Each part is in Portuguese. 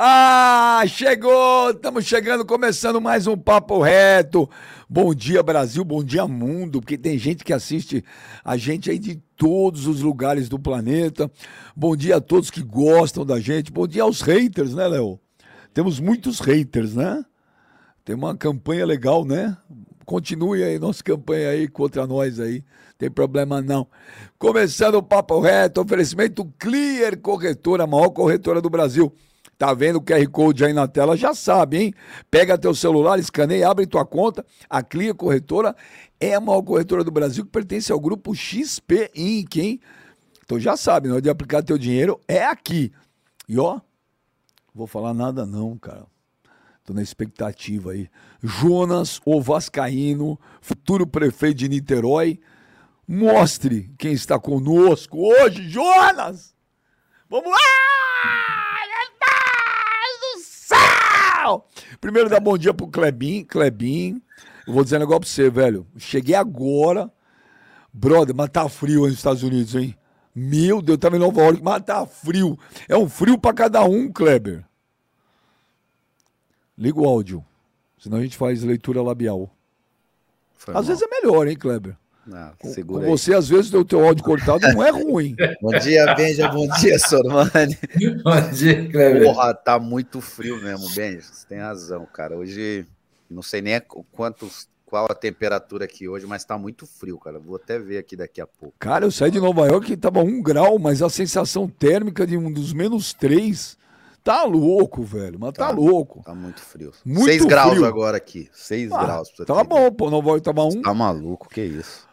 Ah, chegou! Estamos chegando, começando mais um Papo Reto. Bom dia, Brasil, bom dia, mundo, porque tem gente que assiste a gente aí de todos os lugares do planeta. Bom dia a todos que gostam da gente. Bom dia aos haters, né, Léo? Temos muitos haters, né? Tem uma campanha legal, né? Continue aí nossa campanha aí contra nós aí. Tem problema não. Começando o Papo Reto, oferecimento Clear Corretora, a maior corretora do Brasil. Tá vendo o QR Code aí na tela? Já sabe, hein? Pega teu celular, escaneia, abre tua conta. A Clia Corretora é a maior corretora do Brasil que pertence ao grupo XP Inc, hein? Então já sabe, na hora de aplicar teu dinheiro é aqui. E ó, vou falar nada não, cara. Tô na expectativa aí. Jonas, o Vascaíno, futuro prefeito de Niterói, mostre quem está conosco hoje, Jonas! Vamos lá! Primeiro dá bom dia pro Klebin, Klebin. Eu vou dizer um negócio pra você, velho. Cheguei agora. Brother, mas tá frio nos Estados Unidos, hein? Meu Deus, tava em Nova York, mas tá frio. É um frio pra cada um, Kleber. Liga o áudio. Senão a gente faz leitura labial. Foi Às mal. vezes é melhor, hein, Kleber? Não, com, com você, às vezes, o teu áudio cortado não é ruim. bom dia, Benja. Bom dia, Sormani. bom dia, Kleber. Porra, tá muito frio mesmo, Benja. Você tem razão, cara. Hoje, não sei nem quantos, qual a temperatura aqui hoje, mas tá muito frio, cara. Vou até ver aqui daqui a pouco. Cara, eu saí de Nova York e tava um grau, mas a sensação térmica de um dos menos três. Tá louco, velho, mas tá, tá louco. Tá muito frio. Muito 6 graus agora aqui. 6 ah, graus. Tá bom, pô. Nova York tava um. Tá maluco, que isso.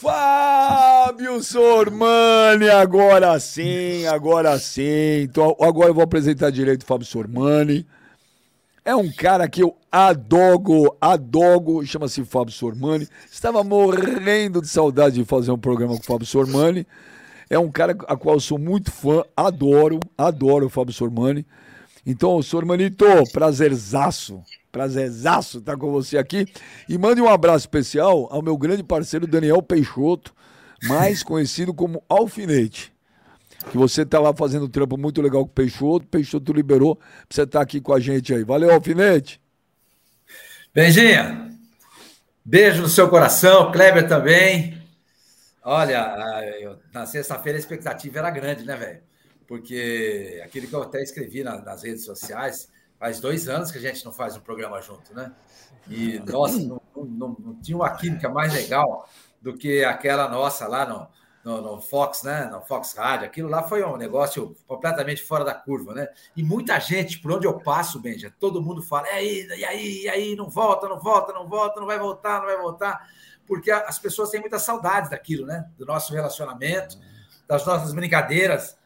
Fábio Sormani, agora sim, agora sim. Então, agora eu vou apresentar direito o Fábio Sormani. É um cara que eu adoro, adoro, chama-se Fábio Sormani. Estava morrendo de saudade de fazer um programa com o Fábio Sormani. É um cara a qual eu sou muito fã, adoro, adoro o Fábio Sormani. Então, Sormanito, prazerzaço Prazerzaço estar com você aqui. E mande um abraço especial ao meu grande parceiro Daniel Peixoto, mais conhecido como Alfinete. Que você está lá fazendo um trampo muito legal com o Peixoto. Peixoto liberou para você estar tá aqui com a gente aí. Valeu, Alfinete. Benjinha, beijo no seu coração, Kleber também. Olha, na sexta-feira a expectativa era grande, né, velho? Porque aquilo que eu até escrevi nas redes sociais, Faz dois anos que a gente não faz um programa junto, né? E, nossa, não, não, não tinha uma química mais legal do que aquela nossa lá no, no, no, Fox, né? No Fox Rádio. Aquilo lá foi um negócio completamente fora da curva, né? E muita gente, por onde eu passo, Benja, todo mundo fala: e aí, e aí, e aí, não volta, não volta, não volta, não vai voltar, não vai voltar. Porque as pessoas têm muita saudade daquilo, né? Do nosso relacionamento, das nossas brincadeiras,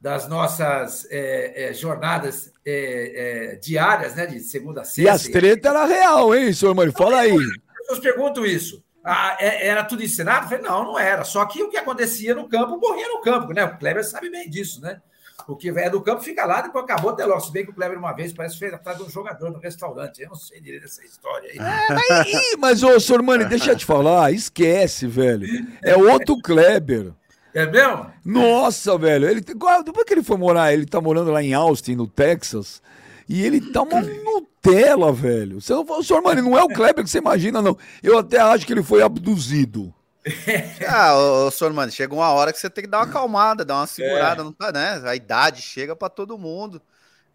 das nossas é, é, jornadas é, é, diárias, né, de segunda a sexta. E as tretas eram real, hein, senhor Mário? Fala aí. As pessoas perguntam isso. Ah, é, era tudo ensinado? Falei, não, não era. Só que o que acontecia no campo, morria no campo, né? O Kleber sabe bem disso, né? O que é do campo fica lá, depois acabou até logo. Se bem que o Kleber uma vez parece que fez atrás de um jogador no restaurante. Eu não sei direito dessa história aí. É, mas, mas ô, senhor Mani, deixa eu te falar, esquece, velho. É outro Kleber. É mesmo? Nossa, velho. Ele, depois que ele foi morar, ele tá morando lá em Austin, no Texas. E ele tá uma Nutella, velho. Você não, o senhor, mano, não é o Kleber que você imagina, não. Eu até acho que ele foi abduzido. ah, ô, senhor, mano, chega uma hora que você tem que dar uma acalmada, dar uma segurada, é. não tá, né? A idade chega para todo mundo.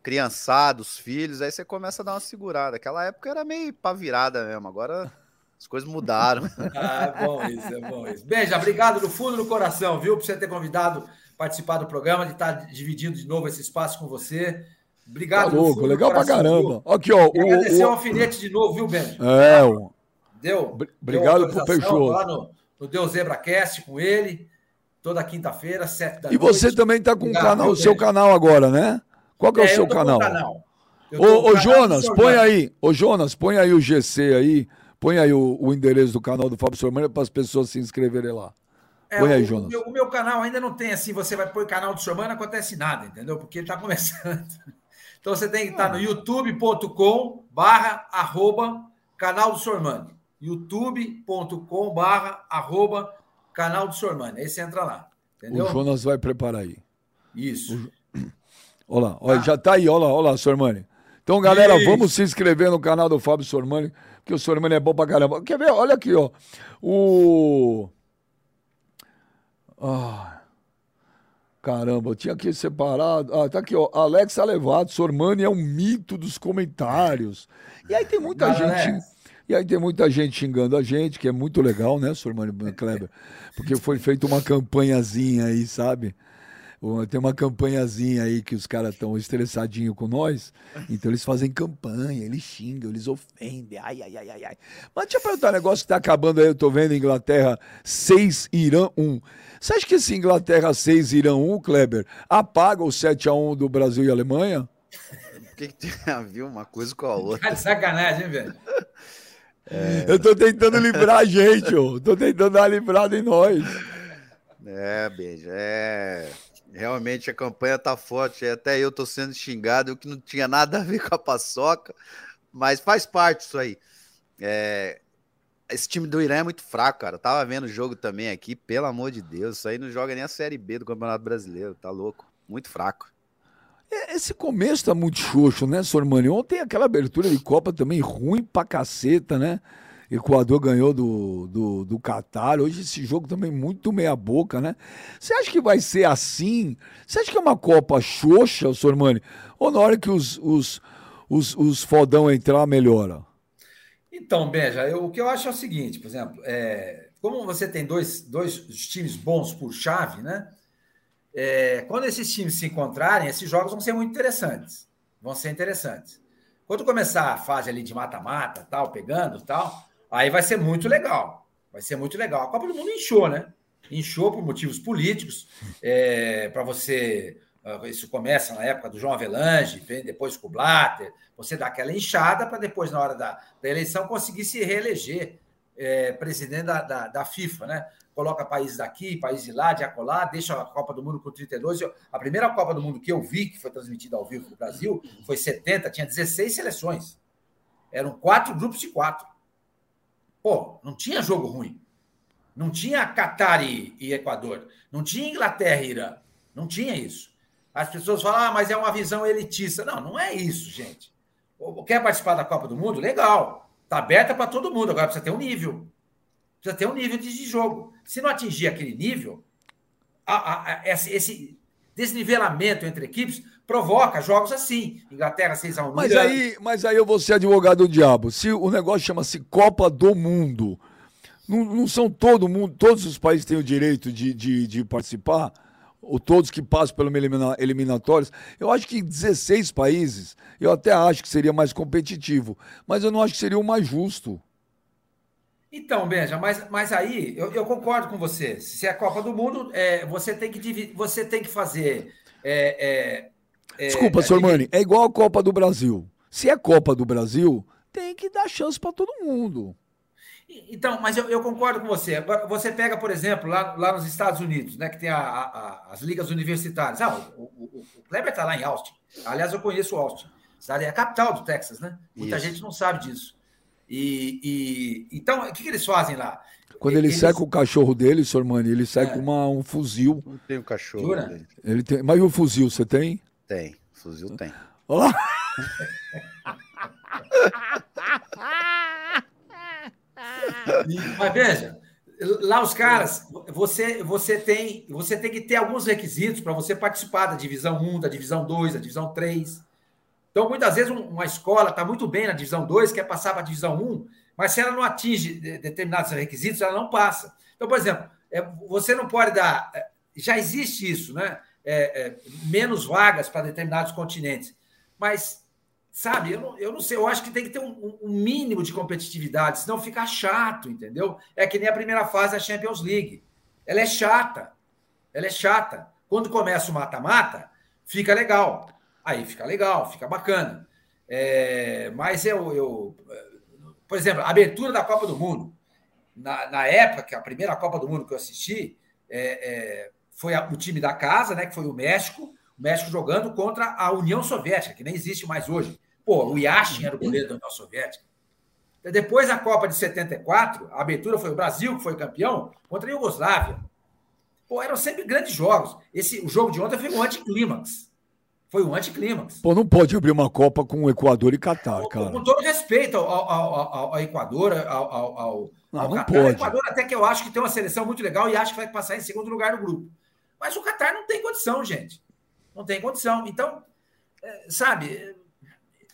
Criançados, filhos, aí você começa a dar uma segurada. Aquela época era meio pra virada mesmo, agora as coisas mudaram. ah, é bom isso, é bom isso. Beija, obrigado do fundo do coração, viu, por você ter convidado participar do programa, de estar dividindo de novo esse espaço com você. Obrigado. Tá louco, legal pra caramba. Aqui, ó. O, agradecer o, o alfinete de novo, viu, Ben? É, o... Deu. Obrigado pro Peixoto. Lá no, no Deus Zebracast com ele, toda quinta-feira, sete da e noite. E você também tá com o canal, seu canal agora, né? Qual que é, é o seu canal? canal. Ô, ô Jonas, põe aí. Ô, Jonas, põe aí o GC aí. Põe aí o, o endereço do canal do Fábio Sormani para as pessoas se inscreverem lá. É, Põe aí, o, Jonas. O meu, o meu, canal ainda não tem assim, você vai pôr o canal do Sormani, não acontece nada, entendeu? Porque ele está começando. Então você tem que estar no youtube.com barra arroba canal do Sormani. youtube.com barra arroba canal do Sormani. Aí você entra lá, entendeu? O Jonas vai preparar aí. Isso. Olha lá, olha, ah. já tá aí, olha lá, olha lá, Sormani. Então, galera, Isso. vamos se inscrever no canal do Fábio Sormani, que o Sormani é bom pra caramba. Quer ver? Olha aqui, ó. O. Ah. Caramba, eu tinha que separado. Ah, tá aqui, ó. Alex Alevato, Sormani é um mito dos comentários. E aí tem muita gente. E aí tem muita gente xingando a gente, que é muito legal, né, Sormani Kleber? Porque foi feita uma campanhazinha aí, sabe? Tem uma campanhazinha aí que os caras estão estressadinhos com nós, então eles fazem campanha, eles xingam, eles ofendem. Ai, ai, ai, ai, ai. Mas deixa eu perguntar um negócio que tá acabando aí, eu tô vendo Inglaterra 6, Irã 1. Você acha que esse Inglaterra 6, Irã 1, Kleber, apaga o 7x1 do Brasil e Alemanha? O que, que tem a ver uma coisa com a outra? De sacanagem, hein, velho? É... Eu tô tentando livrar a gente, ó. Tô tentando dar uma livrada em nós. É, beijo. É. Realmente a campanha tá forte. Até eu tô sendo xingado, o que não tinha nada a ver com a paçoca, mas faz parte isso aí. É... Esse time do Irã é muito fraco, cara. Eu tava vendo o jogo também aqui, pelo amor de Deus. Isso aí não joga nem a Série B do Campeonato Brasileiro, tá louco. Muito fraco. É, esse começo tá muito xoxo, né, Sormani? Ontem aquela abertura de Copa também ruim pra caceta, né? Equador ganhou do, do, do Qatar. Hoje esse jogo também muito meia boca, né? Você acha que vai ser assim? Você acha que é uma Copa xoxa, Sormani? Ou na hora que os, os, os, os fodão entrar, melhora? Então, Beja, eu, o que eu acho é o seguinte, por exemplo, é, como você tem dois, dois times bons por chave, né? É, quando esses times se encontrarem, esses jogos vão ser muito interessantes. Vão ser interessantes. Quando começar a fase ali de mata-mata, tal, pegando, tal, Aí vai ser muito legal. Vai ser muito legal. A Copa do Mundo inchou, né? Inchou por motivos políticos, é, para você. Ah, isso começa na época do João Avelange, vem depois com o Blatter. Você dá aquela inchada para depois, na hora da, da eleição, conseguir se reeleger é, presidente da, da, da, FIFA, né? Coloca países daqui, países de lá, de acolá, deixa a Copa do Mundo com 32. Eu, a primeira Copa do Mundo que eu vi, que foi transmitida ao vivo no Brasil, foi 70, tinha 16 seleções. Eram quatro grupos de quatro. Pô, não tinha jogo ruim. Não tinha Catar e, e Equador. Não tinha Inglaterra e Irã. Não tinha isso. As pessoas falam, ah, mas é uma visão elitista. Não, não é isso, gente. Quer participar da Copa do Mundo? Legal. Está aberta para todo mundo. Agora precisa ter um nível. Precisa ter um nível de, de jogo. Se não atingir aquele nível, a, a, a, esse, esse desnivelamento entre equipes provoca jogos assim. Inglaterra 6x1. Mas aí, mas aí eu vou ser advogado do diabo. Se o negócio chama-se Copa do Mundo, não, não, são todo mundo, todos os países têm o direito de, de, de participar, ou todos que passam pelo elimina, eliminatórios. Eu acho que 16 países, eu até acho que seria mais competitivo, mas eu não acho que seria o mais justo. Então, Benja, mas, mas aí eu, eu concordo com você. Se é a Copa do Mundo, é, você, tem que, você tem que fazer é, é, é, Desculpa, senhor Mani, é igual a Copa do Brasil. Se é Copa do Brasil, tem que dar chance para todo mundo. Então, mas eu, eu, concordo com você. Agora, você pega, por exemplo, lá, lá nos Estados Unidos, né, que tem a, a, as ligas universitárias. Ah, o, o, o Kleber está lá em Austin. Aliás, eu conheço Austin. É a capital do Texas, né? Muita Isso. gente não sabe disso. E, e então, o que, que eles fazem lá? Quando ele eles... seca o cachorro dele, senhor Mani, ele seca é. uma, um fuzil. Não tem o um cachorro. Ele tem... Mas o fuzil, você tem? Tem, fuzil tem. Olá! Mas veja, lá os caras, você, você, tem, você tem que ter alguns requisitos para você participar da divisão 1, da divisão 2, da divisão 3. Então, muitas vezes, uma escola está muito bem na divisão 2, quer passar para a divisão 1, mas se ela não atinge determinados requisitos, ela não passa. Então, por exemplo, é, você não pode dar. É, já existe isso, né? É, é, menos vagas para determinados continentes. Mas, sabe, eu não, eu não sei, eu acho que tem que ter um, um, mínimo de competitividade, senão fica chato, entendeu? É que nem a primeira fase da Champions League. Ela é chata. Ela é chata. Quando começa o mata-mata, fica legal. Aí fica legal, fica bacana. É, mas eu, eu, por exemplo, a abertura da Copa do Mundo, na, na época, a primeira Copa do Mundo que eu assisti, é, é, foi a, o time da casa, né, que foi o México, o México jogando contra a União Soviética, que nem existe mais hoje. Pô, o Yashin era o goleiro da União Soviética. Depois da Copa de 74, a abertura foi o Brasil, que foi campeão, contra a Iugoslávia. Pô, eram sempre grandes jogos. Esse, o jogo de ontem foi um anticlímax. Foi um anticlímax. Pô, não pode abrir uma Copa com o Equador e Catar, cara. Com todo respeito ao, ao, ao, ao Equador, ao, ao, não, ao não Catar. pode. O Equador até que eu acho que tem uma seleção muito legal e acho que vai passar em segundo lugar no grupo. Mas o Catar não tem condição, gente. Não tem condição. Então, é, sabe,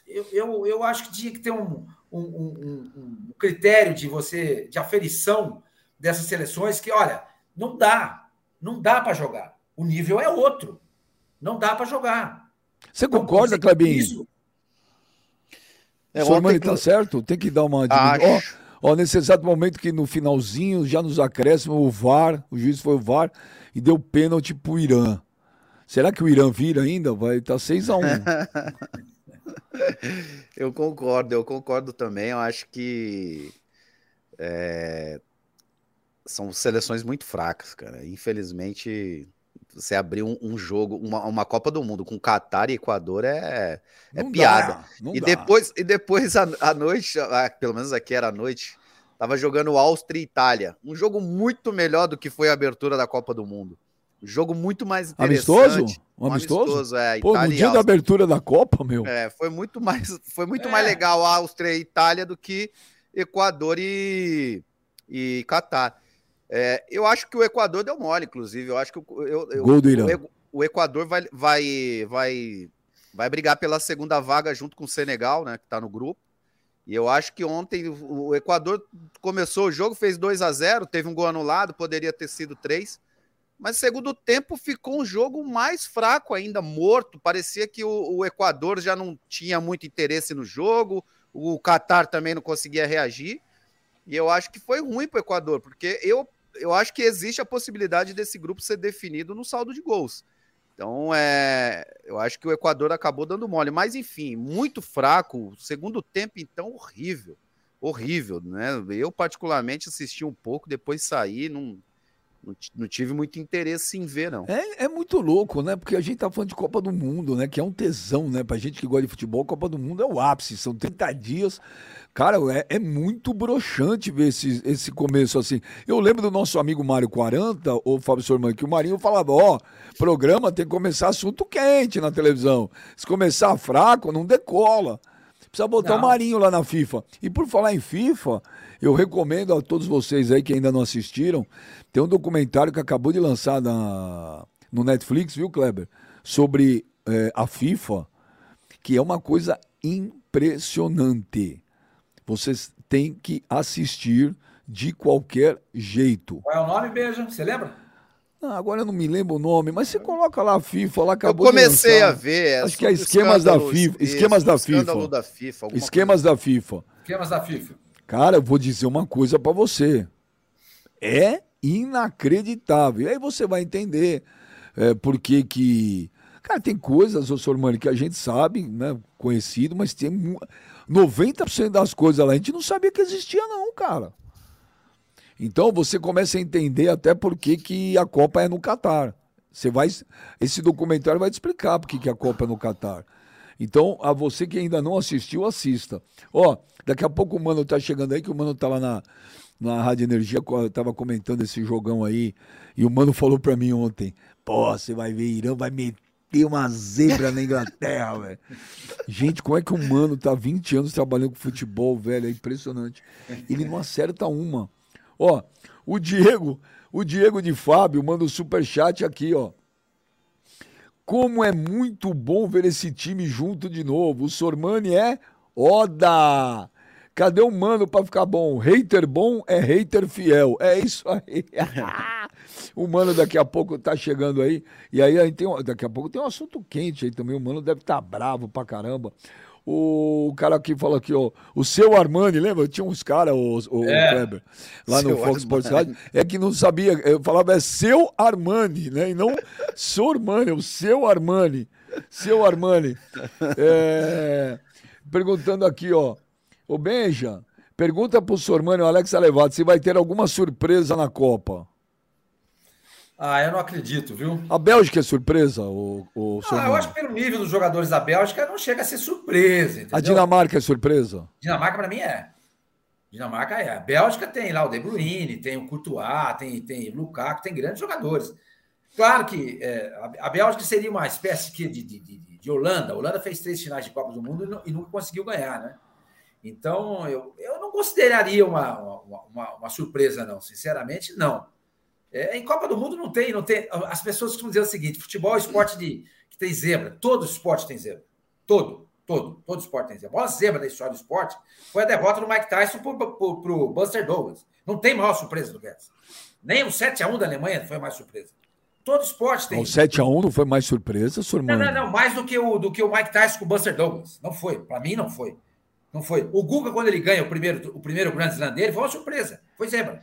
eu, eu, eu acho que tinha que ter um, um, um, um critério de você, de aferição dessas seleções que, olha, não dá. Não dá para jogar. O nível é outro. Não dá para jogar. Você concorda, Clebinho? Isso. É, o Sormani tá certo? Tem que dar uma. Acho. Ó, ó, nesse exato momento que no finalzinho, já nos acréscimos, o VAR, o juiz foi o VAR e deu pênalti pro Irã. Será que o Irã vira ainda? Vai estar tá 6 a 1 Eu concordo, eu concordo também. Eu acho que é, são seleções muito fracas, cara. Infelizmente, você abrir um, um jogo, uma, uma, Copa do Mundo com Catar e Equador é, é piada. Dá, e, dá. Depois, e depois, à noite, pelo menos aqui era à noite, tava jogando Áustria e Itália. Um jogo muito melhor do que foi a abertura da Copa do Mundo. Um jogo muito mais interessante. Amistoso? Um amistoso? amistoso é, Pô, no dia da abertura da Copa, meu. É, foi muito mais, foi muito é. mais legal a Áustria e Itália do que Equador e, e Catar. É, eu acho que o Equador deu mole, inclusive. Eu acho que o, eu, eu, Gol do Irã. O, o, Equador vai, vai, vai, vai brigar pela segunda vaga junto com o Senegal, né? Que tá no grupo. E eu acho que ontem o Equador começou o jogo, fez 2 a 0 teve um gol anulado, poderia ter sido 3. Mas segundo tempo ficou um jogo mais fraco ainda, morto. Parecia que o, o Equador já não tinha muito interesse no jogo, o Catar também não conseguia reagir. E eu acho que foi ruim para o Equador, porque eu eu acho que existe a possibilidade desse grupo ser definido no saldo de gols. Então, é, eu acho que o Equador acabou dando mole. Mas, enfim, muito fraco. Segundo tempo, então, horrível. Horrível, né? Eu, particularmente, assisti um pouco, depois saí, não, não, não, tive muito interesse em ver, não. É, é muito louco, né? Porque a gente tá falando de Copa do Mundo, né? Que é um tesão, né? Pra gente que gosta de futebol, Copa do Mundo é o ápice. São 30 dias Cara, é, é muito broxante ver esse, esse começo assim. Eu lembro do nosso amigo Mário 40, o Fábio Sorman, que o Marinho falava: ó, programa tem que começar assunto quente na televisão. Se começar fraco, não decola. Precisa botar não. o Marinho lá na FIFA. E por falar em FIFA, eu recomendo a todos vocês aí que ainda não assistiram, tem um documentário que acabou de lançar na, no Netflix, viu, Kleber? Sobre é, a FIFA, que é uma coisa impressionante vocês têm que assistir de qualquer jeito. Qual é o nome, Beija? Você lembra? Ah, agora eu não me lembro o nome, mas você coloca lá a FIFA, lá acabou Eu comecei a ver. É Acho que é esquemas da FIFA. Esquemas da FIFA. da FIFA. Esquemas da FIFA. Esquemas da FIFA. Cara, eu vou dizer uma coisa para você. É inacreditável. E aí você vai entender é, por que que... Cara, tem coisas, ô Sormani, que a gente sabe, né, conhecido, mas tem 90% das coisas lá a gente não sabia que existia, não, cara. Então você começa a entender até por que, que a Copa é no Catar. Você vai, esse documentário vai te explicar por que, que a Copa é no Catar. Então, a você que ainda não assistiu, assista. Ó, daqui a pouco o Mano tá chegando aí, que o Mano tá lá na, na Rádio Energia, tava comentando esse jogão aí, e o Mano falou pra mim ontem, pô, você vai ver, Irã vai meter uma zebra na Inglaterra, velho. Gente, como é que um mano tá 20 anos trabalhando com futebol, velho? É impressionante. Ele não acerta uma. Ó, o Diego, o Diego de Fábio manda o um super chat aqui, ó. Como é muito bom ver esse time junto de novo. O Sormani é Oda. Cadê o mano pra ficar bom? Hater bom é hater fiel. É isso aí. o mano daqui a pouco tá chegando aí. E aí, aí tem, daqui a pouco tem um assunto quente aí também. O mano deve estar tá bravo pra caramba. O cara aqui falou aqui, ó, o seu Armani, lembra? Tinha uns caras, o, o é, Kleber, lá no Fox Sports Rádio, é que não sabia, eu falava é seu Armani, né? E não seu Armani, é o seu Armani. Seu Armani. É, perguntando aqui, ó, Ô Benja, pergunta pro Sormani, o Alex Alevato, se vai ter alguma surpresa na Copa. Ah, eu não acredito, viu? A Bélgica é surpresa, o, o Ah, eu acho que pelo nível dos jogadores da Bélgica não chega a ser surpresa. Entendeu? A Dinamarca é surpresa? Dinamarca, para mim, é. Dinamarca é. A Bélgica tem lá o De Bruyne, tem o Courtois, tem, tem o Lukaku, tem grandes jogadores. Claro que é, a, Bélgica seria uma espécie de, de, de, de Holanda. A Holanda fez três finais de Copa do Mundo e, não, e nunca conseguiu ganhar, né? Então, eu, eu não consideraria uma, uma, uma, uma surpresa, não. Sinceramente, não. É, em Copa do Mundo não tem, não tem. As pessoas costumam dizer o seguinte: futebol é esporte de, que tem zebra. Todo esporte tem zebra. Todo, todo, todo esporte tem zebra. A maior zebra da história do esporte foi a derrota do Mike Tyson para o Buster Douglas. Não tem maior surpresa do que essa. Nem o 7x1 da Alemanha foi mais surpresa. Todo esporte tem. O 7x1 não foi mais surpresa, sua irmã? Não, não, não. Mais do que o, do que o Mike Tyson com o Buster Douglas. Não foi. Para mim, não foi. Não foi. O Guga, quando ele ganha o primeiro, o primeiro Grand Slam dele, foi uma surpresa. Foi zebra.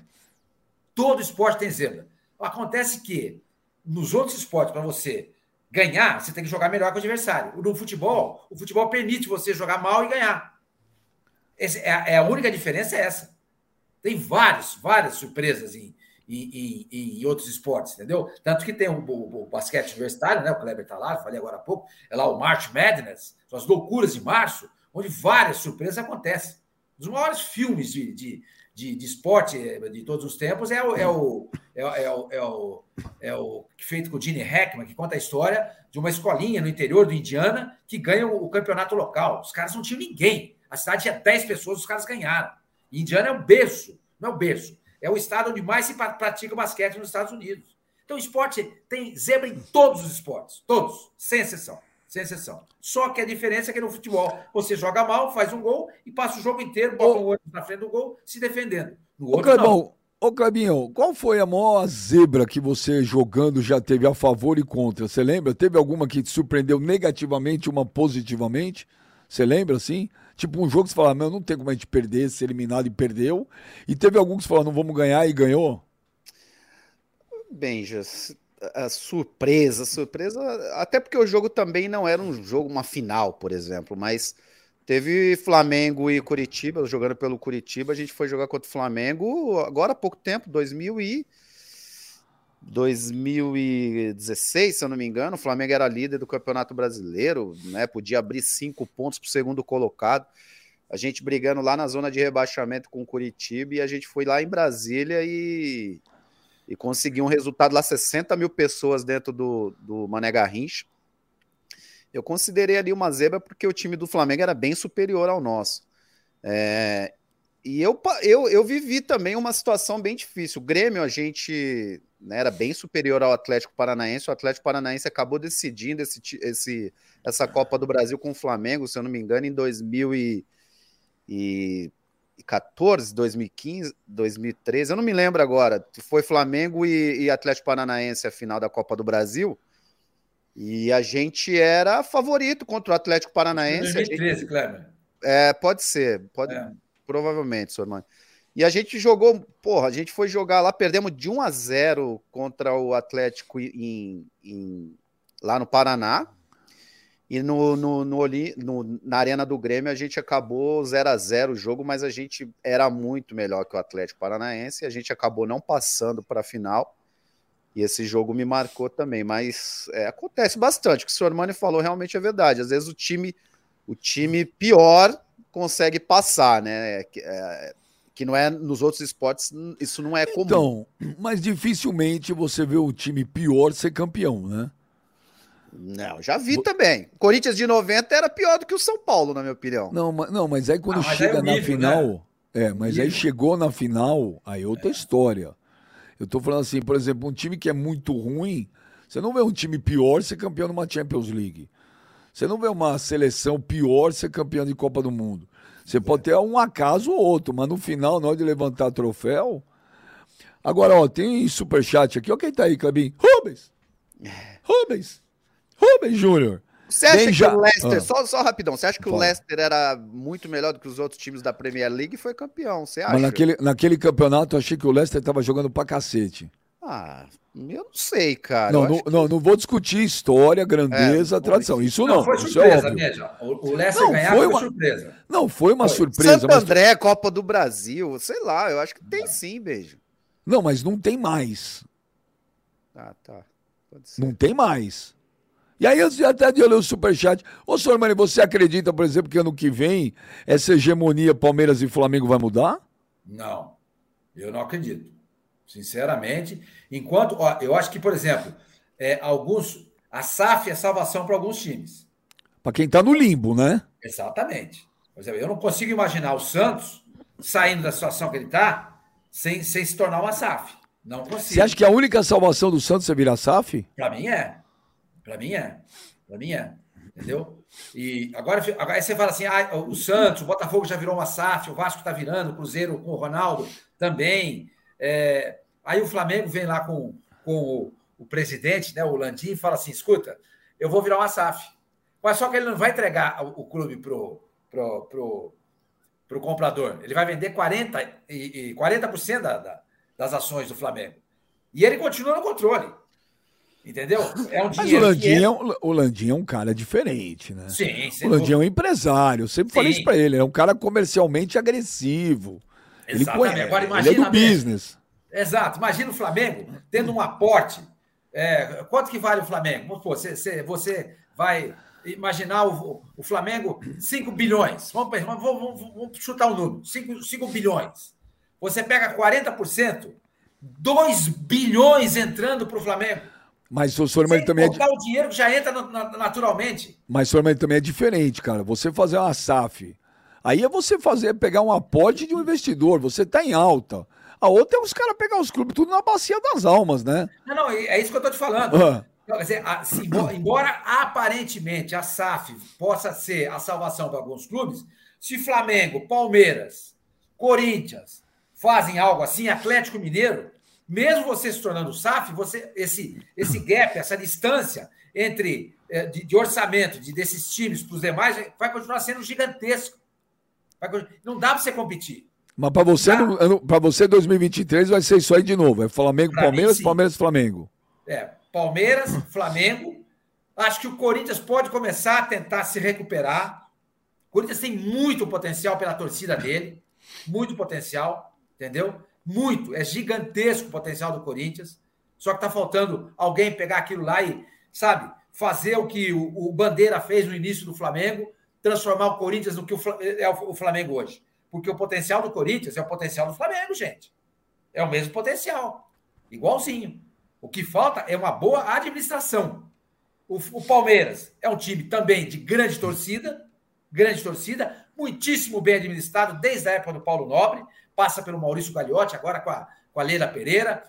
Todo esporte tem zebra. Acontece que nos outros esportes, para você ganhar, você tem que jogar melhor que o adversário. No futebol, o futebol permite você jogar mal e ganhar. Esse, é, é, a única diferença é essa. Tem vários, várias surpresas em, em, em, em, outros esportes, entendeu? Tanto que tem o, o, o basquete universitário, né? O Kleber está lá, falei agora há pouco, é lá o March Madness, são as loucuras de março, onde várias surpresas acontecem. Um dos maiores filmes de, de, de, de esporte eh, de todos os tempos é o, é o, é, o, é, o, é, o, é o feito com o Gene Hackman, que conta a história de uma escolinha no interior do Indiana que ganha o, o campeonato local. Os caras não tinham ninguém. A cidade tinha 10 pessoas, os caras ganharam. E Indiana é um berço, não é um berço é o estado onde mais se pratica basquete nos Estados Unidos. Então, o esporte tem zebra em todos os esportes. Todos, sem exceção. Sem exceção. Só que a diferença é que no futebol você joga mal, faz um gol e passa o jogo inteiro, bota o olho na frente do gol, se defendendo. No outro, Ô, Clebão, Ô, Clebinho, qual foi a maior zebra que você jogando já teve a favor e contra? Você lembra? Teve alguma que te surpreendeu negativamente, uma positivamente? Você lembra, assim? Tipo, um jogo que você fala, meu, não tem como a gente perder, ser eliminado e perdeu. E teve algum que você falou, não vamos ganhar e ganhou? Benjas, a surpresa, surpresa, até porque o jogo também não era um jogo, uma final, por exemplo, mas teve Flamengo e Curitiba, jogando pelo Curitiba, a gente foi jogar contra o Flamengo agora há pouco tempo, 2000 e 2016, se eu não me engano, o Flamengo era líder do Campeonato Brasileiro, né? Podia abrir cinco pontos para o segundo colocado. A gente brigando lá na zona de rebaixamento com o Curitiba e a gente foi lá em Brasília e, e conseguiu um resultado lá, 60 mil pessoas dentro do, do Mané Garrincha. Eu considerei ali uma zebra porque o time do Flamengo era bem superior ao nosso. É, e eu, eu, eu vivi também uma situação bem difícil. O Grêmio, a gente né, era bem superior ao Atlético Paranaense. O Atlético Paranaense acabou decidindo esse, esse, essa Copa do Brasil com o Flamengo, se eu não me engano, em 2014, 2015, 2013. Eu não me lembro agora. Foi Flamengo e, e Atlético Paranaense a final da Copa do Brasil. E a gente era favorito contra o Atlético Paranaense. 2013, gente... Kleber. É, pode ser. Pode... É. Provavelmente, senhor Mano. E a gente jogou, porra, a gente foi jogar lá, perdemos de 1 a 0 contra o Atlético em, em lá no Paraná. E no, no, no, no, na Arena do Grêmio a gente acabou 0 a 0 o jogo, mas a gente era muito melhor que o Atlético Paranaense. A gente acabou não passando para a final. E esse jogo me marcou também. Mas é, acontece bastante. O que o senhor Mani falou realmente é verdade. Às vezes o time, o time pior consegue passar, né? É, que não é nos outros esportes, isso não é comum. Então, mas dificilmente você vê o time pior ser campeão, né? Não, já vi também. Corinthians de 90 era pior do que o São Paulo, na minha opinião. Não, mas, não, mas aí quando ah, chega é na final. Né? É, mas aí chegou na final, aí é outra é. história. Eu tô falando assim, por exemplo, um time que é muito ruim, você não vê um time pior ser campeão numa Champions League. Você não vê uma seleção pior ser campeão de Copa do Mundo. Você pode ter um acaso ou outro, mas no final, na hora de levantar troféu. Agora, ó, tem superchat aqui. Ó, quem tá aí, Clebinho? Rubens! Rubens! Rubens Júnior! Você acha que já... o Leicester, ah. só, só rapidão, você acha que Fala. o Leicester era muito melhor do que os outros times da Premier League e foi campeão? Você acha? Mas naquele, naquele campeonato eu achei que o Leicester tava jogando pra cacete. Ah, eu não sei, cara. Não, não, que... não, não, vou discutir história, grandeza, é, tradição. Isso não. Não foi isso é surpresa, é mesmo. O, Leicester não, ganhar foi, uma... surpresa. Não, foi uma foi. surpresa. Santo André, Copa do Brasil, sei lá, eu acho que tem sim, beijo. Não, mas não tem mais. Ah, tá. Não tem mais. E aí, eu até de ler o superchat. Ô, senhor Mani, você acredita, por exemplo, que ano que vem essa hegemonia Palmeiras e Flamengo vai mudar? Não, eu não acredito. Sinceramente. Enquanto, ó, eu acho que, por exemplo, é, alguns. A SAF é salvação para alguns times. Para quem está no limbo, né? Exatamente. Por exemplo, eu não consigo imaginar o Santos saindo da situação que ele está sem, sem se tornar uma SAF. Não consigo. Você acha que a única salvação do Santos é virar SAF? Para mim é. Para mim é. Para mim é. Entendeu? E agora, agora você fala assim: ah, o Santos, o Botafogo já virou uma SAF, o Vasco está virando, o Cruzeiro com o Ronaldo também. É, aí o Flamengo vem lá com, com o, o presidente, né, o Landim, e fala assim: escuta, eu vou virar uma SAF. Mas só que ele não vai entregar o, o clube pro, pro, pro, pro comprador. Ele vai vender 40%, e, e 40 da, da, das ações do Flamengo. E ele continua no controle. Entendeu? É um Mas o Landim, é... um, o Landim é um cara diferente, né? Sim, sim. O Landim é um empresário. Eu sempre sim. falei isso pra ele. É um cara comercialmente agressivo. Exatamente. Ele, conhece, Agora, imagina ele é do business. Exato. Imagina o Flamengo tendo um aporte. É, quanto que vale o Flamengo? Você, você, você vai imaginar o, o Flamengo 5 bilhões. Vamos, vamos, vamos, vamos chutar um número: 5, 5 bilhões. Você pega 40%, 2 bilhões entrando para o Flamengo. Mas o Sormani também é. o dinheiro que já entra naturalmente. Mas o Sormani também é diferente, cara. Você fazer uma SAF. Aí é você fazer, pegar um aporte de um investidor. Você está em alta. A outra é os caras pegar os clubes tudo na bacia das almas, né? Não, não, é isso que eu tô te falando. Ah. Quer dizer, a, se, embora aparentemente a SAF possa ser a salvação para alguns clubes, se Flamengo, Palmeiras, Corinthians fazem algo assim, Atlético Mineiro, mesmo você se tornando SAF, você, esse, esse gap, essa distância entre eh, de, de orçamento de, desses times para os demais vai continuar sendo gigantesco. Não dá para você competir. Mas para você, para você 2023 vai ser isso aí de novo. É Flamengo, pra Palmeiras, mim, Palmeiras, Flamengo. É, Palmeiras, Flamengo. Acho que o Corinthians pode começar a tentar se recuperar. O Corinthians tem muito potencial pela torcida dele, muito potencial, entendeu? Muito, é gigantesco o potencial do Corinthians. Só que está faltando alguém pegar aquilo lá e, sabe, fazer o que o, o Bandeira fez no início do Flamengo, transformar o Corinthians no que o, é o Flamengo hoje. Porque o potencial do Corinthians é o potencial do Flamengo, gente. É o mesmo potencial. Igualzinho. O que falta é uma boa administração. O, o, Palmeiras é um time também de grande torcida, grande torcida, muitíssimo bem administrado desde a época do Paulo Nobre, passa pelo Maurício Gagliotti, agora com a, com a Leila Pereira,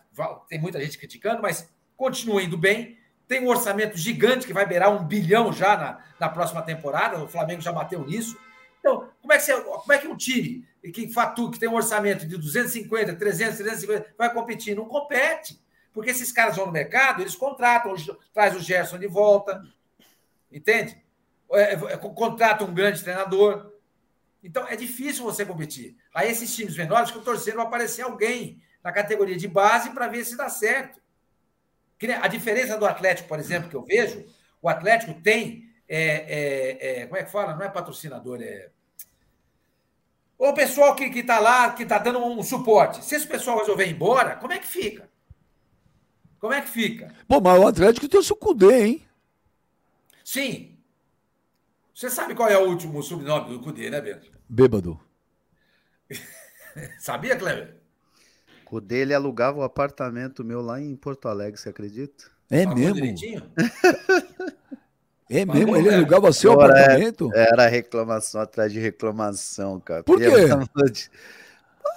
tem muita gente criticando, mas continua indo bem. Tem um orçamento gigante que vai beirar um bilhão já na, na próxima temporada, o Flamengo já bateu nisso. Então, como é que, você, como é que um time que fatura, que tem um orçamento de 250, 300, 350, vai competir? Não compete. Porque esses caras vão no mercado, eles contratam, traz o Gerson de volta, entende? É, é, contrata um grande treinador. Então, é difícil você competir. Aí, esses times menores que torcendo vai aparecer alguém na categoria de base para ver se dá certo. A diferença do Atlético, por exemplo, que eu vejo, o Atlético tem é, é, é, como é que fala? Não é patrocinador, é. O pessoal que está lá, que está dando um suporte. Se esse pessoal resolver ir embora, como é que fica? Como é que fica? Pô, mas o Atlético tem o seu Cudê, hein? Sim. Você sabe qual é o último sobrenome do Cudê, né, Bento? Bêbado. Sabia, Cleber? Cudê, ele alugava o um apartamento meu lá em Porto Alegre, você acredita? É Pagou mesmo? Direitinho? É mesmo? Ele alugava seu Agora apartamento? É, era reclamação atrás de reclamação, cara. Por quê? De...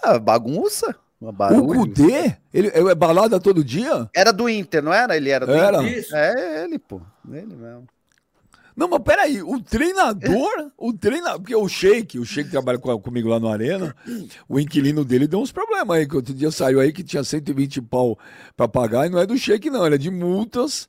Ah, bagunça. O Cudê? Ele é balada todo dia? Era do Inter, não era? Ele era do era. Inter. É ele, pô. Ele mesmo. Não, mas peraí, o treinador, o treinador, porque o Sheik, o Sheik trabalha comigo lá no Arena, o inquilino dele deu uns problemas aí, que outro dia saiu aí que tinha 120 pau para pagar, e não é do Sheik não, ele é de multas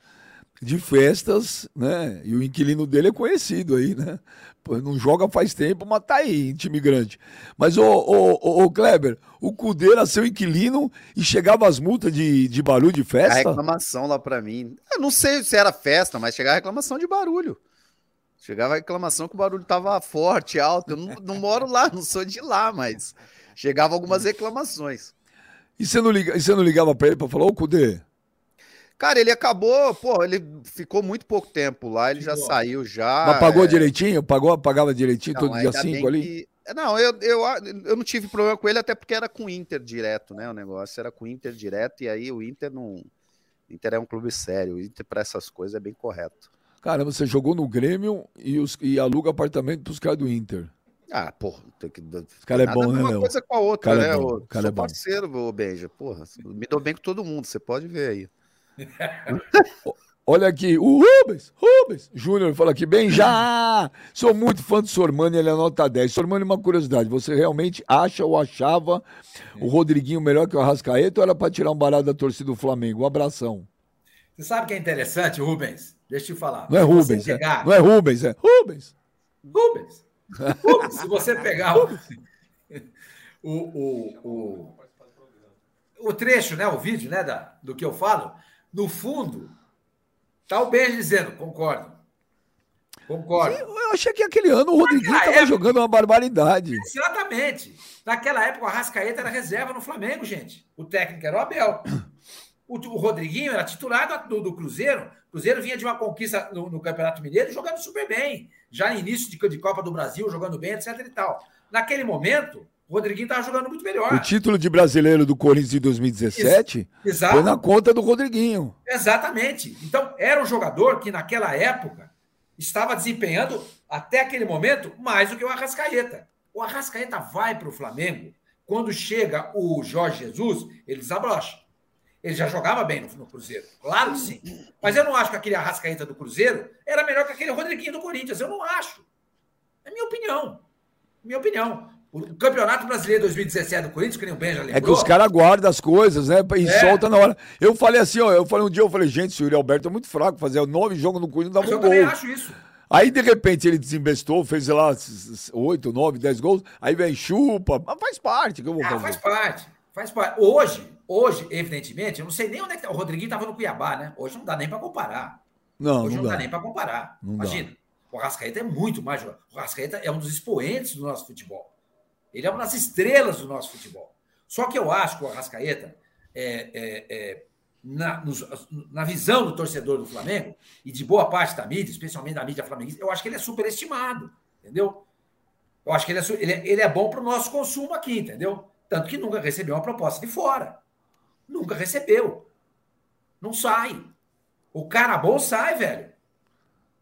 de festas, né? E o inquilino dele é conhecido aí, né? Pô, não joga faz tempo, mas tá aí, em time grande. Mas, ô, ô, ô, Kleber, o Cudê era seu inquilino e chegava as multas de, de barulho de festa? A reclamação lá pra mim. Eu não sei se era festa, mas chegava a reclamação de barulho. Chegava a reclamação que o barulho tava forte, alto. Eu não, não moro lá, não sou de lá, mas chegava algumas reclamações. E você não, liga, você não ligava pra ele pra falar, ô Cudê, Cara, ele acabou, pô, ele ficou muito pouco tempo lá, ele já saiu já. Mas pagou é... direitinho? Pagou, pagava direitinho não, todo dia 5 ali? Que... Não, eu, eu, eu não tive problema com ele, até porque era com o Inter direto, né? O negócio era com o Inter direto, e aí o Inter não. Inter é um clube sério, o Inter para essas coisas é bem correto. Caramba, você jogou no Grêmio e, os, e aluga apartamento pros caras do Inter. Ah, porra, tem que. Esse cara é bom, né, Uma coisa com a outra, Cara é né? bom, Eu cara sou é bom. parceiro, ô Benja. Porra, me dou bem com todo mundo, você pode ver aí. Olha aqui, o Rubens, Rubens, Júnior fala aqui, bem já, sou muito fã do Sormani, ele é nota 10. Sormani, uma curiosidade, você realmente acha ou achava o Rodriguinho melhor que o Arrascaeta ou era pra tirar um barato da torcida do Flamengo? Um abração. Você sabe o que é interessante, Rubens? Deixa eu te falar. Não é Rubens, é, não é Rubens, é Rubens. Rubens. Rubens, se você pegar o, o, o, o, o trecho, né, o vídeo né, da, do que eu falo, no fundo, tá o Benji dizendo, concordo. Concordo. Eu achei que aquele ano o Rodriguinho Naquela tava época- jogando uma barbaridade. Exatamente. Naquela época, o Arrascaeta era reserva no Flamengo, gente. O técnico era o Abel. O, o Rodriguinho era titular do, do Cruzeiro. O Cruzeiro vinha de uma conquista no, no Campeonato Mineiro jogando super bem. Já no início de, de Copa do Brasil, jogando bem, etc e tal. Naquele momento, o Rodriguinho estava jogando muito melhor. O título de brasileiro do Corinthians de 2017 Exato. foi na conta do Rodriguinho. Exatamente. Então, era um jogador que, naquela época, estava desempenhando, até aquele momento, mais do que o Arrascaeta. O Arrascaeta vai para o Flamengo, quando chega o Jorge Jesus, ele desabrocha. Ele já jogava bem no, no Cruzeiro, claro que sim. Mas eu não acho que aquele Arrascaeta do Cruzeiro era melhor que aquele Rodriguinho do Corinthians. Eu não acho. É minha opinião. Minha opinião. O Campeonato Brasileiro 2017 do Corinthians, que nem o já lembrou. É que os caras guardam as coisas, né? E É. solta na hora. Eu falei assim, ó, eu falei um dia, eu falei, gente, o Yuri Alberto é muito fraco, fazer nove jogos no Corinthians Mas dava eu um também gol. acho isso. Aí, de repente, ele desinvestou, fez, sei lá, oito, nove, dez gols, aí vem chupa, mas faz parte, que eu vou Ah, fazer. faz parte, faz parte. Hoje, hoje, evidentemente, eu não sei nem onde é que tá. O Rodriguinho estava no Cuiabá, né? Hoje não dá nem para comparar. Não, Hoje não não, dá. dá. nem para comparar. Não dá. Imagina. O Rascaeta é muito mais jogador. O Rascaeta é um dos expoentes do nosso futebol. Ele é uma das estrelas do nosso futebol. Só que eu acho que o Arrascaeta, é, é, é, na, nos- na visão do torcedor do Flamengo, e de boa parte da mídia, especialmente da mídia flamenguista, eu acho que ele é superestimado. Entendeu? Eu acho que ele é, ele é, ele é bom para o nosso consumo aqui, entendeu? Tanto que nunca recebeu uma proposta de fora. Nunca recebeu. Não sai. O cara bom sai, velho.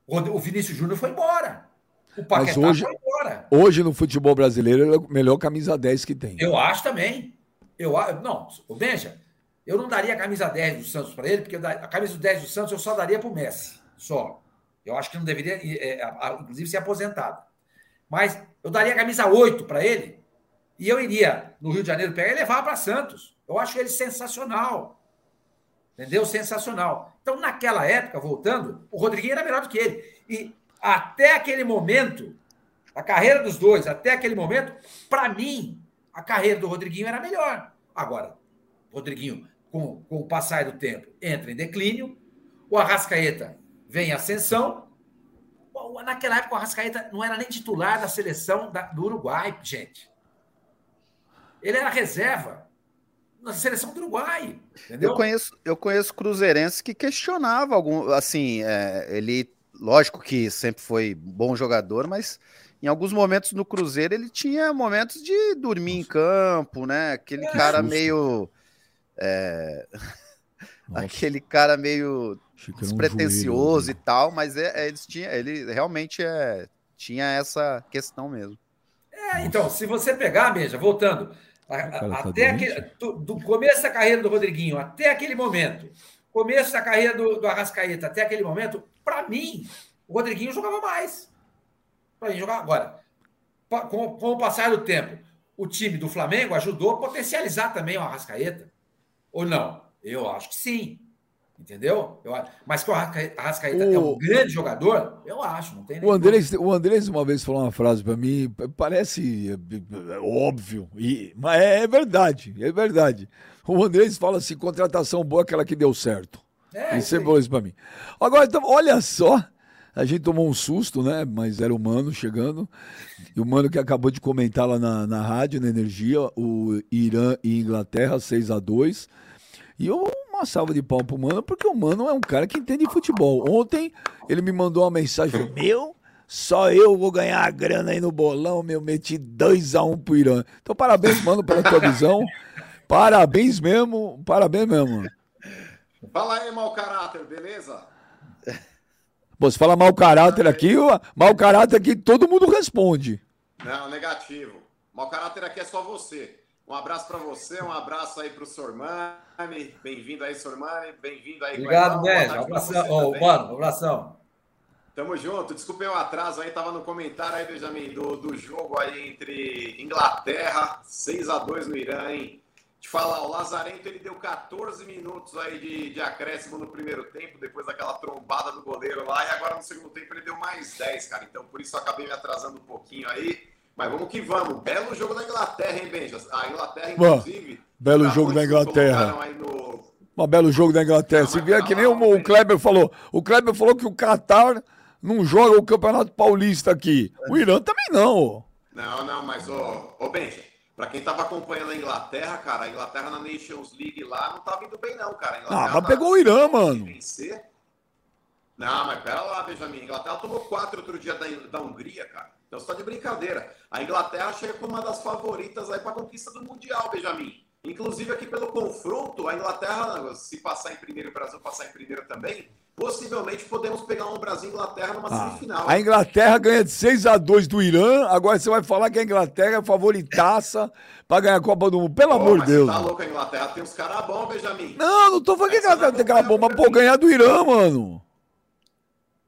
O Vinícius Júnior foi embora. O Paquetá hoje- foi embora. Hoje, no futebol brasileiro, ele é o melhor camisa 10 que tem. Eu acho também. Eu, a- não, o Benja, eu não daria a camisa 10 do Santos para ele, porque a camisa 10 do Santos eu só daria para o Messi. Só. Eu acho que não deveria, é, a- a- inclusive, ser aposentado. Mas eu daria a camisa 8 para ele e eu iria no Rio de Janeiro pegar e levar para Santos. Eu acho ele sensacional. Entendeu? Sensacional. Então, naquela época, voltando, o Rodriguinho era melhor do que ele. E até aquele momento, a carreira dos dois, até aquele momento, para mim, a carreira do Rodriguinho era melhor. Agora, o Rodriguinho, com, com o passar do tempo, entra em declínio. O Arrascaeta vem em ascensão. Naquela época, o Arrascaeta não era nem titular da seleção da- do Uruguai, gente. Ele era reserva na seleção do Uruguai. Entendeu? Eu conheço, eu conheço cruzeirenses que questionava algum, assim, é, ele, lógico que sempre foi bom jogador, mas em alguns momentos no Cruzeiro ele tinha momentos de dormir em campo, né? Aquele É. cara Susto. meio, é, Nossa, aquele cara meio um despretensioso joelho, e tal, mas é, é, eles tinha, ele realmente é, tinha essa questão mesmo. É, então, se você pegar, Beija, voltando, até doente. aquele, do, do começo da carreira do Rodriguinho até aquele momento, começo da carreira do, do Arrascaeta até aquele momento, para mim, o Rodriguinho jogava mais. Para mim, jogava agora. Com, com o passar do tempo, o time do Flamengo ajudou a potencializar também o Arrascaeta. Ou não? Eu acho que sim. Entendeu? Eu, mas que o Arrasca- Arrascaeta é O- um grande jogador, eu acho. Não tem nem O Andrés, o Andrés uma vez falou uma frase pra mim, parece é, é, óbvio, e, mas é, é verdade, é verdade. O Andrés fala assim, contratação boa é aquela que deu certo. É, Ele isso sempre aí. falou isso pra mim. Agora, então, olha só, a gente tomou um susto, né? Mas era o Mano chegando. E o Mano que acabou de comentar lá na, na rádio, na Energia, o Irã e Inglaterra, 6 a 2 E eu, uma salva de pau pro Mano, porque o Mano é um cara que entende futebol. Ontem ele me mandou uma mensagem, falou, meu, só eu vou ganhar a grana aí no bolão, meu, meti 2 a 1 pro Irã. Então, parabéns, Mano, pela tua visão. Parabéns mesmo, parabéns mesmo. mano. Fala aí, mau caráter, beleza? Você fala mau caráter aqui, mau caráter aqui, todo mundo responde. Não, negativo. Mau caráter aqui é só você. Um abraço para você, um abraço aí para o Sormani. Bem-vindo aí, Sormani. Bem-vindo aí. Obrigado. Um abração. Oh, mano, abração. Tamo junto. Desculpem o atraso aí, tava no comentário aí, Benjamin, do, do jogo aí entre Inglaterra, 6 a 2 no Irã, hein? Te falar, o Lazarento ele deu 14 minutos aí de, de acréscimo no primeiro tempo, depois daquela trombada do goleiro lá, e agora no segundo tempo ele deu mais 10, cara. Então por isso eu acabei me atrasando um pouquinho aí. Mas vamos que vamos. Belo jogo da Inglaterra, hein, Benja? A Inglaterra, inclusive. Bom, belo jogo da Inglaterra. No... Um belo jogo da Inglaterra. Se vier que nem o, o Kleber falou. O Kleber falou que o Qatar não joga o Campeonato Paulista aqui. O Irã também não. Não, não, mas, ô, ô Benja, pra quem tava acompanhando a Inglaterra, cara, a Inglaterra na Nations League lá não tá vindo bem, não, cara. Ah, mas pegou o Irã, mano. Vencer. Não, mas pera lá, Benjamin. A Inglaterra tomou quatro outro dia da, da Hungria, cara. Então você tá de brincadeira. A Inglaterra chega como uma das favoritas aí pra conquista do Mundial, Benjamin. Inclusive aqui pelo confronto, a Inglaterra, se passar em primeiro e o Brasil passar em primeiro também, possivelmente podemos pegar um Brasil e Inglaterra numa ah, semifinal. A Inglaterra ganha de 6 a 2 do Irã, agora você vai falar que a Inglaterra é favoritaça para ganhar a Copa do Mundo. Pelo amor de Deus. Tá louco a Inglaterra, tem uns caras bons, Benjamin. Não, não tô falando que a Inglaterra tem cara bom, mas pô, ganhar do Irã, mano.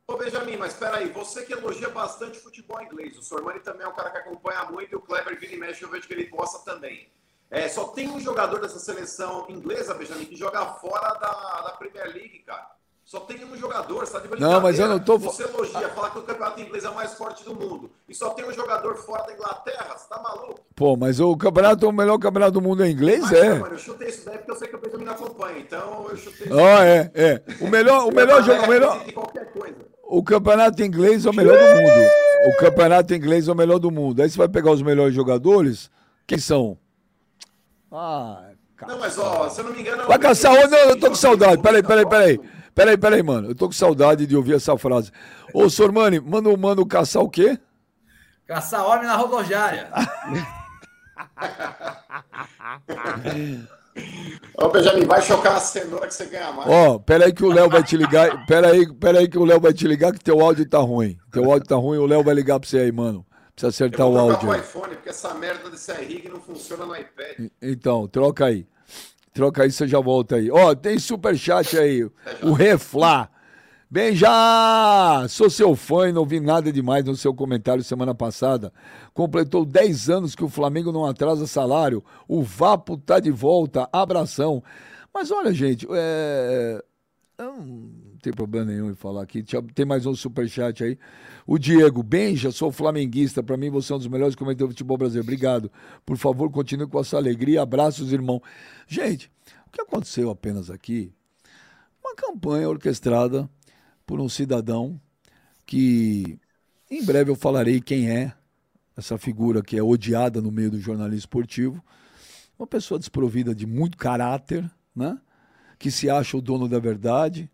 Ô, Benjamin, mas espera aí, você que elogia bastante futebol inglês, o Sormani também é um cara que acompanha muito e o Kleber vira e mexe, eu vejo que ele gosta também. É, só tem um jogador dessa seleção inglesa, Benjamin, que joga fora da, da Premier League, cara. Só tem um jogador, sabe? De não, mas eu não tô. Você elogia, fala que o campeonato inglês é o mais forte do mundo. E só tem um jogador fora da Inglaterra, você tá maluco? Pô, mas o campeonato, o melhor campeonato do mundo é inglês, mas, é? Mano, eu chutei isso daí porque eu sei que o Benjamin acompanha. Então eu chutei isso. Ah, é, é. O melhor, o melhor jogo. O melhor... O campeonato inglês é o melhor do mundo. O campeonato inglês é o melhor do mundo. Aí você vai pegar os melhores jogadores, quem são? Ah, Não, mas ó, se eu não me engano. Vai caçar, não, eu tô com saudade. Peraí, peraí, peraí. Peraí, peraí, mano. Eu tô com saudade de ouvir essa frase. Ô, Sormani, manda o mano caçar o quê? Caçar homem na rodoviária. Ô, Benjamin, vai chocar a cenoura que você ganha mais. Ó, peraí que o Léo vai te ligar. Peraí, peraí que o Léo vai te ligar que teu áudio tá ruim. Teu áudio tá ruim, o Léo vai ligar pra você aí, mano. Precisa acertar o áudio. Eu iPhone, porque essa merda desse rig não funciona no iPad. Então, troca aí. Troca aí, você já volta aí. Ó, oh, tem super chat aí. O Reflá. Bem, já sou seu fã e não vi nada demais no seu comentário semana passada. Completou 10 anos que o Flamengo não atrasa salário. O Vapo tá de volta. Abração. Mas olha, gente, é... não tem problema nenhum em falar aqui. Tem mais um super chat aí. O Diego, Benja, sou flamenguista. Para mim, você é um dos melhores comentadores do futebol brasileiro. Obrigado. Por favor, continue com essa alegria. Abraços, irmão. Gente, o que aconteceu apenas aqui? Uma campanha orquestrada por um cidadão que em breve eu falarei quem é essa figura que é odiada no meio do jornalismo esportivo. Uma pessoa desprovida de muito caráter, né? que se acha o dono da verdade,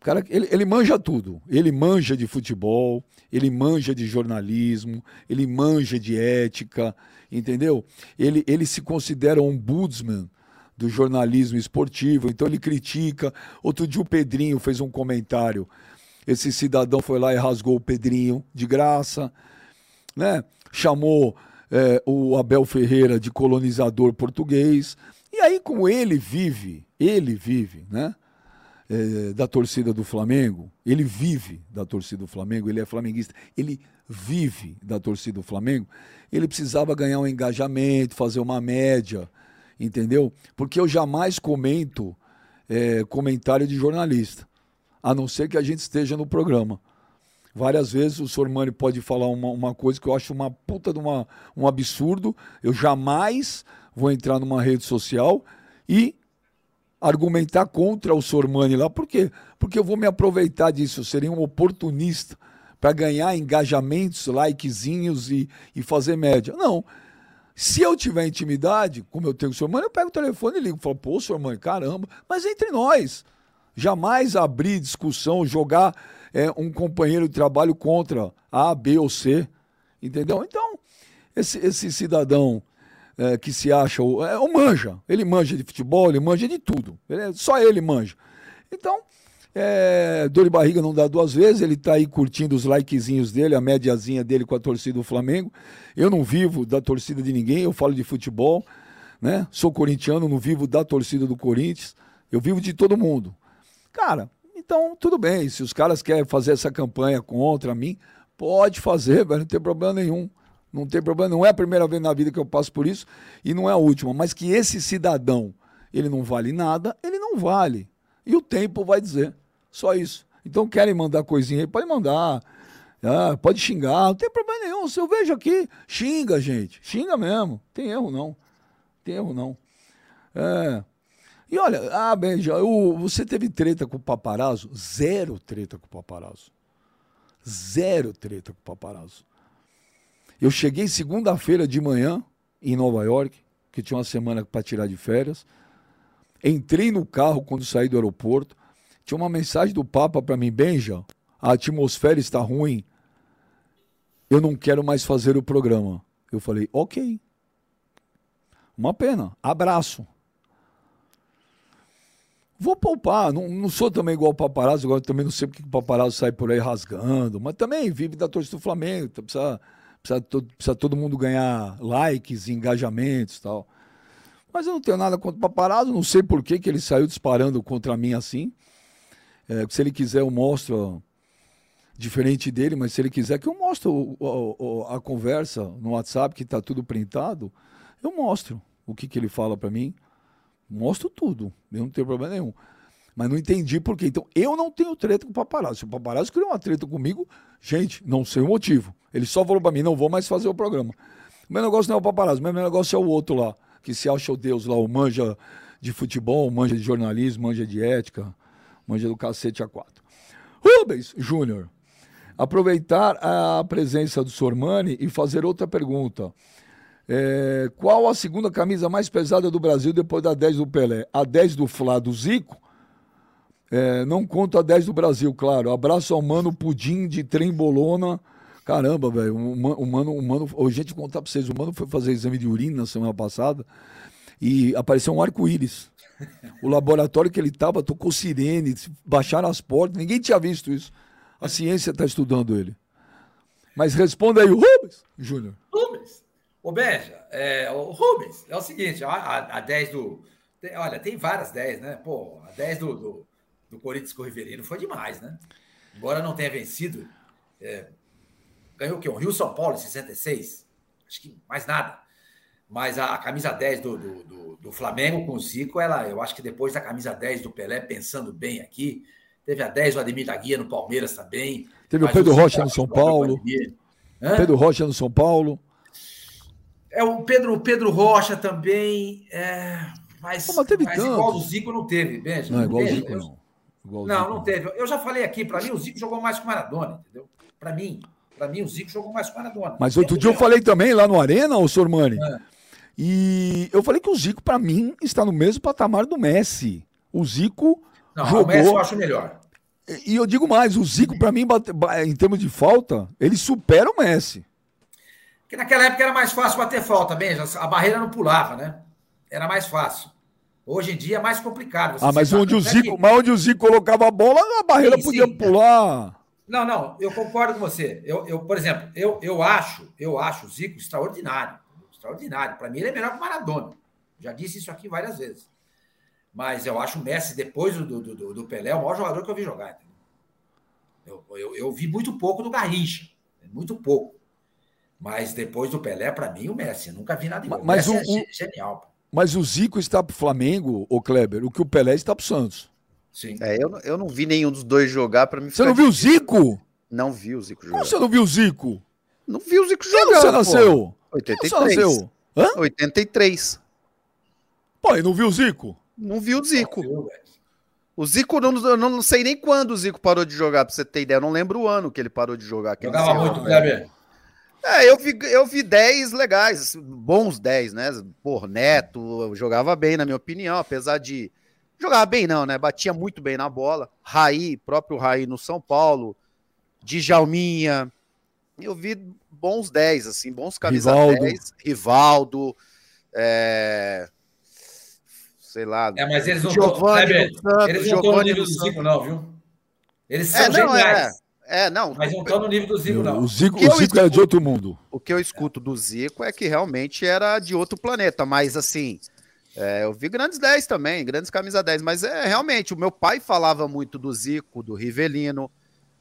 o cara, ele, ele manja tudo. Ele manja de futebol, ele manja de jornalismo, ele manja de ética, entendeu? Ele, ele se considera um ombudsman do jornalismo esportivo, então ele critica. Outro dia o Pedrinho fez um comentário. Esse cidadão foi lá e rasgou o Pedrinho de graça, né? Chamou é, o Abel Ferreira de colonizador português. E aí, como ele vive, ele vive, né? é, da torcida do Flamengo, ele vive da torcida do Flamengo, ele é flamenguista, ele vive da torcida do Flamengo, ele precisava ganhar um engajamento, fazer uma média, entendeu? Porque eu jamais comento é, comentário de jornalista, a não ser que a gente esteja no programa. Várias vezes o Sormani pode falar uma, uma coisa que eu acho uma puta de uma, um absurdo. Eu jamais vou entrar numa rede social e argumentar contra o Sormani lá. Por quê? Porque eu vou me aproveitar disso, eu seria um oportunista para ganhar engajamentos, likezinhos e, e fazer média. Não. Se eu tiver intimidade, como eu tenho com o Sormani, eu pego o telefone e ligo. Falo, pô, Sormani, caramba. Mas entre nós. Jamais abrir discussão, jogar é, um companheiro de trabalho contra A, B ou C. Entendeu? Então, esse, esse cidadão é, que se acha o, é, manja. Ele manja de futebol, ele manja de tudo. Ele, é, só ele manja. Então, É, dor de barriga não dá duas vezes, ele tá aí curtindo os likezinhos dele, a médiazinha dele com a torcida do Flamengo. Eu não vivo da torcida de ninguém, eu falo de futebol, né? Sou corintiano, não vivo da torcida do Corinthians, eu vivo de todo mundo. Cara, então tudo bem, se os caras querem fazer essa campanha contra mim, pode fazer, velho, não tem problema nenhum. Não tem problema, não é a primeira vez na vida que eu passo por isso e não é a última, mas que esse cidadão, ele não vale nada, ele não vale. E o tempo vai dizer. Só isso. Então querem mandar coisinha aí, pode mandar. Ah, pode xingar, não tem problema nenhum. Se eu vejo aqui, xinga, gente. Xinga mesmo. Tem erro não. Tem erro não. É. E olha, ah, Benja, você teve treta com o paparazzo? Zero treta com o paparazzo. Zero treta com o paparazzo. Eu cheguei segunda-feira de manhã em Nova York, que tinha uma semana para tirar de férias. Entrei no carro quando saí do aeroporto. Tinha uma mensagem do Papa para mim, Benja, a atmosfera está ruim. Eu não quero mais fazer o programa. Eu falei, ok. Uma pena. Abraço. Vou poupar, não, não sou também igual o paparazzo, agora também não sei porque o paparazzo sai por aí rasgando, mas também vive da torcida do Flamengo, então precisa, precisa, precisa todo mundo ganhar likes, engajamentos e tal. Mas eu não tenho nada contra o paparazzo, não sei por que, que ele saiu disparando contra mim assim. É, se ele quiser, eu mostro diferente dele, mas se ele quiser que eu mostre o, o, a conversa no WhatsApp, que está tudo printado, eu mostro o que, que ele fala para mim. Mostro tudo, eu não tenho problema nenhum. Mas não entendi por quê. Então, eu não tenho treta com o paparazzo. Se o paparazzo criou uma treta comigo, gente, não sei o motivo. Ele só falou para mim, não vou mais fazer o programa. O meu negócio não é o paparazzo, o meu negócio é o outro lá que se acha o Deus lá, o manja de futebol, manja de jornalismo, manja de ética, manja do cacete a quatro. Rubens Júnior, aproveitar a presença do Sormani e fazer outra pergunta. É, qual a segunda camisa mais pesada do Brasil depois da 10 do Pelé? A 10 do Flá do Zico? É, não conta a 10 do Brasil, claro. Abraço ao mano Pudim de Trem Bolona Caramba, velho, o mano, o mano, a gente contar pra vocês, o mano foi fazer exame de urina na semana passada e apareceu um arco-íris. O laboratório que ele tava tocou sirene, baixaram as portas, ninguém tinha visto isso. A ciência está estudando ele. Mas responda aí, o Rubens, Júnior. Rubens. Ô, Benja, é, o Rubens, é o seguinte, a, a, a 10 do. Tem, olha, tem várias 10, né? Pô, a 10 do, do, do Corinthians com o Riverino foi demais, né? Embora não tenha vencido, é, ganhou o quê? Um Rio São Paulo em 66? Acho que mais nada. Mas a, a camisa 10 do, do, do, do, Flamengo com o Zico, ela, eu acho que depois da camisa 10 do Pelé, pensando bem aqui, teve a 10 do Ademir da Guia no Palmeiras também. Teve o Pedro Rocha no São Paulo. Pedro Rocha no São Paulo. É o Pedro, o Pedro Rocha também. É, mas, Pô, mas teve mas igual o Zico não teve, Benja. Não, igual o Zico não. Igual não, Zico, não teve. Eu já falei aqui, para mim, o Zico jogou mais que o Maradona, entendeu? Para mim. Para mim, o Zico jogou mais com o Maradona. Mas outro dia eu falei também lá no Arena, o Sormani. É. E eu falei que o Zico, para mim, está no mesmo patamar do Messi. O Zico. Não, jogou... o Messi eu acho melhor. E eu digo mais, o Zico, para mim, em termos de falta, ele supera o Messi. Porque naquela época era mais fácil bater falta, bem, a barreira não pulava, né? Era mais fácil. Hoje em dia é mais complicado. Ah, mas onde, o Zico, que... mas onde o Zico colocava a bola, a barreira sim, podia sim. pular. Não, não, eu concordo com você. Eu, eu por exemplo, eu, eu acho, eu acho o Zico extraordinário. Extraordinário. Para mim, ele é melhor que o Maradona. Já disse isso aqui várias vezes. Mas eu acho o Messi, depois do, do, do Pelé, o maior jogador que eu vi jogar. Eu, eu, eu, vi muito pouco do Garrincha. Muito pouco. Mas depois do Pelé, para mim, o Messi. Eu nunca vi nada igual. Mas o, Messi o, é genial. Mas o Zico está para o Flamengo, o Kleber, o que o Pelé está para o Santos. Sim. É, eu, eu não vi nenhum dos dois jogar para mim. Você não viu o Zico? Não vi o Zico jogar. Como você não viu o Zico? Não vi o Zico jogar. Você nasceu? 83. Você nasceu? Hã? 83. Pô, e não viu o Zico? Não vi o Zico. O Zico, não, eu não sei nem quando o Zico parou de jogar, pra você ter ideia. Eu não lembro o ano que ele parou de jogar. Jogava muito, Kleber. É, eu vi, eu vi 10 legais, bons 10, né? Por Neto, jogava bem, na minha opinião, apesar de Jogava bem, não, né? Batia muito bem na bola. Raí, próprio Raí no São Paulo. Djalminha. Eu vi bons 10, assim, bons camisa Rivaldo. 10. Rivaldo. É... Sei lá. É, mas eles não estão. Eles não estão no nível do Zico, não, viu? Eles são é, não, geniais. É, é, não. Mas não estão no nível do Zico, não. O Zico, o Zico escuto, era de outro mundo. O que eu escuto do Zico é que realmente era de outro planeta, mas assim. É, eu vi grandes 10 também, grandes camisa 10, mas é realmente, o meu pai falava muito do Zico, do Rivelino.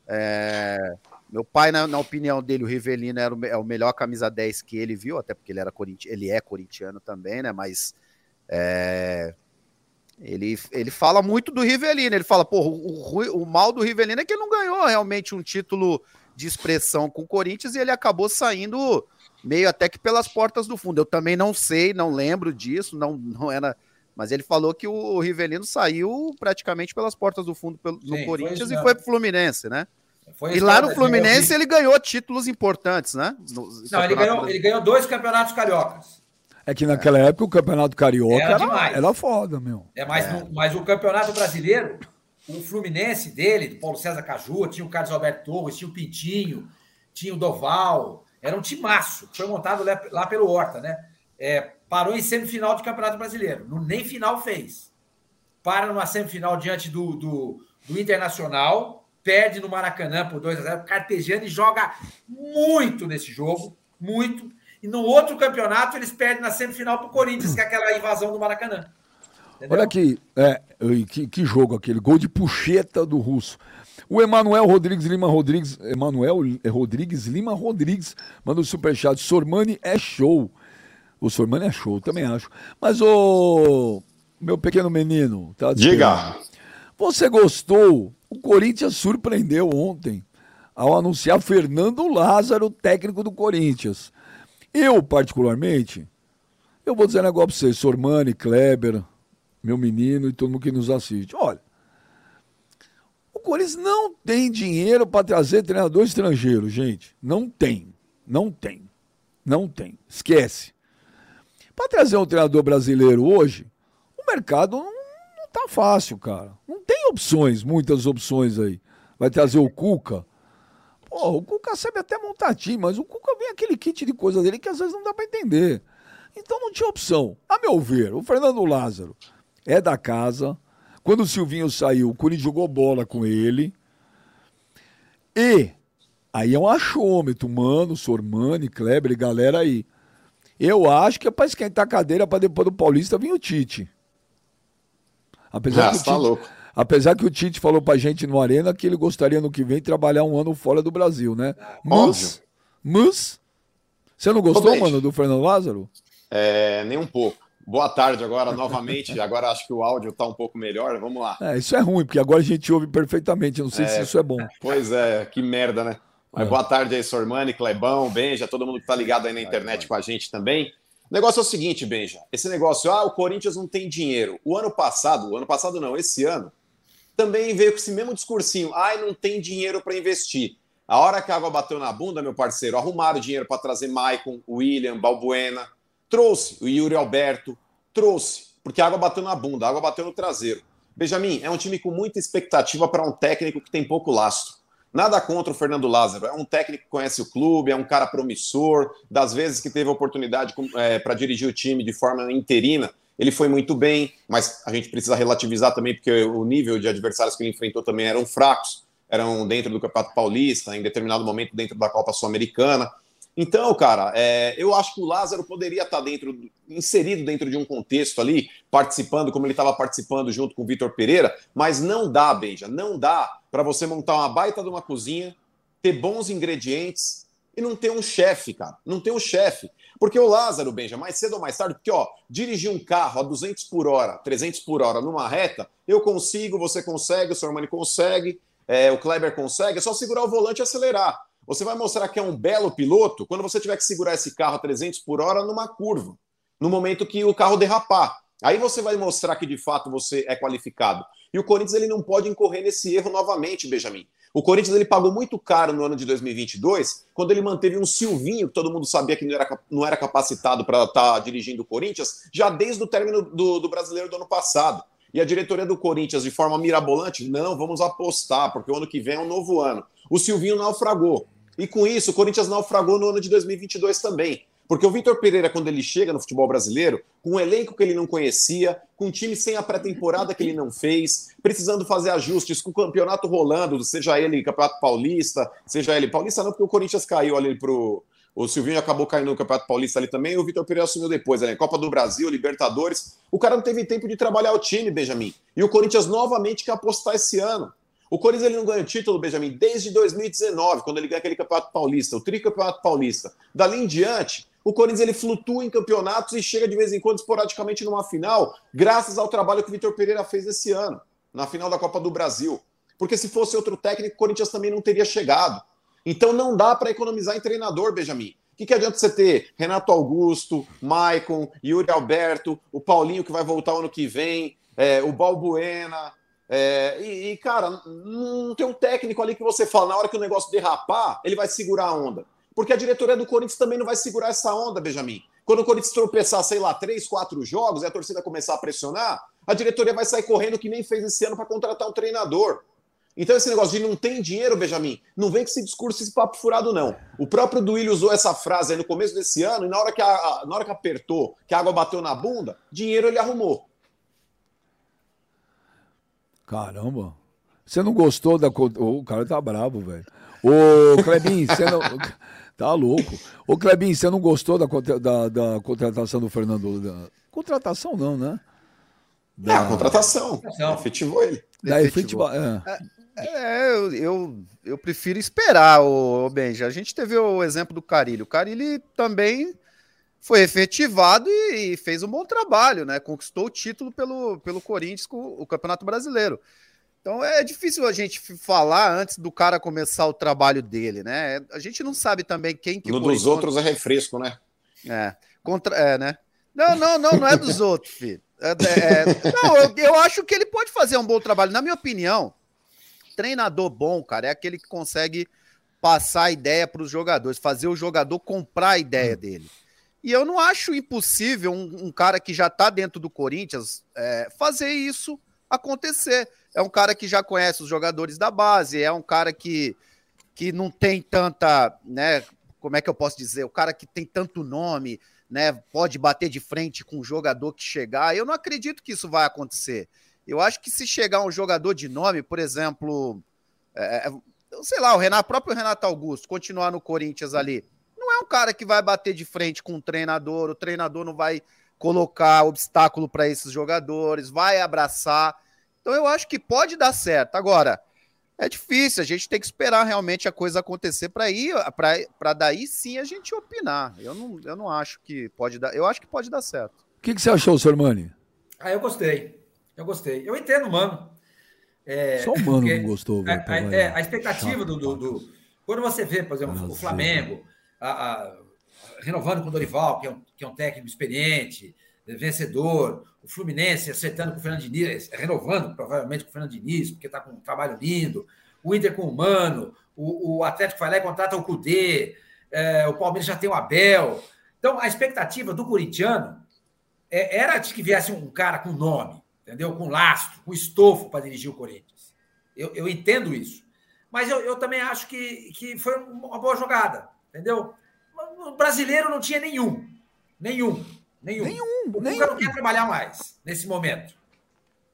É, meu pai, na, na, opinião dele, o Rivelino era o, é o melhor camisa 10 que ele viu, até porque ele era ele é corintiano também, né? Mas é, ele, ele fala muito do Rivelino. Ele fala, pô, o, o, o, mal do Rivelino é que ele não ganhou realmente um título de expressão com o Corinthians e ele acabou saindo meio até que pelas portas do fundo. Eu também não sei, não lembro disso, não, não era. Mas ele falou que o Rivelino saiu praticamente pelas portas do fundo pelo, Sim, no Corinthians foi e foi pro Fluminense, né? Foi e lá no Fluminense ele ganhou títulos importantes, né? No, não, ele ganhou, ele ganhou dois campeonatos cariocas. É que naquela época o Campeonato Carioca era, era, era foda, meu. É, mas, é. No, mas o Campeonato Brasileiro, o Fluminense dele, do Paulo César Caju, tinha o Carlos Alberto Torres, tinha o Pintinho, tinha o Doval. Era um timaço, foi montado lá, lá pelo Horta, né? É, parou em semifinal de Campeonato Brasileiro. No, nem final fez. Para numa semifinal diante do, do, do Internacional, perde no Maracanã por 2 a 0 Cartegiani joga muito nesse jogo, muito. E no outro campeonato, eles perdem na semifinal para o Corinthians, que é aquela invasão do Maracanã. Entendeu? Olha aqui, é, que, que jogo aquele, gol de puxeta do russo. O Emanuel Rodrigues Lima Rodrigues, Emanuel Rodrigues Lima Rodrigues, manda o um superchat. Sormani é show. O Sormani é show, também acho. Mas o meu pequeno menino, tá Diga. Você gostou? O Corinthians surpreendeu ontem ao anunciar Fernando Lázaro, técnico do Corinthians. Eu, particularmente, eu vou dizer um negócio pra vocês, Sormani, Kleber, meu menino e todo mundo que nos assiste. Olha, o Corinthians não tem dinheiro para trazer treinador estrangeiro, gente. Não tem. Não tem. Não tem. Esquece. Para trazer um treinador brasileiro hoje, o mercado não, tá fácil, cara. Não tem opções, muitas opções aí. Vai trazer o Cuca. Pô, o Cuca sabe até montar time, mas o Cuca vem aquele kit de coisa dele que às vezes não dá para entender. Então não tinha opção. A meu ver, o Fernando Lázaro é da casa. Quando o Silvinho saiu, o Corinthians jogou bola com ele. E aí é um achômetro, mano, Sormani, Kleber e galera aí. Eu acho que é para esquentar a cadeira para depois do Paulista vir o Tite. Apesar ah, que o tá Tite, louco. Apesar que o Tite falou pra gente no Arena que ele gostaria no que vem trabalhar um ano fora do Brasil, né? Mas, mas você não gostou, mano, do Fernando Lázaro? É, nem um pouco. Boa tarde agora novamente. Agora acho que o áudio está um pouco melhor. Vamos lá. É, isso é ruim, porque agora a gente ouve perfeitamente. Não sei é, se isso é bom. Pois é, que merda, né? Mas é. boa tarde aí, Sormani, Clebão, Benja, todo mundo que está ligado aí na internet com a gente também. O negócio é o seguinte, Benja. Esse negócio, ah, o Corinthians não tem dinheiro. O ano passado, o ano passado não, esse ano, também veio com esse mesmo discursinho. Ai, não tem dinheiro para investir. A hora que a água bateu na bunda, meu parceiro, arrumaram dinheiro para trazer Maicon, William, Balbuena, trouxe o Yuri Alberto, trouxe, porque a água bateu na bunda, a água bateu no traseiro. Benjamin, é um time com muita expectativa para um técnico que tem pouco lastro. Nada contra o Fernando Lázaro, é um técnico que conhece o clube, é um cara promissor. Das vezes que teve oportunidade é, para dirigir o time de forma interina, ele foi muito bem, mas a gente precisa relativizar também, porque o nível de adversários que ele enfrentou também eram fracos, eram dentro do Campeonato Paulista, em determinado momento dentro da Copa Sul-Americana. Então, cara, é, eu acho que o Lázaro poderia estar dentro, inserido dentro de um contexto ali, participando como ele estava participando junto com o Vitor Pereira, mas não dá, Beija, não dá para você montar uma baita de uma cozinha, ter bons ingredientes e não ter um chefe, cara. Não ter um chefe. Porque o Lázaro, Benja, mais cedo ou mais tarde, porque, ó, dirigir um carro a 200 por hora, 300 por hora numa reta, eu consigo, você consegue, o Sormani consegue, é, o Kleber consegue, é só segurar o volante e acelerar. Você vai mostrar que é um belo piloto quando você tiver que segurar esse carro a 300 por hora numa curva, no momento que o carro derrapar. Aí você vai mostrar que de fato você é qualificado. E o Corinthians ele não pode incorrer nesse erro novamente, Benjamin. O Corinthians ele pagou muito caro no ano de 2022, quando ele manteve um Silvinho, que todo mundo sabia que não era, não era capacitado para estar tá dirigindo o Corinthians, já desde o término do, do brasileiro do ano passado. E a diretoria do Corinthians, de forma mirabolante, não, vamos apostar, porque o ano que vem é um novo ano. O Silvinho naufragou. E com isso, o Corinthians naufragou no ano de 2022 também. Porque o Vitor Pereira, quando ele chega no futebol brasileiro, com um elenco que ele não conhecia, com um time sem a pré-temporada que ele não fez, precisando fazer ajustes, com o campeonato rolando, seja ele Campeonato Paulista, seja ele Paulista, não, porque o Corinthians caiu ali pro. O Silvinho acabou caindo no Campeonato Paulista ali também, e o Vitor Pereira assumiu depois, né? Copa do Brasil, Libertadores. O cara não teve tempo de trabalhar o time, Benjamin. E o Corinthians novamente quer apostar esse ano. O Corinthians ele não ganha título, Benjamin, desde 2019, quando ele ganha aquele Campeonato Paulista, o Tricampeonato Paulista. Dali em diante, o Corinthians ele flutua em campeonatos e chega de vez em quando, esporadicamente, numa final, graças ao trabalho que o Vitor Pereira fez esse ano, na final da Copa do Brasil. Porque se fosse outro técnico, o Corinthians também não teria chegado. Então não dá para economizar em treinador, Benjamin. O que, que adianta você ter Renato Augusto, Maicon, Yuri Alberto, o Paulinho que vai voltar ano que vem, é, o Balbuena, é, e, e, cara, não tem um técnico ali que você fala, na hora que o negócio derrapar, ele vai segurar a onda. Porque a diretoria do Corinthians também não vai segurar essa onda, Benjamin. Quando o Corinthians tropeçar, sei lá, três, quatro jogos e a torcida começar a pressionar, a diretoria vai sair correndo que nem fez esse ano para contratar um treinador. Então, esse negócio de não tem dinheiro, Benjamin, não vem com esse discurso, esse papo furado, não. O próprio Duílio usou essa frase no começo desse ano, e na hora que, a, na hora que apertou, que a água bateu na bunda, dinheiro ele arrumou. Caramba. Você não gostou da. O cara tá bravo, velho. Ô, Clebinho, você não. Tá louco. Ô, Clebinho, você não gostou da, da, da contratação do Fernando? Da... Contratação não, né? Da... É, a contratação. Efetivou ele. Da efetivou. É. é. É, eu, eu, eu, prefiro esperar, o Benja. A gente teve o exemplo do Carilho. O Carilho também foi efetivado e, e, fez um bom trabalho, né? Conquistou o título pelo, pelo Corinthians com o Campeonato Brasileiro. Então é difícil a gente falar antes do cara começar o trabalho dele, né? A gente não sabe também quem que. No dos outros é refresco, né? É, contra, é, né? Não, não, não, não é dos outros, filho. É, é, não, eu, eu acho que ele pode fazer um bom trabalho. Na minha opinião, treinador bom, cara, é aquele que consegue passar a ideia para os jogadores, fazer o jogador comprar a ideia hum. dele. E eu não acho impossível um, um cara que já está dentro do Corinthians é, fazer isso acontecer. É um cara que já conhece os jogadores da base, é um cara que, que não tem tanta, né? Como é que eu posso dizer? O cara que tem tanto nome, né? Pode bater de frente com o jogador que chegar. Eu não acredito que isso vai acontecer. Eu acho que se chegar um jogador de nome, por exemplo, é, é sei lá, o Renato, próprio Renato Augusto, continuar no Corinthians ali é um cara que vai bater de frente com o treinador, o treinador não vai colocar obstáculo para esses jogadores, vai abraçar. Então eu acho que pode dar certo. Agora, é difícil, a gente tem que esperar realmente a coisa acontecer para ir para daí sim a gente opinar. Eu não, eu não acho que pode dar, eu acho que pode dar certo. O que, que você achou, Sr. Mani? Ah, eu gostei. Eu gostei. Eu entendo, mano. É, Só o mano não gostou. a, a, é, a expectativa do, do, do, Quando você vê, por exemplo, o Flamengo, a, a, renovando com o Dorival, que é, um, que é um técnico experiente, vencedor, o Fluminense acertando com o Fernando Diniz, renovando provavelmente com o Fernando Diniz, porque está com um trabalho lindo, o Inter com o Mano, o, o Atlético vai lá e contrata o Cudê, é, o Palmeiras já tem o Abel. Então, a expectativa do corintiano é, era de que viesse um cara com nome, entendeu? Com lastro, com estofo para dirigir o Corinthians. Eu, eu entendo isso. Mas eu, eu também acho que, que foi uma boa jogada. Entendeu? O brasileiro não tinha nenhum. Nenhum. Nenhum. Nenhum. O nenhum. Cuca não quer trabalhar mais nesse momento.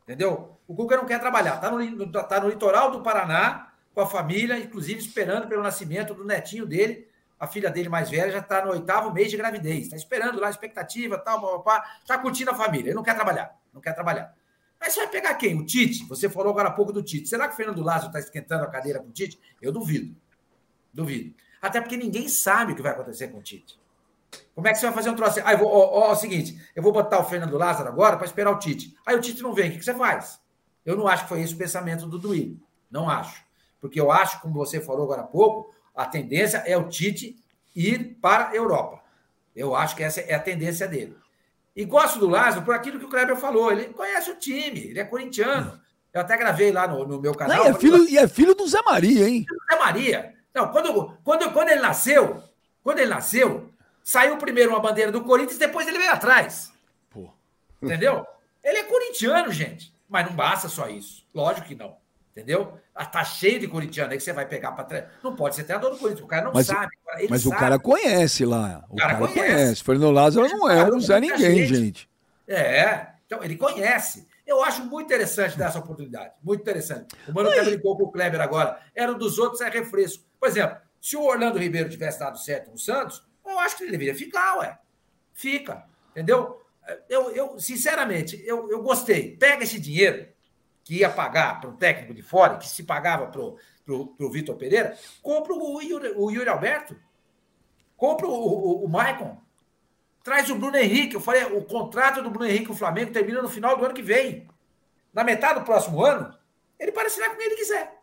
Entendeu? O Cuca não quer trabalhar. Está no, tá no litoral do Paraná com a família, inclusive esperando pelo nascimento do netinho dele. A filha dele mais velha já está no oitavo mês de gravidez. Está esperando lá, expectativa, tal, papá. Está curtindo a família. Ele não quer trabalhar. Não quer trabalhar. Mas você vai pegar quem? O Tite? Você falou agora há pouco do Tite. Será que o Fernando Lázaro está esquentando a cadeira para o Tite? Eu duvido. Duvido. Até porque ninguém sabe o que vai acontecer com o Tite. Como é que você vai fazer um troço? Ah, eu vou, ó, ó, é o seguinte, eu vou botar o Fernando Lázaro agora para esperar o Tite. Aí o Tite não vem, o que, que você faz? Eu não acho que foi esse o pensamento do Duílio. Não acho. Porque eu acho, como você falou agora há pouco, a tendência é o Tite ir para a Europa. Eu acho que essa é a tendência dele. E gosto do Lázaro por aquilo que o Kleber falou. Ele conhece o time, ele é corintiano. Eu até gravei lá no, no meu canal. Não, e, é filho, e é filho do Zé Maria, hein? Zé Maria. Não, quando, quando, quando ele nasceu, quando ele nasceu, saiu primeiro uma bandeira do Corinthians, depois ele veio atrás. Pô. Entendeu? Ele é corintiano, gente. Mas não basta só isso. Lógico que não. Entendeu? Ah, tá cheio de corintiano aí que você vai pegar para trás. Não pode ser treinador do Corinthians, o cara não Mas- sabe. Mas sabe. o cara conhece lá. O cara cara, conhece. conhece. Fernando Lázaro não é um Zé Ninguém, gente. gente. É, então ele conhece. Eu acho muito interessante dar essa oportunidade. Muito interessante. O Mano até brincou com o Kleber agora. Era um dos outros, é refresco. Por exemplo, se o Orlando Ribeiro tivesse dado certo no Santos, eu acho que ele deveria ficar, ué. Fica. Entendeu? Eu, eu sinceramente, eu, eu gostei. Pega esse dinheiro que ia pagar para um técnico de fora, que se pagava para o Vitor Pereira, compra o Yuri, o Yuri Alberto. Compra o, o, o Maicon. Traz o Bruno Henrique. Eu falei, o contrato do Bruno Henrique, o Flamengo, termina no final do ano que vem. Na metade do próximo ano, ele assinar com quem ele quiser.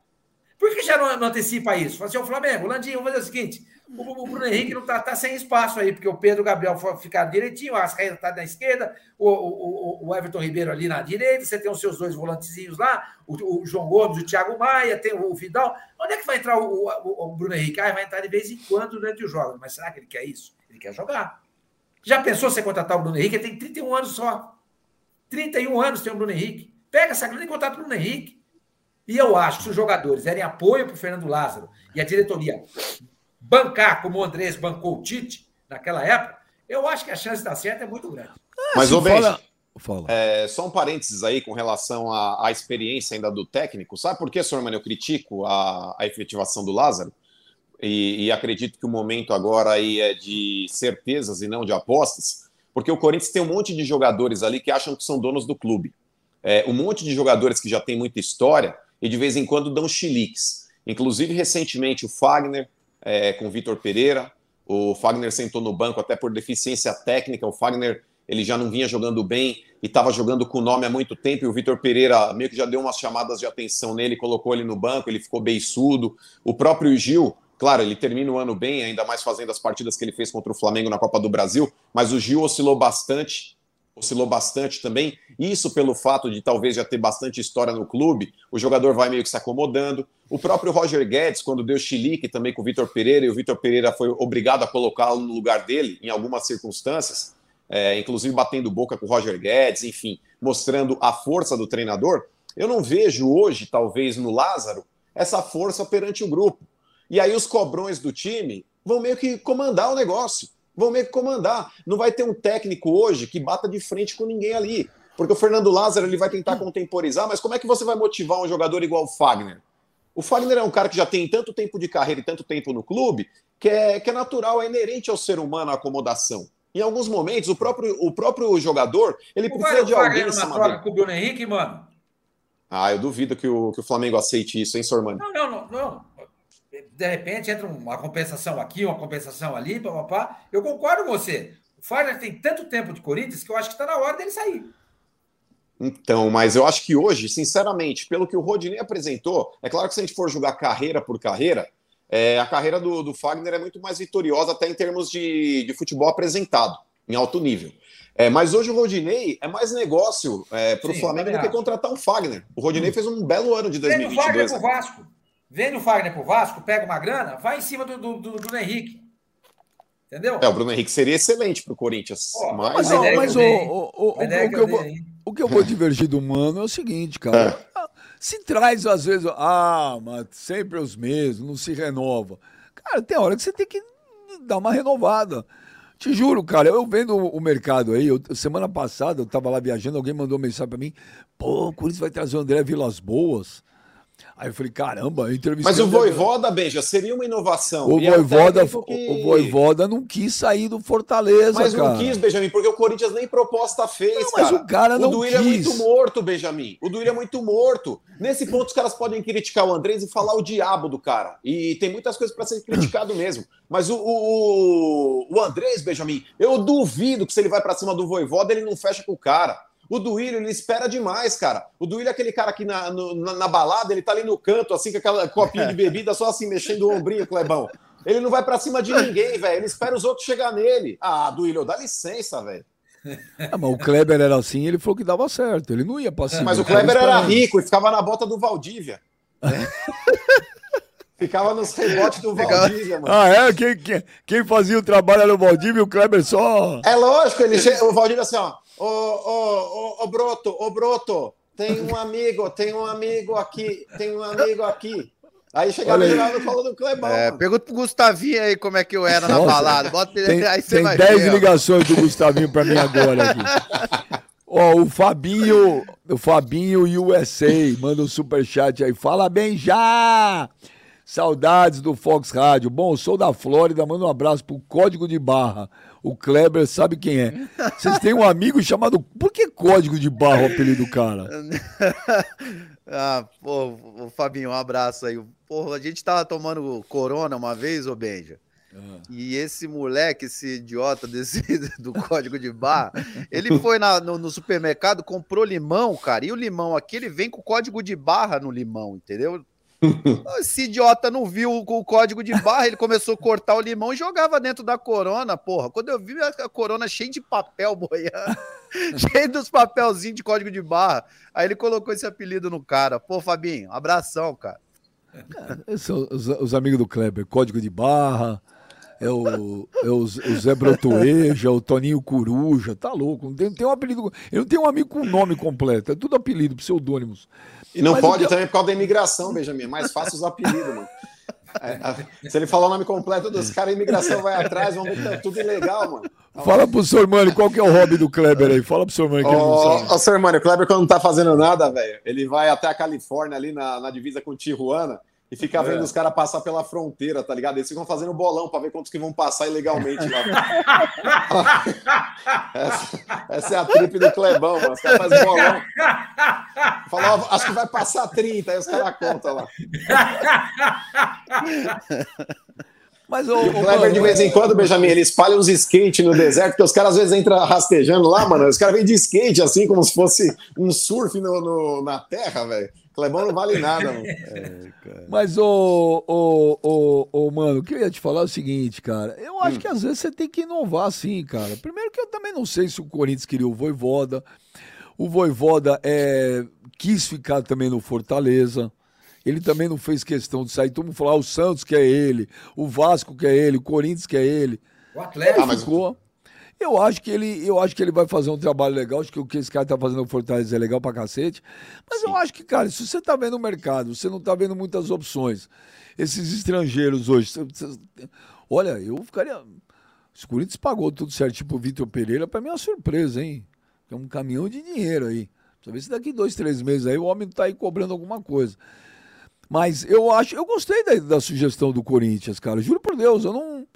Por que já não, não antecipa isso? Fala assim, ô Flamengo, Landinho, vamos fazer o seguinte: o, o Bruno Henrique não tá, tá sem espaço aí, porque o Pedro o Gabriel ficaram direitinho, a Ascaída tá na esquerda, o, o, o- o Everton Ribeiro ali na direita, você tem os seus dois volantezinhos lá, o, o João Gomes, o Thiago Maia, tem o, Vidal. Onde é que vai entrar o, o- o Bruno Henrique? Ah, vai entrar de vez em quando durante os jogos. Mas será que ele quer isso? Ele quer jogar. Já pensou você contratar o Bruno Henrique? Ele tem 31 anos só. 31 anos tem o Bruno Henrique. Pega essa grana e contrata o Bruno Henrique. E eu acho que se os jogadores derem apoio para o Fernando Lázaro e a diretoria bancar, como o Andrés bancou o Tite naquela época, eu acho que a chance de dar certo é muito grande. Mas, Se ô, Benji, fala- Fala. É, só um parênteses aí com relação à, à experiência ainda do técnico. Sabe por que, senhor Mano, eu critico a, a efetivação do Lázaro? E, e acredito que o momento agora aí é de certezas e não de apostas, porque o Corinthians tem um monte de jogadores ali que acham que são donos do clube. É, um monte de jogadores que já tem muita história e de vez em quando dão chiliques. Inclusive, recentemente, o Fagner é, com o Vitor Pereira. O Fagner sentou no banco até por deficiência técnica. O Fagner ele já não vinha jogando bem e estava jogando com o nome há muito tempo. E o Vitor Pereira meio que já deu umas chamadas de atenção nele, colocou ele no banco, ele ficou beiçudo. O próprio Gil, claro, ele termina o ano bem, ainda mais fazendo as partidas que ele fez contra o Flamengo na Copa do Brasil, mas o Gil oscilou bastante. Oscilou bastante também. Isso pelo fato de talvez já ter bastante história no clube, o jogador vai meio que se acomodando. O próprio Roger Guedes, quando deu chilique também com o Vitor Pereira, e o Vitor Pereira foi obrigado a colocá-lo no lugar dele em algumas circunstâncias, é, inclusive batendo boca com o Roger Guedes, enfim, mostrando a força do treinador. Eu não vejo hoje, talvez no Lázaro, essa força perante o grupo. E aí os cobrões do time vão meio que comandar o negócio. Vão meio que comandar. Não vai ter um técnico hoje que bata de frente com ninguém ali. Porque o Fernando Lázaro ele vai tentar contemporizar, mas como é que você vai motivar um jogador igual o Fagner? O Fagner é um cara que já tem tanto tempo de carreira e tanto tempo no clube que é, que é natural, é inerente ao ser humano a acomodação. Em alguns momentos, o próprio, o próprio jogador ele O precisa de alguém numa cima troca com o Bruno Henrique, mano. Ah, eu duvido que o, que o Flamengo aceite isso, hein, Sormani? Não, não, não, não. De repente entra uma compensação aqui, uma compensação ali, papapá. Eu concordo com você. O Fagner tem tanto tempo de Corinthians que eu acho que está na hora dele sair. Então, mas eu acho que hoje, sinceramente, pelo que o Rodinei apresentou, é claro que se a gente for julgar carreira por carreira, é, a carreira do, do Fagner é muito mais vitoriosa até em termos de, de futebol apresentado, em alto nível. É, mas hoje o Rodinei é mais negócio é, para o Flamengo do também que contratar um Fagner. O Rodinei fez um belo ano de Vende o Fagner 2022. pro né? Vasco. Vende o Fagner pro Vasco, pega uma grana, vai em cima do, do, do Bruno Henrique. Entendeu? É, o Bruno Henrique seria excelente para o Corinthians. Ó, mas Mas, ó, mas dei, o, o, o, que eu eu vou, o que eu vou divergir do mano é o seguinte, cara. Se traz, às vezes, ah, mas sempre os mesmos, não se renova. Cara, tem hora que você tem que dar uma renovada. Te juro, cara, eu vendo o o mercado aí, eu- semana passada eu tava lá viajando, alguém mandou mensagem pra mim, pô, o Corinthians vai trazer o André Vilas Boas. Aí eu falei, caramba, entrevistei Mas o Voivoda, Beija, seria uma inovação. o E Voivoda, que- o Voivoda não quis sair do Fortaleza, Mas cara. não quis, Benjamin, porque o Corinthians nem proposta fez, Não, mas cara. o cara não Duílio é muito morto, Benjamin. O Duílio é muito morto. Nesse ponto, os caras podem criticar o Andrés e falar o diabo do cara. E tem muitas coisas para ser criticado mesmo. Mas o, o, o Andrés, Benjamin, eu duvido que se ele vai para cima do Voivoda, ele não fecha com o cara. O Duílio, ele espera demais, cara. O Duílio é aquele cara que na, no- na, na balada, ele tá ali no canto, assim, com aquela copinha de bebida, só assim, mexendo o ombrinho, Clebão. Ele não vai para cima de ninguém, velho. Ele espera os outros chegar nele. Ah, Duílio, dá licença, velho. Ah, mas o Kleber era assim, ele falou que dava certo. Ele não ia pra cima. Mas o Kleber era rico e ficava na bota do Valdívia. ficava nos rebotes do Valdívia, mano. Ah, é? Quem, quem, quem fazia o trabalho era o Valdívia e o Kleber só. É lógico, ele che... o Valdívia assim, ó. Ô, ô, ô, ô, Broto, ô, Broto, tem um amigo, tem um amigo aqui, tem um amigo aqui. Aí chegava no colo do Clebão. É, pergunta pro Gustavinho aí como é que eu era Nossa, na balada. Bota tem, aí você tem vai 10 ligações do Gustavinho pra mim agora aqui. Ó, oh, o Fabinho, o Fabinho USA manda um superchat aí. Fala bem já! Saudades do Fox Rádio. Bom, sou da Flórida, manda um abraço pro Código de Barra. O Kleber sabe quem é. Vocês têm um amigo chamado. Por que Código de Barra o apelido do cara? ah, pô, Fabinho, um abraço aí. Porra, a gente tava tomando corona uma vez, ô Benja. Uhum. E esse moleque, esse idiota desse, do código de barra, ele foi na, no, no, supermercado, comprou limão, cara. E o limão aqui, ele vem com código de barra no limão, entendeu? Esse idiota não viu o código de barra, ele começou a cortar o limão e jogava dentro da corona, porra. Quando eu vi a corona cheia de papel boiando, cheio dos papelzinhos de código de barra, aí ele colocou esse apelido no cara. Pô, Fabinho, abração, cara. são os, os, amigos do Kleber, código de barra, é o, é o, Zé Brotoeja, o Toninho Coruja, tá louco. Não tem, tem um apelido. Ele não tem um amigo com nome completo, é tudo apelido, pseudônimos. E não Mas pode também por causa da imigração, Benjamin. É mais fácil os apelidos, mano. É, se ele falar o nome completo dos caras, a imigração vai atrás, vão ver que tá tudo ilegal, mano. Fala pro senhor Mano, qual que é o hobby do Kleber aí? Fala pro senhor Mano que ele não sabe. Ô, Mano, o Kleber quando não tá fazendo nada, velho, ele vai até a Califórnia, ali na, na divisa com Tijuana, e fica vendo é. os caras passar pela fronteira, tá ligado? Eles ficam fazendo bolão para ver quantos que vão passar ilegalmente lá. essa, essa, é a trip do Clebão, mano. Os caras fazem bolão. Fala, acho que vai passar 30, aí os caras contam lá. Mas o, o Kleber, de vez em quando, Benjamin, ele espalha uns skate no deserto, porque os caras às vezes entram rastejando lá, mano. Os caras vêm de skate, assim, como se fosse um surf no, no na terra, velho. Clebão não vale nada, mano. É, Mas, ô, ô, ô, ô, mano, o que eu ia te falar é o seguinte, cara. Eu acho hum. que às vezes você tem que inovar assim, cara. Primeiro que eu também não sei se o Corinthians queria o Voivoda. O Voivoda é, quis ficar também no Fortaleza. Ele também não fez questão de sair. Todo mundo falou, ah, o Santos quer ele, o Vasco quer ele, o Corinthians quer ele. O Atlético. Ele ficou. Eu acho que ele, eu acho que ele vai fazer um trabalho legal. Acho que o que esse cara tá fazendo no Fortaleza é legal pra cacete. Mas Sim. eu acho que, cara, se você tá vendo o mercado, você não tá vendo muitas opções. Esses estrangeiros hoje. Você, você, olha, eu ficaria. Se o Corinthians pagou tudo certinho pro Vitor Pereira, pra mim é uma surpresa, hein? É um caminhão de dinheiro aí. Precisa ver se daqui dois, três meses aí o homem tá aí cobrando alguma coisa. Mas eu acho, eu gostei da, da sugestão do Corinthians, cara. Juro por Deus, eu não.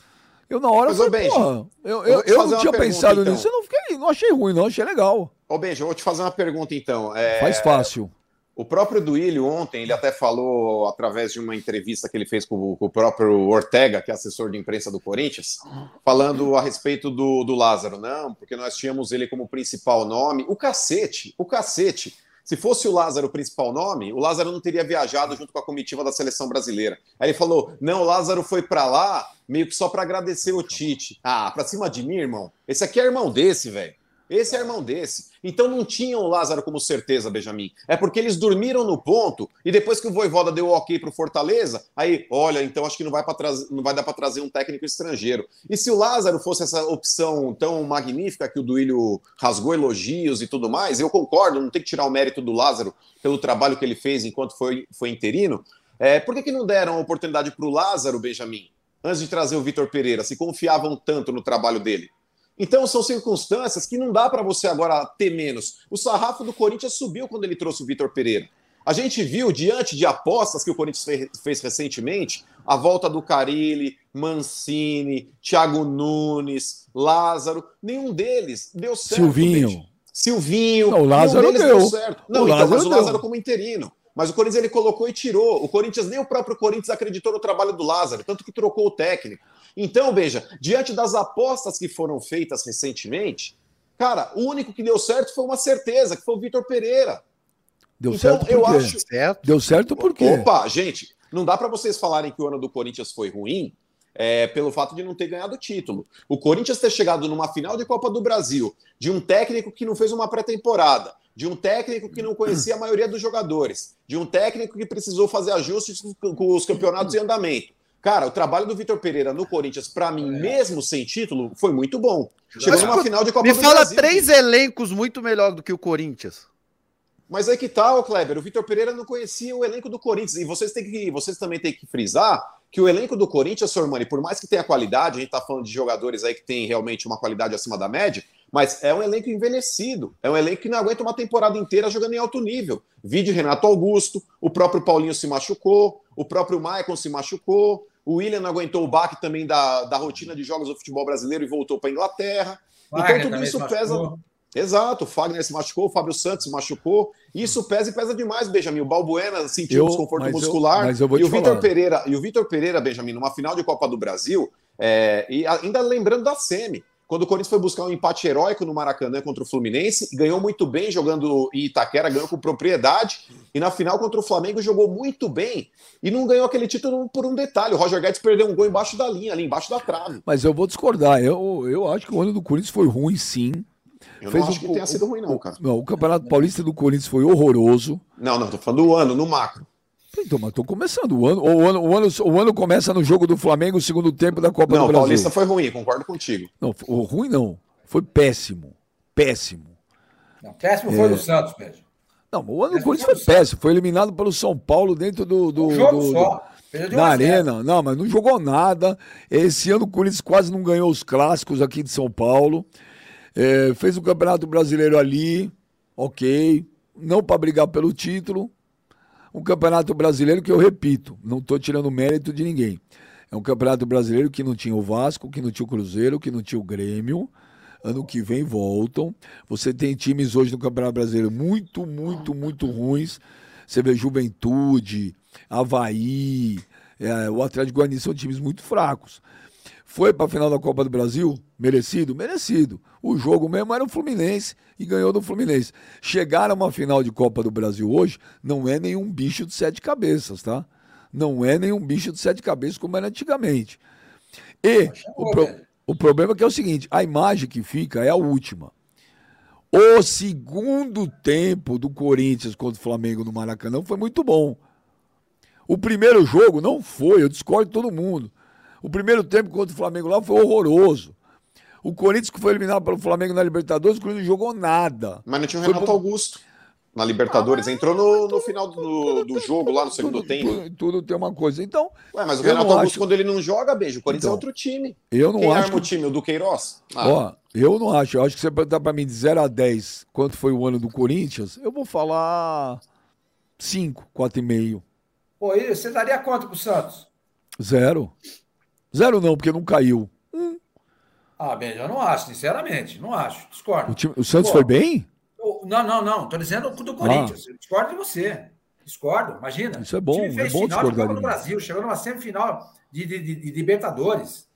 Eu na hora falei, porra, eu, eu, eu não tinha pensado então. nisso, eu não, fiquei, não achei ruim, não, achei legal. Ô, Benja, eu vou te fazer uma pergunta então. É... Faz fácil. O próprio Duílio ontem, ele até falou através de uma entrevista que ele fez com, com, o próprio Ortega, que é assessor de imprensa do Corinthians, falando a respeito do, do Lázaro. Não, porque nós tínhamos ele como principal nome. O cacete, o cacete. Se fosse o Lázaro o principal nome, o Lázaro não teria viajado junto com a comitiva da seleção brasileira. Aí ele falou: não, o Lázaro foi para lá meio que só para agradecer o Tite. Ah, pra cima de mim, irmão? Esse aqui é irmão desse, velho. Esse é irmão desse. Então não tinham o Lázaro como certeza, Benjamin. É porque eles dormiram no ponto e depois que o Voivoda deu o ok pro Fortaleza, aí, olha, então acho que não vai, não vai dar para trazer um técnico estrangeiro. E se o Lázaro fosse essa opção tão magnífica que o Duílio rasgou elogios e tudo mais, eu concordo, não tem que tirar o mérito do Lázaro pelo trabalho que ele fez enquanto foi, foi interino. É, por que, que não deram a oportunidade para o Lázaro, Benjamin, antes de trazer o Vitor Pereira? Se confiavam tanto no trabalho dele? Então são circunstâncias que não dá para você agora ter menos. O sarrafo do Corinthians subiu quando ele trouxe o Vitor Pereira. A gente viu, diante de apostas que o Corinthians fez recentemente, a volta do Carilli, Mancini, Thiago Nunes, Lázaro, nenhum deles deu certo. Silvinho. Silvinho. Não, o Lázaro deu. deu. certo. Não, o então, Lázaro mas o Lázaro deu. como interino. Mas o Corinthians ele colocou e tirou. O Corinthians, nem o próprio Corinthians acreditou no trabalho do Lázaro, tanto que trocou o técnico. Então, veja, diante das apostas que foram feitas recentemente, cara, o único que deu certo foi uma certeza, que foi o Vitor Pereira. Deu então, certo por eu quê? acho certo. Deu certo por quê? Opa, gente, não dá para vocês falarem que o ano do Corinthians foi ruim é, pelo fato de não ter ganhado o título. O Corinthians ter chegado numa final de Copa do Brasil, de um técnico que não fez uma pré-temporada, de um técnico que não conhecia a maioria dos jogadores, de um técnico que precisou fazer ajustes com os campeonatos em andamento. Cara, o trabalho do Vitor Pereira no Corinthians, para mim, é. mesmo sem título, foi muito bom. Chegou numa final de Copa Me do fala Brasil. três elencos muito melhor do que o Corinthians. Mas aí que tal, tá, Kleber? O Vitor Pereira não conhecia o elenco do Corinthians. E vocês, têm que, vocês também têm que frisar que o elenco do Corinthians, Sormani, por mais que tenha qualidade, a gente está falando de jogadores aí que tem realmente uma qualidade acima da média, mas é um elenco envelhecido. É um elenco que não aguenta uma temporada inteira jogando em alto nível. Vide Renato Augusto, o próprio Paulinho se machucou, o próprio Maicon se machucou, o William não aguentou o baque também da, da rotina de jogos do futebol brasileiro e voltou para a Inglaterra. Wagner então tudo isso pesa. Exato, o Fagner se machucou, o Fábio Santos se machucou. Isso pesa e pesa demais, Benjamin. O Balbuena sentiu eu, desconforto muscular. Eu, eu e o Vitor Pereira, e o Vitor Pereira, Benjamin, numa final de Copa do Brasil, é, e ainda lembrando da Semi. Quando o Corinthians foi buscar um empate heróico no Maracanã contra o Fluminense, ganhou muito bem jogando em Itaquera, ganhou com propriedade, e na final contra o Flamengo jogou muito bem e não ganhou aquele título por um detalhe. O Roger Guedes perdeu um gol embaixo da linha, ali embaixo da trave. Mas eu vou discordar. Eu, eu acho que o ano do Corinthians foi ruim, sim. Eu Fez não acho que tenha sido ruim, não, cara. Não, o Campeonato Paulista do Corinthians foi horroroso. Não, não, tô falando do ano, no macro. Então, mas tô começando. O ano, o, ano, o, ano, o ano começa no jogo do Flamengo, o segundo tempo da Copa não, do Brasil. Não, o Paulista foi ruim, concordo contigo. Não, o ruim não. Foi péssimo. Péssimo. Não, péssimo foi é... do Santos, Pedro. Não, o ano do Corinthians foi, foi péssimo. Foi eliminado pelo São Paulo dentro do. do, um jogo do, só. Do, na arena. Não, mas não jogou nada. Esse ano o Corinthians quase não ganhou os clássicos aqui de São Paulo. É, fez o Campeonato Brasileiro ali, ok. Não para brigar pelo título. Um Campeonato Brasileiro que eu repito, não estou tirando mérito de ninguém. É um Campeonato Brasileiro que não tinha o Vasco, que não tinha o Cruzeiro, que não tinha o Grêmio. Ano que vem voltam. Você tem times hoje no Campeonato Brasileiro muito, muito, muito ruins. Você vê Juventude, Havaí, é, o Atlético Guarani são times muito fracos. Foi para a final da Copa do Brasil? Merecido? Merecido. O jogo mesmo era o Fluminense e ganhou do Fluminense. Chegar a uma final de Copa do Brasil hoje não é nenhum bicho de sete cabeças, tá? Não é nenhum bicho de sete cabeças como era antigamente. E o, pro, o problema é que é o seguinte: a imagem que fica é a última. O segundo tempo do Corinthians contra o Flamengo no Maracanã foi muito bom. O primeiro jogo não foi, eu discordo de todo mundo. O primeiro tempo contra o Flamengo lá foi horroroso. O Corinthians que foi eliminado pelo Flamengo na Libertadores, o Corinthians não jogou nada. Mas não tinha o Renato Augusto na Libertadores. Ah, Entrou no, no final do, do jogo, lá no segundo tudo, tempo. Tudo, tudo, tem uma coisa. Então. Ué, mas o Renato Augusto, acho... quando ele não joga, beijo, o Corinthians é então, é outro time. Eu não Quem acho. arma que... o time? O do Queiroz? Ah. Ó, eu não acho. Eu acho que você perguntar para mim de 0 a 10 quanto foi o ano do Corinthians, eu vou falar 5, 4,5. Pô, você daria quanto pro Santos? Zero. Zero não, porque não caiu. Hum. Ah, bem, eu não acho, sinceramente. Não acho. Discordo. O, time, o Santos Pô, foi bem? Não, não, não. Estou dizendo do. Corinthians. Ah. Discordo de você. Discordo, imagina. Isso é bom. O time fez é bom final de Copa do Brasil, chegou numa semifinal de, de, de, de Libertadores.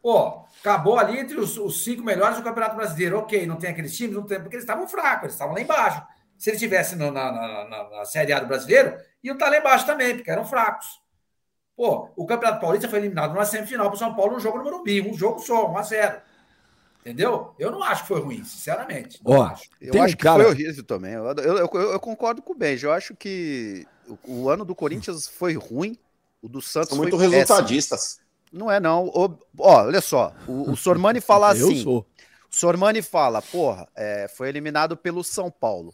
Pô, acabou ali entre os, os, cinco melhores do Campeonato Brasileiro. Ok, não tem aqueles times, não tem, porque eles estavam fracos, eles estavam lá embaixo. Se ele tivesse na, na, na, na Série A do Brasileiro, iam estar lá embaixo também, porque eram fracos. Pô, o Campeonato Paulista foi eliminado numa semifinal para o São Paulo no jogo no Morumbi, um jogo só, 1 a 0 Entendeu? Eu não acho que foi ruim, sinceramente. Ó, acho. Eu acho cara... que foi horrível também. Eu, eu, eu, eu, concordo com o Benji. Eu acho que o, o, ano do Corinthians foi ruim, o do Santos São muito resultadistas. Não é, não. O, ó, olha só. O, o Sormani fala assim. eu sou. O Sormani fala, porra, é, foi eliminado pelo São Paulo.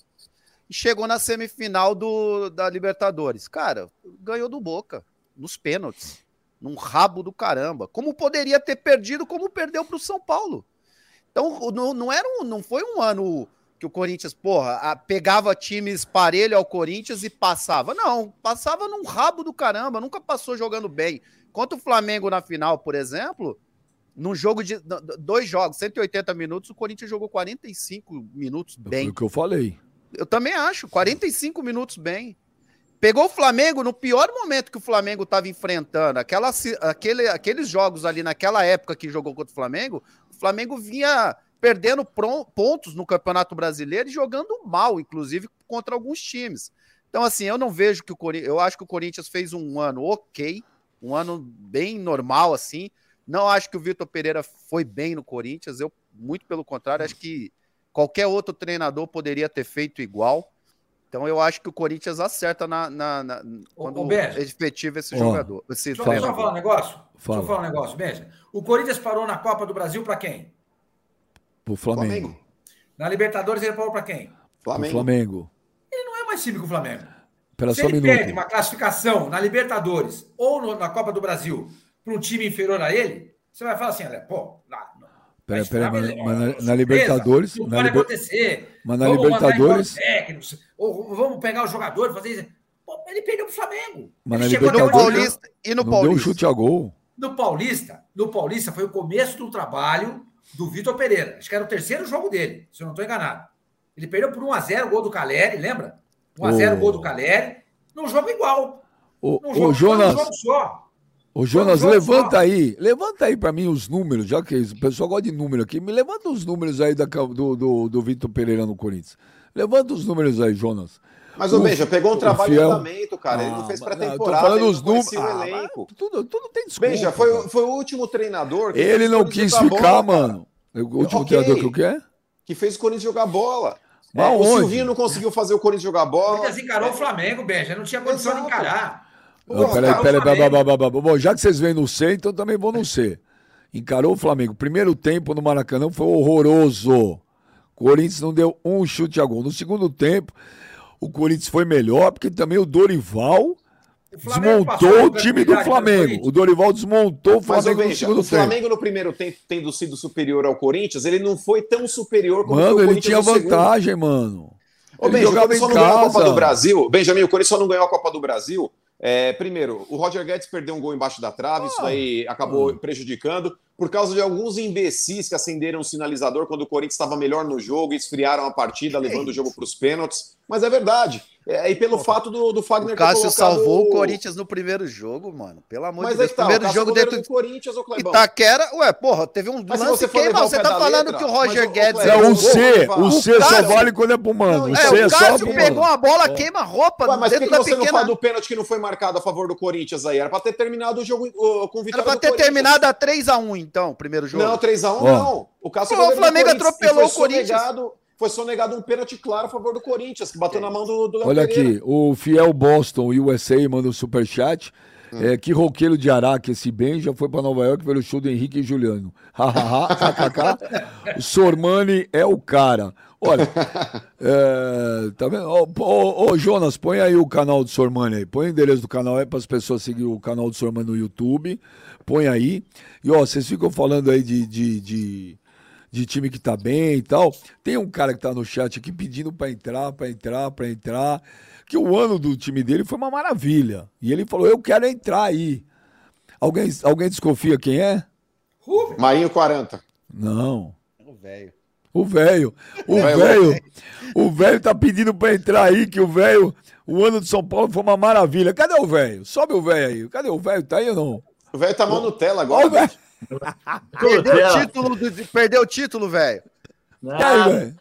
E chegou na semifinal do, da Libertadores. Cara, ganhou do Boca nos pênaltis, num rabo do caramba. Como poderia ter perdido, como perdeu para o São Paulo. Então, não, não, era um, não foi um ano que o Corinthians, porra, pegava times parelho ao Corinthians e passava. Não, passava num rabo do caramba, nunca passou jogando bem. Contra o Flamengo na final, por exemplo, num jogo de dois jogos, 180 minutos, o Corinthians jogou 45 minutos bem. Foi o que eu falei. Eu também acho, 45 minutos bem. Pegou o Flamengo no pior momento que o Flamengo estava enfrentando. Aquela, aquele, aqueles jogos ali naquela época que jogou contra o Flamengo, o Flamengo vinha perdendo pontos no Campeonato Brasileiro e jogando mal, inclusive contra alguns times. Então, assim, eu não vejo que o Corinthians. Eu acho que o Corinthians fez um ano ok, um ano bem normal, assim. Não acho que o Vitor Pereira foi bem no Corinthians. Eu, muito pelo contrário, acho que qualquer outro treinador poderia ter feito igual. Então eu acho que o Corinthians acerta na, na, na quando o, efetiva esse oh. jogador. Esse deixa, eu falar um negócio. Fala. Deixa eu falar um negócio, Benja. O Corinthians parou na Copa do Brasil para quem? Pro Flamengo. Flamengo. Na Libertadores ele parou para quem? Flamengo. Flamengo. Ele não mais time que o Flamengo. Pela Se ele minuto. perde uma classificação na Libertadores ou no- na Copa do Brasil para um time inferior a ele, você vai falar assim, olha, pô, na, Pera, vai pera, esperar mas- mas na- na Libertadores- Não na pode Liber- acontecer. mas na Vamos Libertadores- os técnicos, ou vamos pegar o jogador e fazer isso. Pô, ele perdeu pro Flamengo. Mas Ele na chegou E no Libertadores- depois- Paulista. E no não deu um Paulista. chute a gol. No Paulista, no Paulista foi o começo do trabalho do Vitor Pereira. Acho que era o terceiro jogo dele, se eu não estou enganado. Ele perdeu por 1x0 o gol do Caleri, lembra? 1x0 o Ô. gol do Caleri, num jogo igual. Ô, Num ô, jogo, Jonas, um jogo só. Ô, Jonas, levanta aí. Levanta aí pra mim os números, já que o pessoal gosta de número aqui. Me levanta os números aí da, do, do, do Vitor Pereira no Corinthians. Levanta os números aí, Jonas. Mas o O- Benja pegou um o trabalho Fiel- em andamento, cara. ele não Ah, fez pré-temporada. falando os números. o Ah, tudo, tudo tem desculpa. Benja, foi, cara. o- foi o último treinador que Ele o não quis ficar, bola, cara. mano. O último Ok. treinador que eu quero? Que fez o Corinthians jogar bola. Mas É, o onde? Silvinho não conseguiu fazer o Corinthians jogar O bola. Corinthians encarou o Flamengo, Benja. Não tinha condição de Exato. encarar. Não, peraí, peraí, peraí, Flamengo- peraí, peraí, peraí. Bom, já que vocês vêm no C, então também vou no C. Encarou o Flamengo. Primeiro tempo no Maracanã foi horroroso. Corinthians não deu um chute a gol. No segundo tempo, o Corinthians foi melhor, porque também o Dorival O Flamengo desmontou o time do Flamengo. O Dorival desmontou o Flamengo no Benja, segundo o tempo. Flamengo no primeiro tempo, tendo sido superior ao Corinthians, ele não foi tão superior como Mano, o ele Corinthians tinha no segundo. vantagem, mano. Ô, Ele Benja, o jogava em só não ganhou a Copa casa. do Brasil. Benjamin, o Corinthians só não ganhou a Copa do Brasil. É, primeiro, o Roger Guedes perdeu um gol embaixo da trave, isso aí acabou prejudicando, por causa de alguns imbecis que acenderam o sinalizador quando o Corinthians estava melhor no jogo, esfriaram a partida, levando o jogo para os pênaltis. Mas é verdade. É, e pelo fato do, do Fagner O Cássio ter colocado salvou o Corinthians no primeiro jogo, mano. Pelo amor Mas de Deus. tá, o primeiro é jogo dentro do Corinthians, ô Clebão. Itaquera, ué, porra, teve um Mas lance você for queima. levar o Você tá falando letra, que o Roger mas, Guedes É, é o o C, o C só Cássio- vale quando é pro mano. Não, O É, C é o só Cássio pro pegou mano. a bola, queima a roupa Ué, mas por que, dentro que da você não pequena... fala do pênalti que não foi marcado a favor do Corinthians aí? Era pra ter terminado o jogo com Era vitória pra do ter terminado a 3x1, então, o primeiro jogo. Não, 3x1 Ó. não. O Cássio Pô, é o Flamengo atropelou o Corinthians. Foi sonegado um pênalti claro a favor do Corinthians, que bateu na mão do, do Olha Pereira. aqui, o Fiel Boston USA manda um superchat. Hum. É, que roqueiro de Araque esse bem já foi para Nova York pelo show do Henrique e Juliano. O Sormani é o cara. Olha, é, tá vendo? Ô, ô, ô, Jonas, põe aí o canal do Sormani aí. Põe o endereço do canal aí para as pessoas seguir o canal do Sormani no YouTube. Põe aí. E ó, vocês ficam falando aí de, de, de, de time que tá bem e tal. Tem um cara que tá no chat aqui pedindo para entrar, para entrar, para entrar. Que o ano do time dele foi uma maravilha. E ele falou: Eu quero entrar aí. Alguém, alguém desconfia quem é? Rubem. Marinho 40. Não. O velho. O velho. O velho. O velho tá pedindo pra entrar aí, que o velho. O ano de São Paulo foi uma maravilha. Cadê o velho? Sobe o velho aí. Cadê o velho? Tá aí ou não? O velho tá mal Nutella Olha o agora. velho. Perdeu o título, do- perdeu o título, velho. Aí, Ah, velho?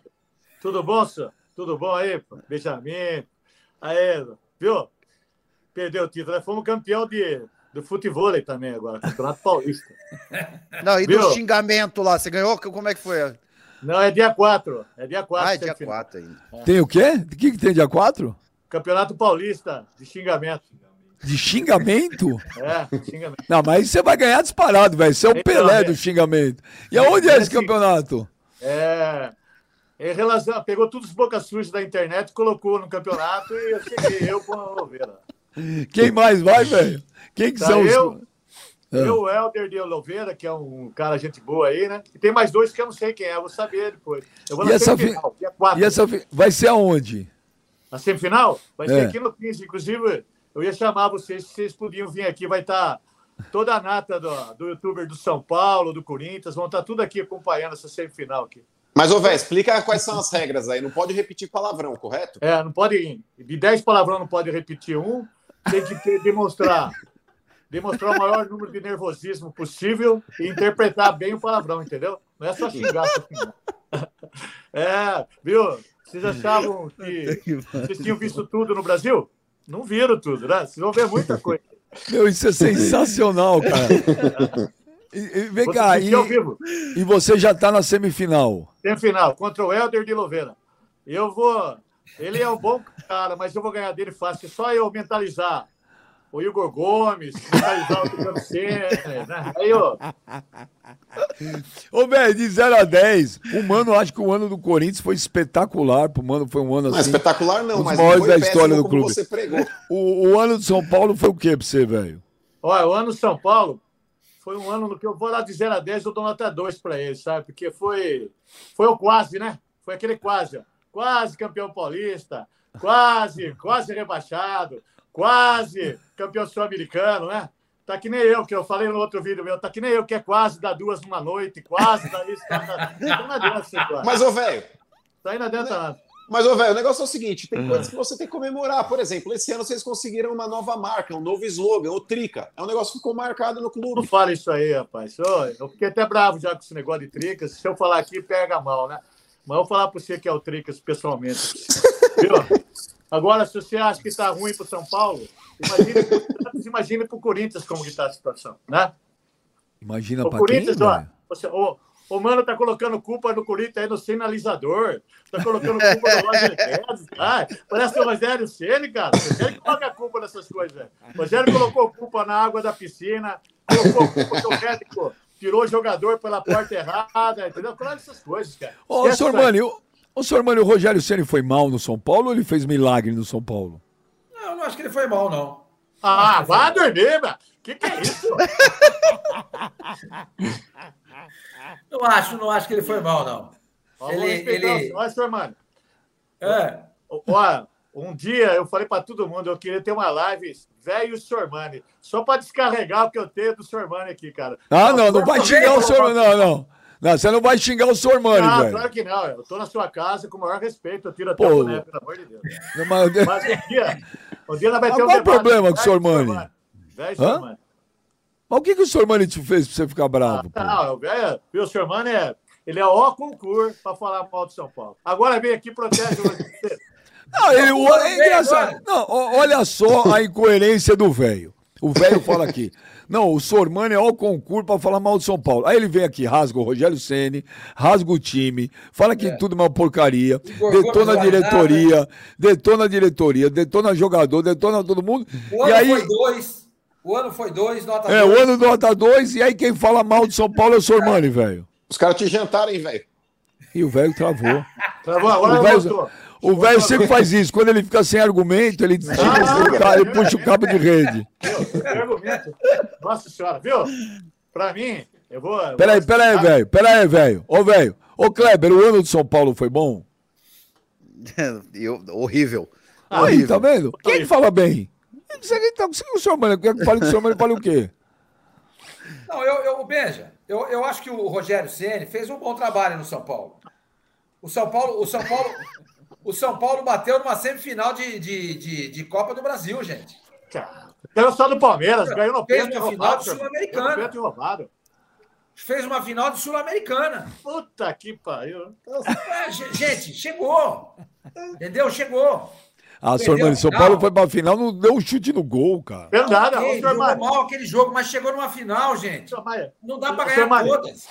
tudo bom, senhor? Tudo bom aí, pô? Benjamin? Aí, viu? Perdeu o título. Nós Fomos campeão de, do futebol também agora, Campeonato Paulista. Não, e do Viu? xingamento lá, você ganhou? Como é que foi? Não, é dia 4. É dia 4. Ah, é dia semifinal. 4 ainda. Tem o quê? O que, que tem dia 4? Campeonato Paulista de xingamento. De xingamento? É, xingamento. Não, mas você vai ganhar disparado, velho. Você é o Então, Pelé é. do xingamento. E aonde é esse Esse- campeonato? É. Em relação, pegou todos os bocas sujas da internet, colocou no campeonato e eu cheguei, eu com a Oliveira. Quem mais vai, velho? Quem que Tá, são os. eu, Ah. eu, o Helder de Oliveira, que é um cara gente boa aí, né? E tem mais dois que eu não sei quem é, eu vou saber depois. Eu vou E na essa semifinal, dia 4. E essa vai ser aonde? A semifinal vai É. ser aqui no 15. Inclusive, eu ia chamar vocês, se vocês podiam vir aqui, vai estar toda a nata do, do youtuber do São Paulo, do Corinthians, vão estar tudo aqui acompanhando essa semifinal aqui. Mas, ô, velho, explica quais são as regras aí. Não pode repetir palavrão, correto? É, não pode. De 10 palavrões não pode repetir um, tem que ter- demonstrar. Demonstrar o maior número de nervosismo possível e interpretar bem o palavrão, entendeu? Não é só xingar, só xingar. É, viu? Vocês achavam que vocês tinham visto tudo no Brasil? Não viram tudo, né? Vocês vão ver muita coisa. Meu, isso é sensacional, cara. E, e vem Vou cá, e, e você já tá na semifinal. Semifinal, contra o Helder de Louveira. Eu vou. Ele é um bom cara, mas eu vou ganhar dele fácil. Só eu mentalizar o Igor Gomes, finalizar o Senna, né? Aí, ó. Ô, velho, de 0 a 10, o Mano, acho que o ano do Corinthians foi espetacular. Pro Mano foi um ano Não, assim. espetacular não, mas maiores foi da história do clube. você pregou. O, o ano de São Paulo foi o quê pra você, velho? Olha, o ano São Paulo foi um ano no que eu vou lá de 0 a 10, eu dou nota 2 para ele, sabe? Porque foi, foi o quase, né? Foi aquele quase. ó. Quase campeão paulista, quase, quase rebaixado, quase campeão sul-americano, né? Tá que nem eu, que eu falei no outro vídeo meu, tá que nem eu, que é quase dar duas numa noite, quase dar isso. Tá, tá, não adianta ser quase. Mas, ô, velho, Tá aí não adianta nada. Mas, ô, velho, o negócio é o seguinte: tem Uhum. coisas que você tem que comemorar. Por exemplo, esse ano vocês conseguiram uma nova marca, um novo slogan, o Trica. É um negócio que ficou marcado no Não clube. fala isso aí, rapaz. Ô, Eu fiquei até bravo já com esse negócio de tricas. Se eu falar aqui, pega mal, né? Mas eu vou falar para você que é o tricas pessoalmente. Viu? Agora, se você acha que tá ruim para São Paulo, imagine, imagine para o Corinthians como que tá a situação, né? Imagina O pra quem, Corinthians, ó, você, o, o Mano tá colocando culpa no Corinthians aí no sinalizador. Tá colocando culpa no Roger Guedes. Ah, parece o Rogério Ceni, cara. O Rogério coloca a culpa nessas coisas. O Rogério colocou culpa na água da piscina, colocou culpa que o médico tirou o jogador pela porta errada, entendeu? Coloca essas coisas, cara. Ô, Esquece senhor isso aí. Ô, senhor Mani, o Rogério Ceni foi mal no São Paulo ou ele fez milagre no São Paulo? Não, eu não acho que ele foi mal, não. Ah, vá dormir, velho. Que que é isso? Não acho, não acho que ele foi mal, não. Ó, Ele- ele- Olha, senhor Mano. É. Olha, um dia eu falei para todo mundo, eu queria ter uma live velho Sormani, só para descarregar o que eu tenho do Sormani aqui, cara. Ah, não, não vai Sormani xingar o pra- Não, não. Não, você não vai xingar o senhor Mani, Não, velho. claro que não. Eu tô na sua casa com o maior respeito, eu tiro até Pô. o boné, pelo amor de Deus. Mas- Mas um dia, um dia nós vai ter um qual o problema com o Sormani? Velho? Sormani. Mas o que, que o senhor Mani te fez pra você ficar bravo? pô? Não, o velho, o Sormani é, ele é ó concurso para falar mal de São Paulo. Agora vem aqui e protege você. Não, ele, o, Agora é engraçado. Não, olha só a incoerência do velho. O velho fala aqui. Não, o Sormani é ao concurso pra falar mal de São Paulo. Aí ele vem aqui, rasga o Rogério Ceni, rasga o time, fala que tudo é uma porcaria, Igor detona a diretoria, detona a diretoria, detona jogador, detona todo mundo. O E ano aí, foi dois. O ano foi dois, nota é, o dois. ano do nota 2, e aí quem fala mal de São Paulo é o Sormani, velho. Os caras te jantaram, hein, velho? E o velho travou. Travou, agora O. O velho sempre faz isso. Quando ele fica sem argumento, ele, tira ca- ele puxa o cabo de rede. Tem argumento. Nossa senhora, viu? Pra mim, eu vou. eu Peraí, vou- peraí, velho. Peraí, velho. Ô, velho. Ô, Kleber, o ano de São Paulo foi bom? Eu- horrível. Aí, horrível. tá vendo? Quem é que fala bem? Você que tá- que o senhor Mano, quer que fale que o senhor Mano fale o quê? Não, eu, eu Benja, eu, eu acho que o Rogério Ceni fez um bom trabalho no São Paulo. O São Paulo, o São Paulo, o São Paulo bateu numa semifinal de, de, de, de Copa do Brasil, gente. Cara, Ganhou só do Palmeiras, ganhou no Fez pênalti uma final roubado. Sul-Americana. Roubado. Fez uma final de Sul-Americana. Puta que pariu. É, ge- gente, chegou. Entendeu? Chegou. Ah, Perdeu senhor Mano, São. Paulo foi pra final, não deu um chute no gol, cara. Verdade, Ok, ô, senhor jogou mal aquele jogo, mas chegou numa final, gente. Não dá pra ganhar todas.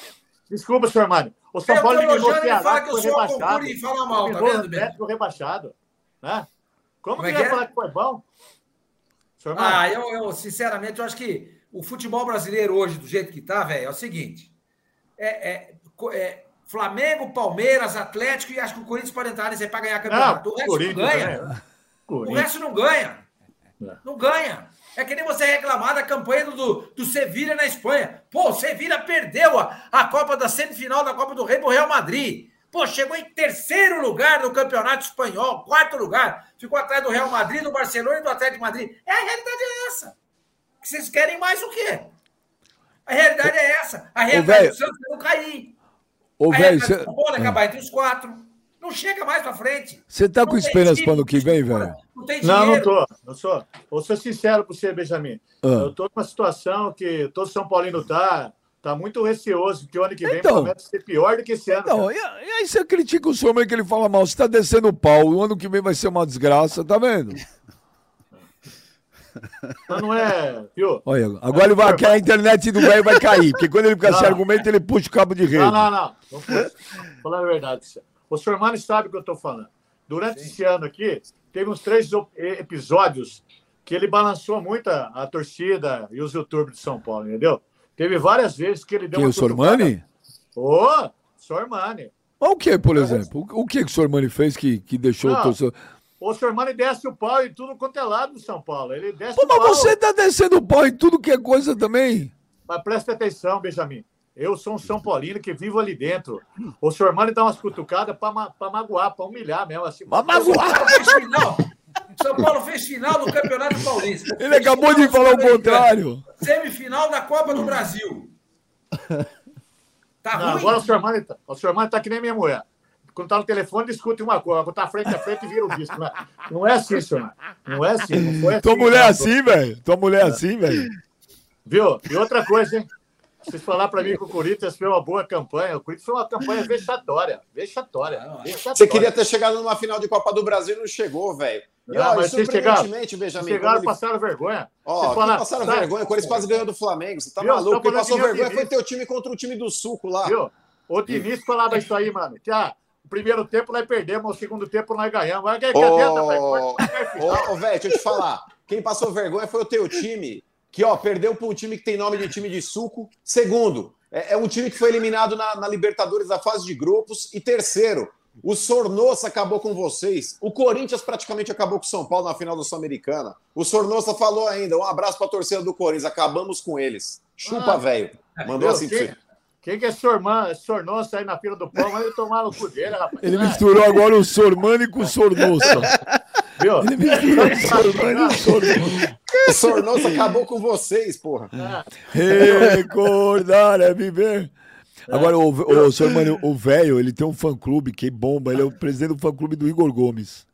Desculpa, senhor Mário. O São Paulo eliminou o ele fala Ceará, que foi rebaixado. e fala mal, tá vendo, o? Atlético rebaixado. Né? Como, Como que é ia que é? falar que foi bom? Senhor Mário, Ah, eu, eu, sinceramente, eu acho que o futebol brasileiro hoje, do jeito que tá, velho, é o seguinte: é, é- é Flamengo, Palmeiras, Atlético e acho que o Corinthians pode entrar nesse aí para ganhar campeonato. não, o resto não ganha. né? O resto não ganha. Não ganha. É que nem você reclamar da campanha do, do Sevilha na Espanha. Pô, o Sevilha perdeu a, a Copa da semifinal da Copa do Rei pro Real Madrid. Pô, chegou em terceiro lugar no Campeonato Espanhol, quarto lugar. Ficou atrás do Real Madrid, do Barcelona e do Atlético de Madrid. É, a realidade é essa. Vocês querem mais o quê? A realidade é essa. A realidade velho- do Santos é não cair. Ô, a velho, realidade do você São Paulo é acabar entre os quatro. Não chega mais pra frente. você tá Não com esperança pro ano que vem, velho? Não tem Não, não dinheiro. tô. Não sou. Vou ser sincero para você, Benjamin. Ah. Eu tô numa situação que todo São Paulino tá, tá muito receoso que o ano que vem Então. promete ser pior do que esse ano. Não, cara. e, e aí você critica o senhor Mano que ele fala mal. Você tá descendo o pau. O ano que vem vai ser uma desgraça, tá vendo? Mas não é, viu? Olha, agora ele vai, que a internet do velho vai cair, porque quando ele fica sem Não. argumento, ele puxa o cabo de rede. Não, não, não. Não pode. Falar a verdade. O senhor Mano sabe o que eu estou falando. Durante esse ano aqui, teve uns três episódios que ele balançou muito a, a torcida e os youtubers de São Paulo, entendeu? Teve várias vezes que ele deu uma o Sormani? Ô, Sormani. Mas o que, por exemplo? O que, que o Sormani fez que, que deixou Não. o torcedor. O Sormani desce o pau em tudo quanto é lado do São Paulo. Ele desce Pô, o mas você tá descendo o pau em tudo que é coisa também. Mas presta atenção, Benjamin. Eu sou um São Paulino que vivo ali dentro. O Sormani dá umas cutucadas pra, ma pra magoar, pra humilhar mesmo. Assim, Mas magoar. Fez final. São Paulo fez final do Campeonato Paulista. Ele acabou de falar o contrário. Semifinal da Copa do Brasil. Tá Não, ruim? agora o Sormani tá, o Sormani tá que nem minha mulher. Quando tá no telefone, discute uma coisa. Quando tá frente a frente, vira o disco. Não é, não é assim, Sormani. Não é assim. Não foi assim. Tua mulher não. assim, velho. Tua mulher assim, velho. Viu? E outra coisa, hein? Vocês falaram para mim que o Corinthians fez uma boa campanha. O Corinthians foi uma campanha vexatória. Vexatória. vexatória. Você queria ter chegado numa final de Copa do Brasil e não chegou, velho. E Ah, olha, mas vocês chegaram- surpreendentemente, Benjamin, Chegaram e ele- passaram vergonha. Ó, falaram- passaram sabe? vergonha. O Corinthians quase ganhou do Flamengo. Você tá Viu? maluco? Quem passou vergonha foi teu time contra o time do Suco lá. Viu? O Diniz falava isso aí, mano. Que ah, o primeiro tempo nós perdemos, o segundo tempo nós ganhamos. Mas que, que adianta, velho? Ô, velho, deixa eu te falar. Quem passou vergonha foi o teu time, que ó, perdeu para um time que tem nome de time de suco. Segundo, é, é um time que foi eliminado na, na Libertadores da fase de grupos. E terceiro, o Sornossa acabou com vocês. O Corinthians praticamente acabou com o São Paulo na final do Sul-Americana. O Sornossa falou ainda: um abraço para a torcida do Corinthians. Acabamos com eles. Chupa, Ah. velho. Mandou assim pra Quem, você. quem que é Sorman, Sornossa aí na fila do pão? Vai tomar no cu dele, rapaz. Ele misturou agora o Sormani com o Sornossa. Viu? Ele o e o Sornossa. O Sornossa acabou com vocês, porra. Ah, Recordar é viver. Agora, o, o Sormani, o velho, ele tem um fã-clube que bomba. Ele é o presidente do fã-clube do Igor Gomes.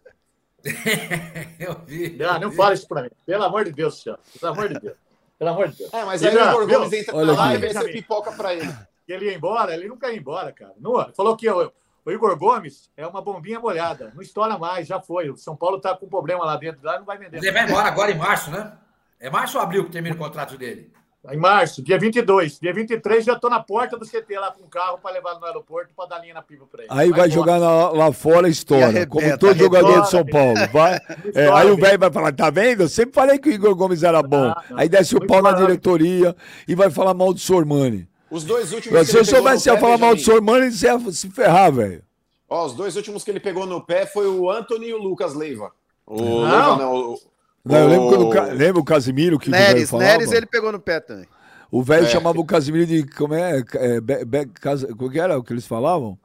Eu vi. Não, não fala isso pra mim. Pelo amor de Deus, senhor. Pelo amor de Deus. Pelo amor de Deus. É, mas E aí já, o Igor? Gomes entra Olha na live e você pipoca pra ele. ele ia embora, ele nunca ia embora, cara. Não, falou que o, o Igor Gomes é uma bombinha molhada. Não estoura mais, já foi. O São Paulo tá com problema lá dentro, lá não vai vender. Ele vai embora agora em março, né? É março ou abril que termina o contrato dele? Em março, dia 22. Dia 23 já tô na porta do CT lá com o carro para levar no aeroporto para dar linha na piva para ele. Aí vai, Vai jogar na- lá fora, E estoura. arrebenta, Como todo jogador de São arrebenta. Paulo. Vai, é, aí o velho vai falar: tá vendo? Eu sempre falei que o Igor Gomes era bom. Ah, não. Aí desce o pau na diretoria e vai falar mal do Sormani. Os dois últimos. que Se ele eu pegou no soubesse pé, falar mal do Sormani, você ia se ferrar, velho. Ó, os dois últimos que ele pegou no pé foi o Anthony e o Lucas Leiva. O Não. Leiva não. O, Não, eu lembro o- quando o lembra o Casimiro que o Neres, falava? Neres ele pegou no pé também. O velho É. chamava o Casimiro de. Como é? é be, be, casa, como que era o que eles falavam?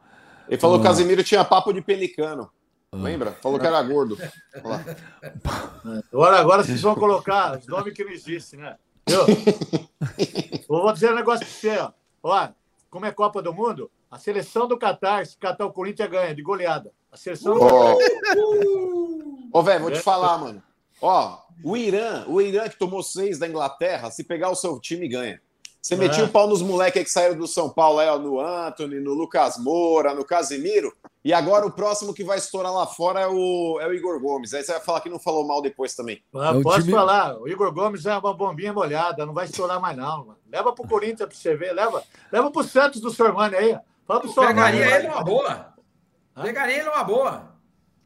Ele falou Ah. que o Casimiro tinha papo de pelicano. Lembra? Falou que era gordo. Agora, agora vocês vão colocar os nomes que não existem, né? Viu? Eu vou dizer um negócio pra você, ó. Ó, como é Copa do Mundo, a seleção do Catar, se catar o Corinthians ganha, de goleada. A seleção do Catar. Ô, velho, vou te falar, mano. Ó, o Irã, o Irã que tomou seis da Inglaterra, se pegar o seu time, ganha. Você metia É. o pau nos moleques aí que saíram do São Paulo, aí, ó, no Anthony, no Lucas Moura, no Casimiro. E agora o próximo que vai estourar lá fora é o, é o Igor Gomes. Aí você vai falar que não falou mal depois também. Ah, É posso time- falar, o Igor Gomes é uma bombinha molhada, não vai estourar mais não, mano. Leva pro Corinthians pra você ver, leva, leva pro Santos do Sormani aí. Fala pro Sormani. Pegaria ele numa boa. Pegaria ele numa boa.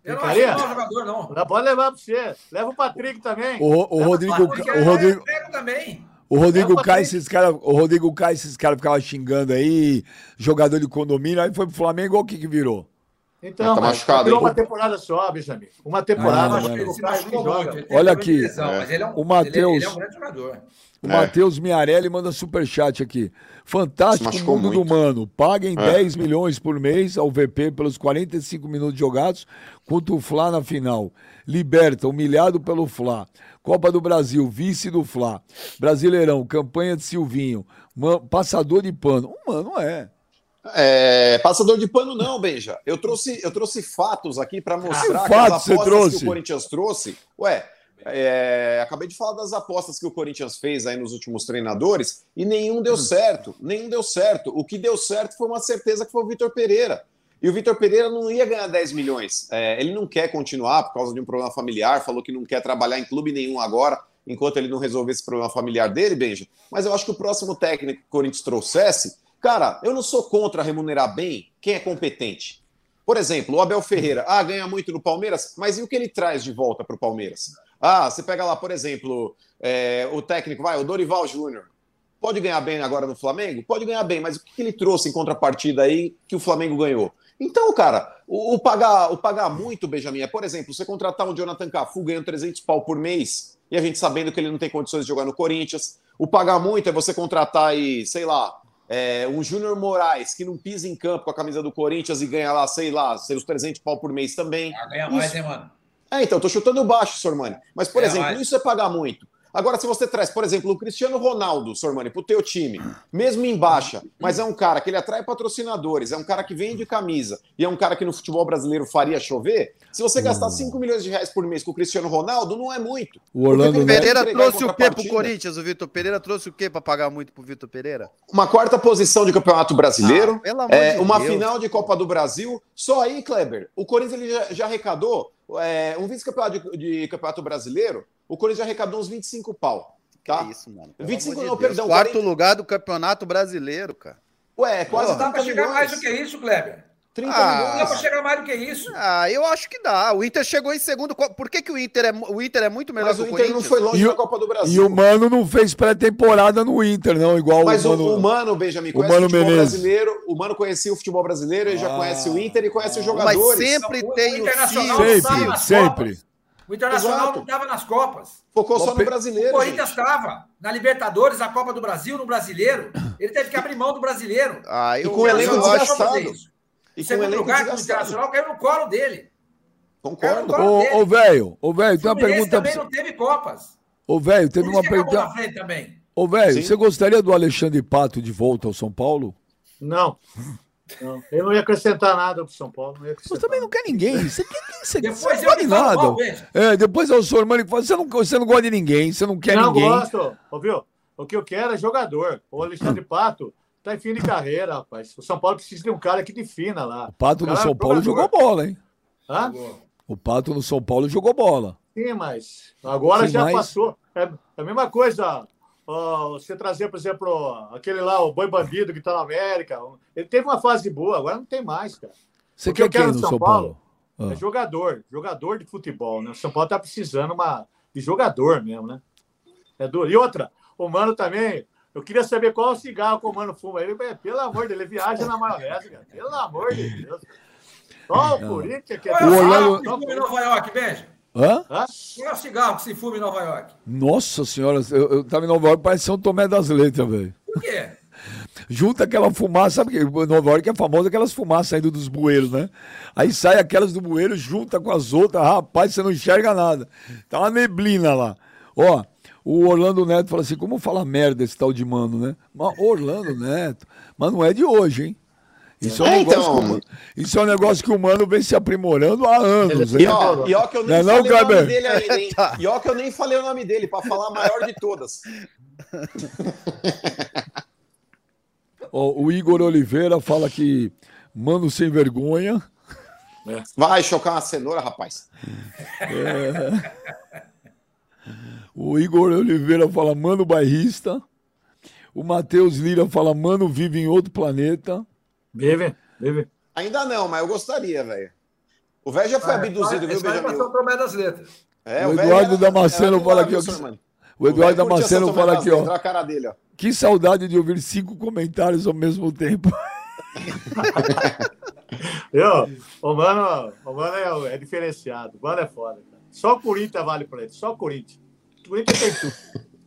Eu não acho jogador, não. Pode levar pra você. Leva o Patrick também. O, o Rodrigo, o Rodrigo, Eu pego também. O Rodrigo Caio, esses caras, o Rodrigo Caio, esses caras ficavam xingando aí, jogador de condomínio, aí foi pro Flamengo, o que que virou? Então, Tá mas machucado, virou hein? uma temporada só, Benjamin. Uma temporada. Ah, acho não, que não. Ele se teve Olha aqui, é. mas ele é um, O Matheus- é um. O É. Matheus Miarelli manda superchat aqui. Fantástico mundo muito. do mano. Paguem É. 10 milhões por mês ao VP pelos 45 minutos jogados contra o Fla na final. Liberta, humilhado pelo Fla. Copa do Brasil, vice do Fla. Brasileirão, campanha de Silvinho. Ma- passador de pano. Mano é. É, passador de pano não, Benja. Eu trouxe, eu trouxe fatos aqui para mostrar Que que as apostas que o Corinthians trouxe. Ué, é, acabei de falar das apostas que o Corinthians fez aí nos últimos treinadores e nenhum deu certo. Nenhum deu certo. O que deu certo foi uma certeza que foi o Vitor Pereira. E o Vitor Pereira não ia ganhar 10 milhões. É, ele não quer continuar por causa de um problema familiar, falou que não quer trabalhar em clube nenhum agora, enquanto ele não resolver esse problema familiar dele, Benja. Mas eu acho que o próximo técnico que o Corinthians trouxesse, cara, eu não sou contra remunerar bem quem é competente. Por exemplo, o Abel Ferreira, ah, ganha muito no Palmeiras, mas e o que ele traz de volta para o Palmeiras? Ah, você pega lá, por exemplo, é, o técnico, vai, o Dorival Júnior. Pode ganhar bem agora no Flamengo? Pode ganhar bem, mas o que ele trouxe em contrapartida aí que o Flamengo ganhou? Então, cara, o, o pagar, o pagar muito, Benjamin, é, por exemplo, você contratar um Jonathan Cafu ganhando 300 pau por mês e a gente sabendo que ele não tem condições de jogar no Corinthians. O pagar muito é você contratar aí, sei lá, é, um Júnior Moraes que não pisa em campo com a camisa do Corinthians e ganha lá, sei lá, seus 300 pau por mês também. Ah, ganha mais, hein, mano? É, então, tô chutando baixo, Sormani. Mas, por exemplo, isso é pagar muito. Agora, se você traz, por exemplo, o Cristiano Ronaldo, Sormani, pro teu time, mesmo em baixa, mas é um cara que ele atrai patrocinadores, é um cara que vende camisa, e é um cara que no futebol brasileiro faria chover, se você gastar 5 milhões de reais por mês com o Cristiano Ronaldo, não é muito. O Orlando O. Pereira trouxe o quê pro. Corinthians, o Vitor Pereira trouxe o quê pra pagar muito pro Vitor Pereira? Uma quarta posição de campeonato brasileiro, Ah, pelo amor é, de uma Deus. final de Copa do Brasil. Só aí, Kleber, o Corinthians ele já, já arrecadou é, um vice-campeonato de, de campeonato brasileiro. O Corinthians já arrecadou uns 25 pau. Tá? Que isso, mano. Pelo 25 amor de não, Deus. perdão, Quarto 40. lugar do Campeonato Brasileiro, cara. Ué, quase Não dá 30 pra chegar milhões. mais do que isso, Kleber. 30 Ah, Não dá pra chegar mais do que isso. Ah, eu acho que dá. O Inter chegou em segundo. Por que, que o, Inter é, o Inter é muito melhor Mas que o o Inter não foi longe E o- na Copa do E Brasil. o Mano não fez pré-temporada no Inter, não, igual Mas o o, Mano. o Mano, Benjamin, o conhece o, Mano futebol Menezes. brasileiro. O Mano conhecia o futebol brasileiro, ele já Ah. conhece o Inter e conhece os Mas jogadores. sempre O- o tem o Internacional tava Sempre, nas sempre. Copas. O Internacional Exato. não estava nas Copas. Focou só no pe- O brasileiro. Corinthians estava na Libertadores, na Copa do Brasil, no Brasileiro. Ele teve que abrir mão do Brasileiro. Ah, eu, E com o elenco desgastado. Isso. E o segundo lugar, o. Internacional caiu no colo dele. Concordo. Cara, Ô, ô, velho, ô, velho, tem uma pergunta. também não teve Copas. Ô, velho, teve uma pergunta. frente também. Ô, velho, você gostaria do Alexandre Pato de volta ao São Paulo? Não. não. Eu não ia acrescentar nada pro São Paulo. Não ia Você também não quer ninguém. Você, quer, você, Depois você não eu gosta de nada. mal. É, depois é o Sormani que fala, você não, você não gosta de ninguém, você não quer não ninguém. gosto, ouviu? O que eu quero é jogador. O Alexandre Pato tá em fim de carreira, rapaz. O São Paulo precisa de um cara que defina lá. O Pato no Cara, São Paulo jogou bola, hein? Hã? O Pato no São Paulo jogou bola. Sim, mas agora Sim, já mas- passou. É é a mesma coisa. ó, você trazer, por exemplo, aquele lá, o Boi Bandido que tá na América. Ele teve uma fase boa, agora não tem mais, cara. Você O que eu quer quero no no São São Paulo? É Ah. jogador, jogador de futebol, né? O São Paulo tá precisando uma, de jogador mesmo, né? É duro. E outra, o Mano também. Eu queria saber qual é o cigarro que o Mano fuma. Ele, é, pelo amor de Deus, ele viaja na maionese, cara. Pelo amor de Deus. Só o Corinthians que é. Qual é O o cigarro que se fuma em Nova York, Benja? Hã? Hã? Qual é o cigarro que se fuma em Nova York? Nossa senhora, eu, eu tava em Nova York, parece São Tomé das Letras, velho. Por quê? Junta aquela fumaça, sabe que Nova York é famosa aquelas fumaças saindo dos bueiros, né? Aí sai aquelas do bueiro, junta com as outras, rapaz, você não enxerga nada. Tá uma neblina lá. Ó, o Orlando Neto fala assim: como fala merda esse tal de mano, né? Mas Orlando Neto, mas não é de hoje, hein? Isso é, um É, negócio então. que o Mano- isso é um negócio que o mano vem se aprimorando há anos, hein? E ó, e ó que eu nem Não é não, falei o nome dele ainda, hein? Tá. E ó que eu nem falei o nome dele, pra falar a maior de todas. Ó, o Igor Oliveira fala que mano sem vergonha. Vai chocar uma cenoura, rapaz. O Igor Oliveira fala mano bairrista. O Matheus Lira fala mano vive em outro planeta. Vive, vive. Ainda não, mas eu gostaria, velho. O velho já foi abduzido, viu, Esse vai Benjamin? das Letras. É, O velho Eduardo Damasceno fala aqui, viu? O Eduardo Damasceno fala aqui, ó. Que saudade de ouvir cinco comentários ao mesmo tempo. Eu, o Mano, o mano é, é diferenciado. O Mano é foda. Cara. Só o Corinthians vale pra ele. Só o Corinthians. O Corinthians tem tudo.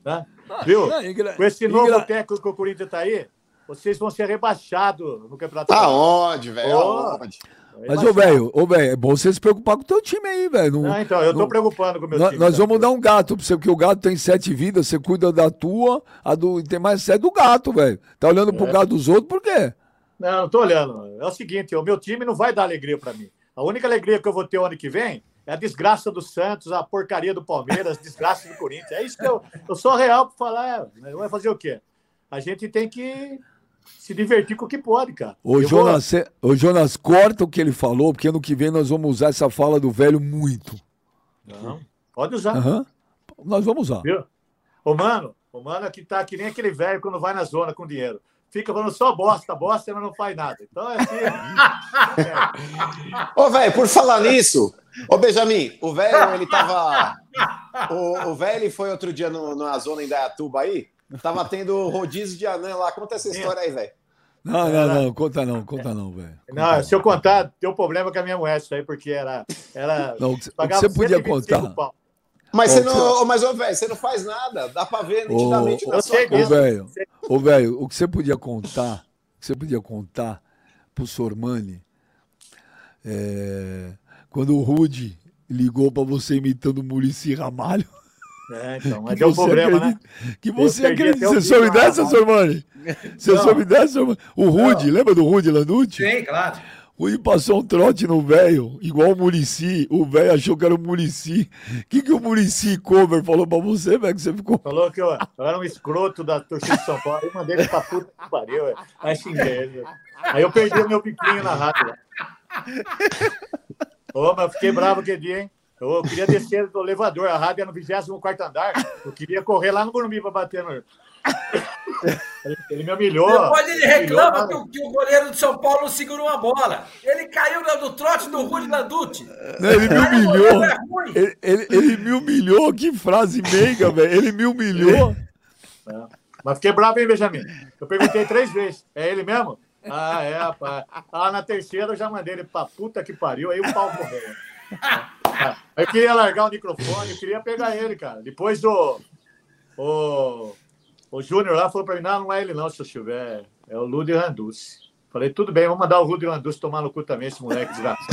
Né? Viu? Não, engra- Com esse novo engra- técnico que o Corinthians tá aí, vocês vão ser rebaixados no Campeonato Tá onde, velho? Ó. Aonde? Mas, ô, velho, ô, velho, é bom você se preocupar com o teu time aí, velho. Não- Ah, então, eu tô não- preocupando com o meu Nós, time. nós cara. vamos dar um gato pra você, porque o gato tem sete vidas, você cuida da tua, a do, tem mais sete do gato, velho. Tá olhando pro É. gato dos outros, por quê? Não, não tô olhando. É o seguinte, o meu time não vai dar alegria pra mim. A única alegria que eu vou ter o ano que vem é a desgraça do Santos, a porcaria do Palmeiras, a desgraça do Corinthians. É isso que eu, eu sou real pra falar. Vai fazer o quê? A gente tem que se divertir com o que pode, cara. Ô, Eu vou- Jonas, cê- ô, Jonas, corta o que ele falou, porque ano que vem nós vamos usar essa fala do velho muito. Não, pode usar. Aham. Nós vamos usar. Viu? O mano, o mano aqui tá que nem aquele velho quando vai na zona com dinheiro. Fica falando só bosta, bosta, mas não faz nada. Então é assim. é. Ô, velho, por falar nisso, Ô, Benjamin, o velho, ele tava. O velho, ele foi outro dia no, na zona em Dayatuba aí. Tava tendo rodízio de anã lá. Conta essa história aí, velho. Não, não, não, conta não, conta não, velho. Não, se eu contar, tem um problema com a minha mulher, isso aí, porque era. era não, o que você podia contar. Mas você não, mas, ô, velho, você não faz nada. Dá pra ver nitidamente ô, na sua Ô, velho, ô, velho, o que você podia contar, o que você podia contar pro Sormani, é, quando o Rude ligou pra você imitando o Murici Ramalho. É, então, mas deu um problema, acredita, né? Que você acredita. Você soube dessa, Sormani? Você soube dessa, Sormani? O Rude, lembra do Rude Landucci? Sim, claro. O I passou um trote no velho, igual o Murici. O velho achou que era o Murici. O que, que o Murici cover falou pra você, velho? Que você ficou. Falou que eu, eu, era um escroto da torcida de São Paulo. Eu mandei ele pra puta que pariu, velho. Aí xinguei. Aí eu perdi o meu piquinho na rádio. Ô, mas eu fiquei bravo aquele dia, hein? Eu queria descer do elevador, a rádio é no 24 andar. Eu queria correr lá no Morumbi para bater no. Ele, me humilhou. Depois ele reclama que o, que o, goleiro de São Paulo segurou uma bola. Ele caiu no trote do Rui Landucci. Ele me humilhou. É ele, ele, ele, me humilhou. Que frase meiga, velho. Ele me humilhou. É. Mas fiquei bravo, hein, Benjamin? Eu perguntei três vezes. É ele mesmo? Ah, é, rapaz. Ah, na terceira eu já mandei ele pra puta que pariu. Aí o pau morreu. Eu queria largar o microfone, eu queria pegar ele, cara. Depois o, o, o Júnior lá falou para mim: não, não é ele, não, se eu tiver. É o Ludi Randucci. Falei, tudo bem, vamos mandar o Rudy Randucci tomar no cu também, esse moleque desgraçado.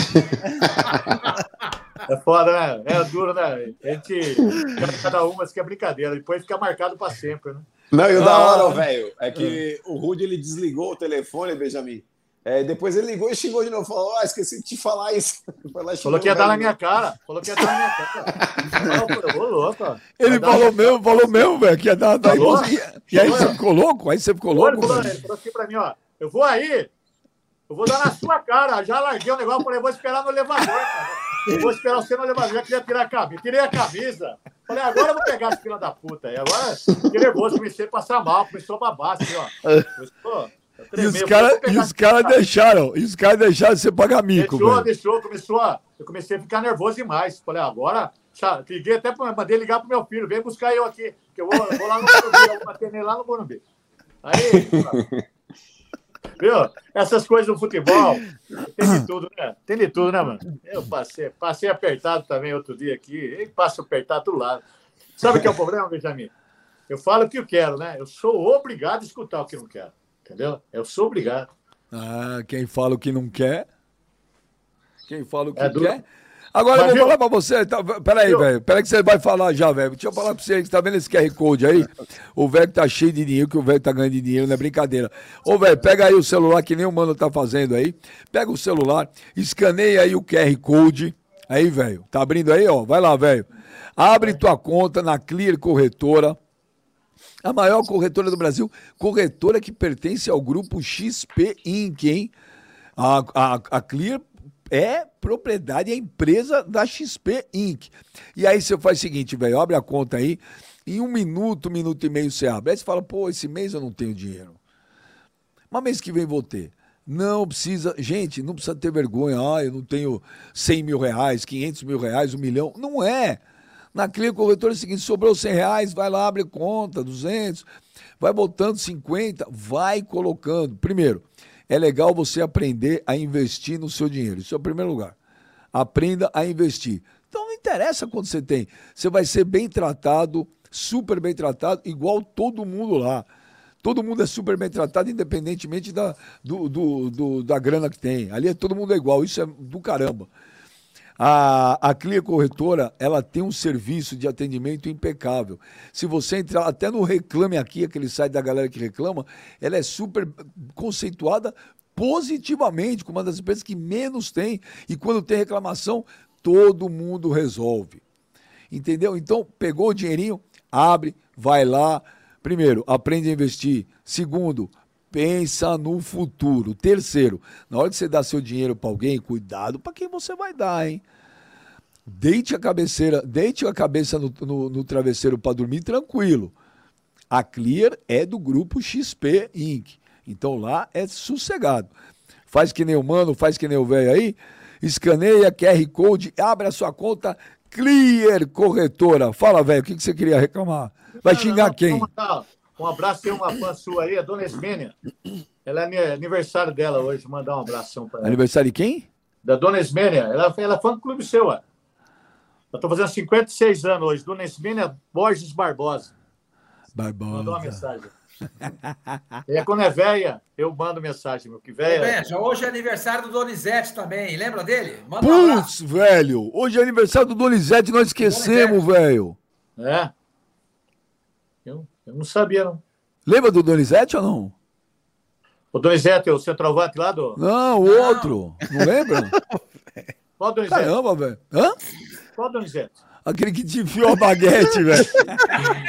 é foda, né? É duro, né? A gente, cada uma, isso que é brincadeira. Depois fica marcado para sempre, né? Não, e o da hora, ah, velho, é que o Rudy ele desligou o telefone, Benjamin. É, depois ele ligou e xingou de novo. Falou: oh, esqueci de te falar isso. falou que ia dar na minha cara. Falou que ia dar na minha cara. Ô, louco. Ele falou mesmo, falou mesmo, velho, que ia dar. dar e, e aí você ficou louco? Aí você ficou louco? Ele falou, ele falou assim pra mim: ó, eu vou aí, eu vou dar na sua cara. Já larguei o negócio, falei: vou esperar no elevador, cara. Eu vou esperar você no elevador. Já queria tirar a camisa. Tirei a camisa. Falei: agora eu vou pegar esse filho da puta. E agora fiquei nervoso, comecei a passar mal, começou a babar assim, ó. E os caras cara deixaram, e os caras deixaram você pagar mico. Deixou, velho. deixou, começou a. Eu comecei a ficar nervoso demais. Falei, agora. Liguei até para mandei ligar pro meu filho, vem buscar eu aqui, que eu vou, vou lá no Morumbi, eu vou bater nele lá no Morumbi. Aí, viu? Essas coisas do futebol, tem de tudo, né? Tem de tudo, né, mano? Eu passei, passei apertado também outro dia aqui, e passo apertado do lado. Sabe o que é o problema, Benjamin? Eu falo o que eu quero, né? Eu sou obrigado a escutar o que eu não quero. Entendeu? Eu sou obrigado. Ah, quem fala o que não quer. Quem fala o que é quer. Agora Mas eu vou falar pra você. Tá, peraí, velho. Peraí que você vai falar já, velho. Deixa eu falar pra você. Você tá vendo esse QR Code aí? O velho tá cheio de dinheiro, que o velho tá ganhando dinheiro, não é brincadeira. Ô, velho, pega aí o celular, que nem o mano tá fazendo aí. Pega o celular, escaneia aí o QR Code. Aí, velho. Tá abrindo aí, ó. Vai lá, velho. Abre tua conta na Clear Corretora. A maior corretora do Brasil, corretora que pertence ao grupo XP Inc., hein? A, a, a Clear é propriedade, é empresa da XP Inc. E aí você faz o seguinte, velho, abre a conta aí, em um minuto, um minuto e meio você abre. Aí você fala, pô, esse mês eu não tenho dinheiro. Mas mês que vem vou ter. Não precisa, gente, não precisa ter vergonha. Ah, eu não tenho 100 mil reais, 500 mil reais, um milhão. Não é. Na clínica corretora é o seguinte: sobrou 100 reais, vai lá, abre conta, 200, vai botando 50, vai colocando. Primeiro, é legal você aprender a investir no seu dinheiro. Isso é o primeiro lugar. Aprenda a investir. Então não interessa quando você tem. Você vai ser bem tratado, super bem tratado, igual todo mundo lá. Todo mundo é super bem tratado, independentemente da, do, do, do, da grana que tem. Ali todo mundo é igual. Isso é do caramba. A, a Clia Corretora, ela tem um serviço de atendimento impecável. Se você entrar até no Reclame Aqui, aquele site da galera que reclama, ela é super conceituada positivamente, como uma das empresas que menos tem. E quando tem reclamação, todo mundo resolve. Entendeu? Então, pegou o dinheirinho, abre, vai lá. Primeiro, aprende a investir. Segundo, pensa no futuro. Terceiro, na hora que você dá seu dinheiro para alguém, cuidado para quem você vai dar, hein? Deite a cabeceira, deite a cabeça no, no, no travesseiro para dormir tranquilo. A Clear é do grupo XP Inc. Então lá é sossegado. Faz que nem o mano, faz que nem o velho aí. escaneia QR Code, abre a sua conta Clear Corretora. Fala, velho, o que, que você queria reclamar? Vai xingar Não, quem? vamos dar Um abraço, tem uma fã sua aí, a dona Esmênia. Ela é aniversário dela hoje, mandar um abração para ela. Aniversário de quem? Da dona Esmênia, ela, ela é fã do clube seu, ó. Eu tô fazendo 56 anos hoje, dona Esmênia Borges Barbosa. Mandou uma Barbosa. mensagem. E é quando é velha, eu mando mensagem, meu. Que velha. Benja, hoje é aniversário do Donizete também. Lembra dele? Manda um. Putz, velho, hoje é aniversário do Donizete, nós esquecemos, velho. É. Eu, não sabia, não. Lembra do Donizete ou não? O Donizete, o centroavante lá do. Não, o outro. Não lembra? Qual Donizete? Caramba, velho. Hã? Qual Donizete? Aquele que te enfiou a baguete, velho.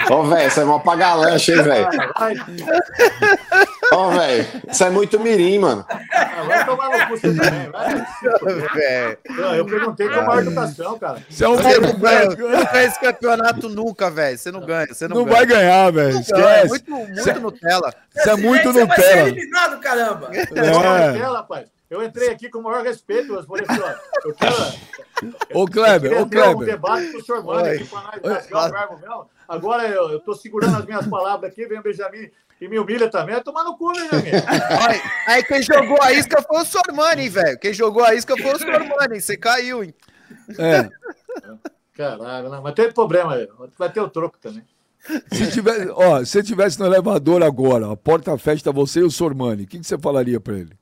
Ô, velho, isso é mó pagar lanche, hein, velho? Vai, Ô, velho, isso é muito mirim, mano. ah, vai tomar no cu você também. Vai. Velho. Eu, perguntei com maior educação, cara. Você é um Você não ganha, velho. você não ganha esse campeonato nunca, velho. Você não ganha, você não, Não ganha. vai ganhar, velho. Não, é Esquece. muito, muito Nutella. Isso é muito Você vai ser Nutella. eliminado, caramba. É. Ela, rapaz. Eu entrei aqui com o maior respeito. Eu falei assim, ó, eu quero. Ô, eu Kleber, queria ô, ter um Kleber. debate com o senhor Mano aqui para nós. Agora eu, eu tô segurando as minhas palavras aqui, vem o Benjamin e me humilha também. Vai tomar no cu, Benjamin. Aí, aí quem jogou a isca foi o Sormani, velho. Quem jogou a isca foi o Sormani. Você caiu, hein? É. Caralho, não, mas tem problema aí. Vai ter o troco também. Se tivesse, ó, se você tivesse no elevador agora, a porta fecha você e o Sormani, o que, que você falaria pra ele?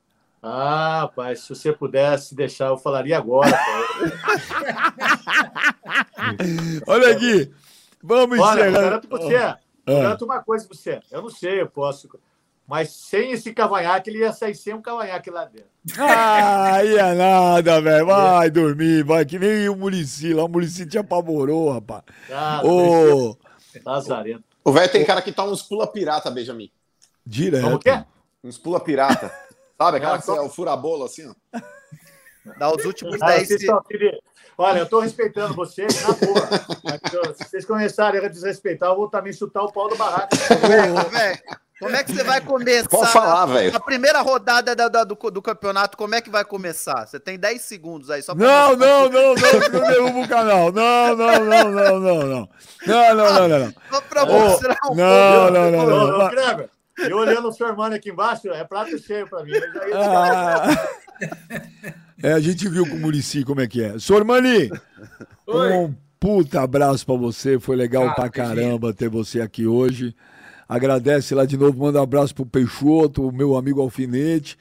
Ah, pai, se você pudesse deixar, eu falaria agora. Pai. Olha aqui, vamos Olha, eu encerrar. garanto pra você. Eu garanto uma coisa pra você. Eu não sei, eu posso. Mas sem esse cavanhaque, ele ia sair sem um cavanhaque lá dentro. Ah, ia nada, velho. Vai dormir, vai. Que nem o Murici lá. O Murici te apavorou, rapaz. Ah, Ô, Lazarento. O velho tem cara que tá uns pula pirata, Benjamin. direto. Como que é? Uns pula pirata. Sabe aquela Ah, que é o furabolo assim, ó? Dá os últimos Ah, 10 vocês estão aqui de- Olha, eu tô respeitando vocês, na boa. Se vocês começarem a desrespeitar, eu vou também chutar o pau do barraco. Como é que você vai começar? Pode falar, velho. A primeira rodada da- da- do, do campeonato, como é que vai começar? Você tem 10 segundos aí só pra Não, mostrar não, não, não, não derruba o canal. Não, não, não, não, não, não. Não, não, não, não, não. Só pra mostrar um não, pouco. não, não, não, não. Eu olhando o seu irmão aqui embaixo, é prato cheio pra mim. Eu já ia- Ah. É, a gente viu com o Murici como é que é. Sormani, Oi. um puta abraço pra você. Foi legal Ah, pra caramba ter você aqui hoje. Agradece lá de novo, manda um abraço pro Peixoto, o meu amigo Alfinete.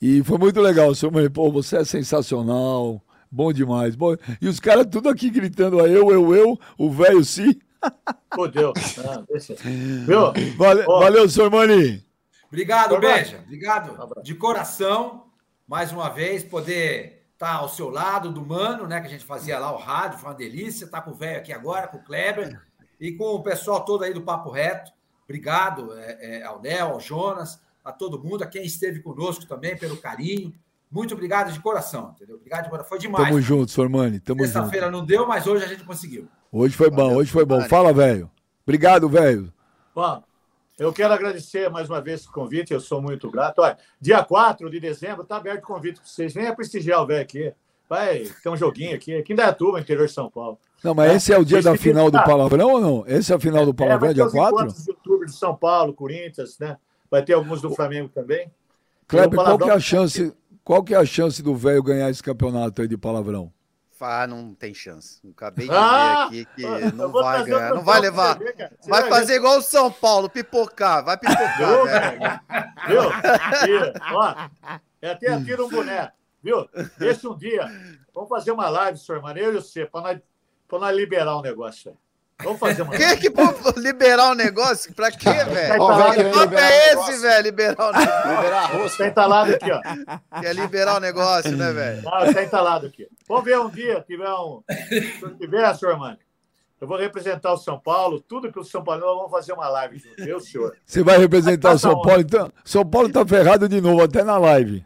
E foi muito legal, Sormani. Pô, você é sensacional. Bom demais. Bom... E os caras tudo aqui gritando a eu, eu, eu, o velho sim. Fodeu. Ah, deixa. Viu? Vale- Ó. Valeu, Sormani. Obrigado. Benja. Obrigado de coração. Mais uma vez, poder estar ao seu lado do Mano, né? Que a gente fazia lá o rádio, foi uma delícia. Tá com o velho aqui agora, com o Kleber e com o pessoal todo aí do Papo Reto. Obrigado é, é, ao Nel, ao Jonas, a todo mundo, a quem esteve conosco também, pelo carinho. Muito obrigado de coração, entendeu? Obrigado de coração. Foi demais. Tamo junto, Sormani. Tamo junto. Sexta-feira não deu, mas hoje a gente conseguiu. Hoje foi bom, Valeu, hoje foi bom. Fala, velho. Obrigado, velho. Bom, eu quero agradecer mais uma vez o convite, eu sou muito grato. Olha, dia 4 de dezembro está aberto o convite para vocês. Venha prestigiar o velho aqui. Vai ter um joguinho aqui, aqui em Dayatuba, interior de São Paulo. Não, mas É, esse é o dia da final do palavrão ou não? Esse é a final do É, palavrão, ter dia os 4? encontros de outubro de São Paulo, Corinthians, né? Vai ter alguns do Flamengo também. Kleber, qual que é a chance? Qual que é a chance do velho ganhar esse campeonato aí de palavrão? Ah, não tem chance. Acabei de Ah! ver aqui que não vai ganhar. Não vai levar. ver, Vai fazer igual o São Paulo, pipocar. Vai pipocar, Viu? Viu? Ó, é até atira um boneco, viu? Deixa um dia. Vamos fazer uma live, senhor Mano, eu e você, para nós, pra nós liberar o negócio aí. Vamos fazer uma Quem é que liberar o negócio? Pra quê, velho? Ó, o querendo Que papo é esse, velho? Liberar o negócio. Liberar a Está rosca. entalado aqui, ó. Quer liberar o negócio, né, velho? Não, está entalado aqui. Vamos ver um dia, tiver um. Se tiver, senhor Mano, eu vou representar o São Paulo, tudo que o São Paulo, nós vamos fazer uma live junto, eu, senhor. Você vai representar o São? Paulo, então? São Paulo tá ferrado de novo, até na live.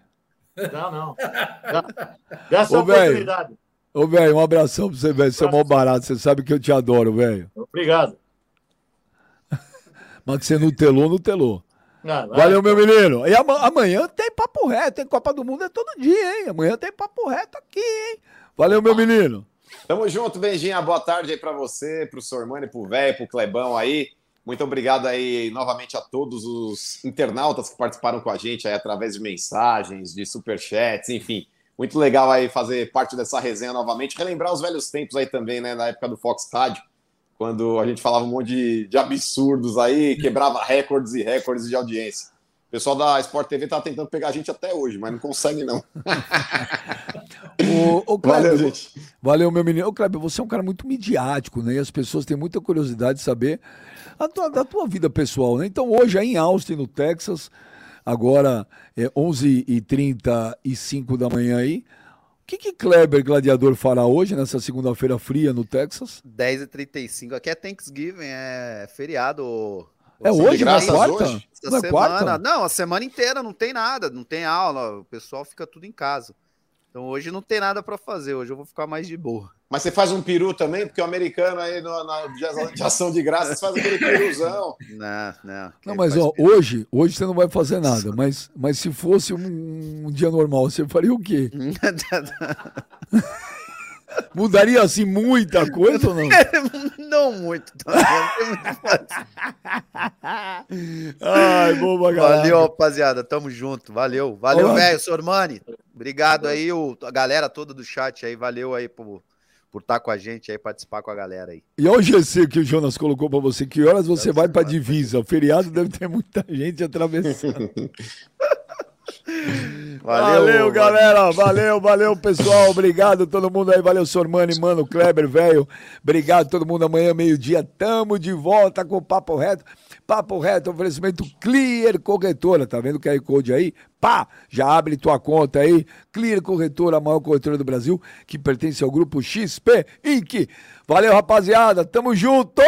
Não, não. Dá- essa Ô, oportunidade. Ô, velho, um abração pra você, velho. Você é mó barato, você sabe que eu te adoro, velho. Obrigado. Mas que você não telou, não telou. Não, vai. Valeu, meu menino. E ama- amanhã tem papo reto, tem Copa do Mundo é todo dia, hein? Amanhã tem papo reto aqui, hein? Valeu, meu menino. Tamo junto, Benjinha. Boa tarde aí pra você, pro Sormani, pro velho, pro Clebão aí. Muito obrigado aí novamente a todos os internautas que participaram com a gente aí através de mensagens, de superchats, enfim. Muito legal aí fazer parte dessa resenha novamente. Relembrar os velhos tempos aí também, né? Na época do Fox Rádio, quando a gente falava um monte de, de absurdos aí, quebrava recordes e recordes de audiência. O pessoal da Sport TV tá tentando pegar a gente até hoje, mas não consegue, não. Ô, Kleber, Valeu, gente. Valeu, meu menino. Ô, Kleber, você é um cara muito midiático, né? E as pessoas têm muita curiosidade de saber a tua- da tua vida pessoal, né? Então, hoje, aí em Austin, no Texas, agora é 11h35 da manhã aí. O que, que Kleber Gladiador fará hoje, nessa segunda-feira fria no Texas? 10h35. Aqui é Thanksgiving, é feriado. É hoje, na quarta? hoje? Não é semana. quarta? Não, a semana inteira não tem nada, não tem aula, o pessoal fica tudo em casa. Então hoje não tem nada pra fazer, hoje eu vou ficar mais de boa. Mas você faz um peru também, porque o americano aí no- na de- de ação de graça você faz aquele peruzão. Não, não. Não, mas ó, peru- hoje, hoje você não vai fazer nada, mas, mas se fosse um, um dia normal, você faria o quê? Mudaria assim muita coisa ou não? não muito, fazer. Ai, boba, galera. Valeu, rapaziada. Tamo junto. Valeu. Valeu, velho. Sormani. Obrigado aí, o, a galera toda do chat aí. Valeu aí por por estar com a gente aí, participar com a galera aí. E olha o GC que o Jonas colocou pra você. Que horas você vai pra divisa? O feriado deve ter muita gente atravessando. Valeu, galera. Valeu, valeu, pessoal. Obrigado todo mundo aí. Valeu, Sormani, mano, Kleber, velho. Obrigado todo mundo. Amanhã, meio-dia, tamo de volta com o Papo Reto. Papo Reto, oferecimento Clear Corretora. Tá vendo o QR Code aí? Pá! Já abre tua conta aí. Clear Corretora, a maior corretora do Brasil, que pertence ao grupo XP Inc. Valeu, rapaziada. Tamo junto!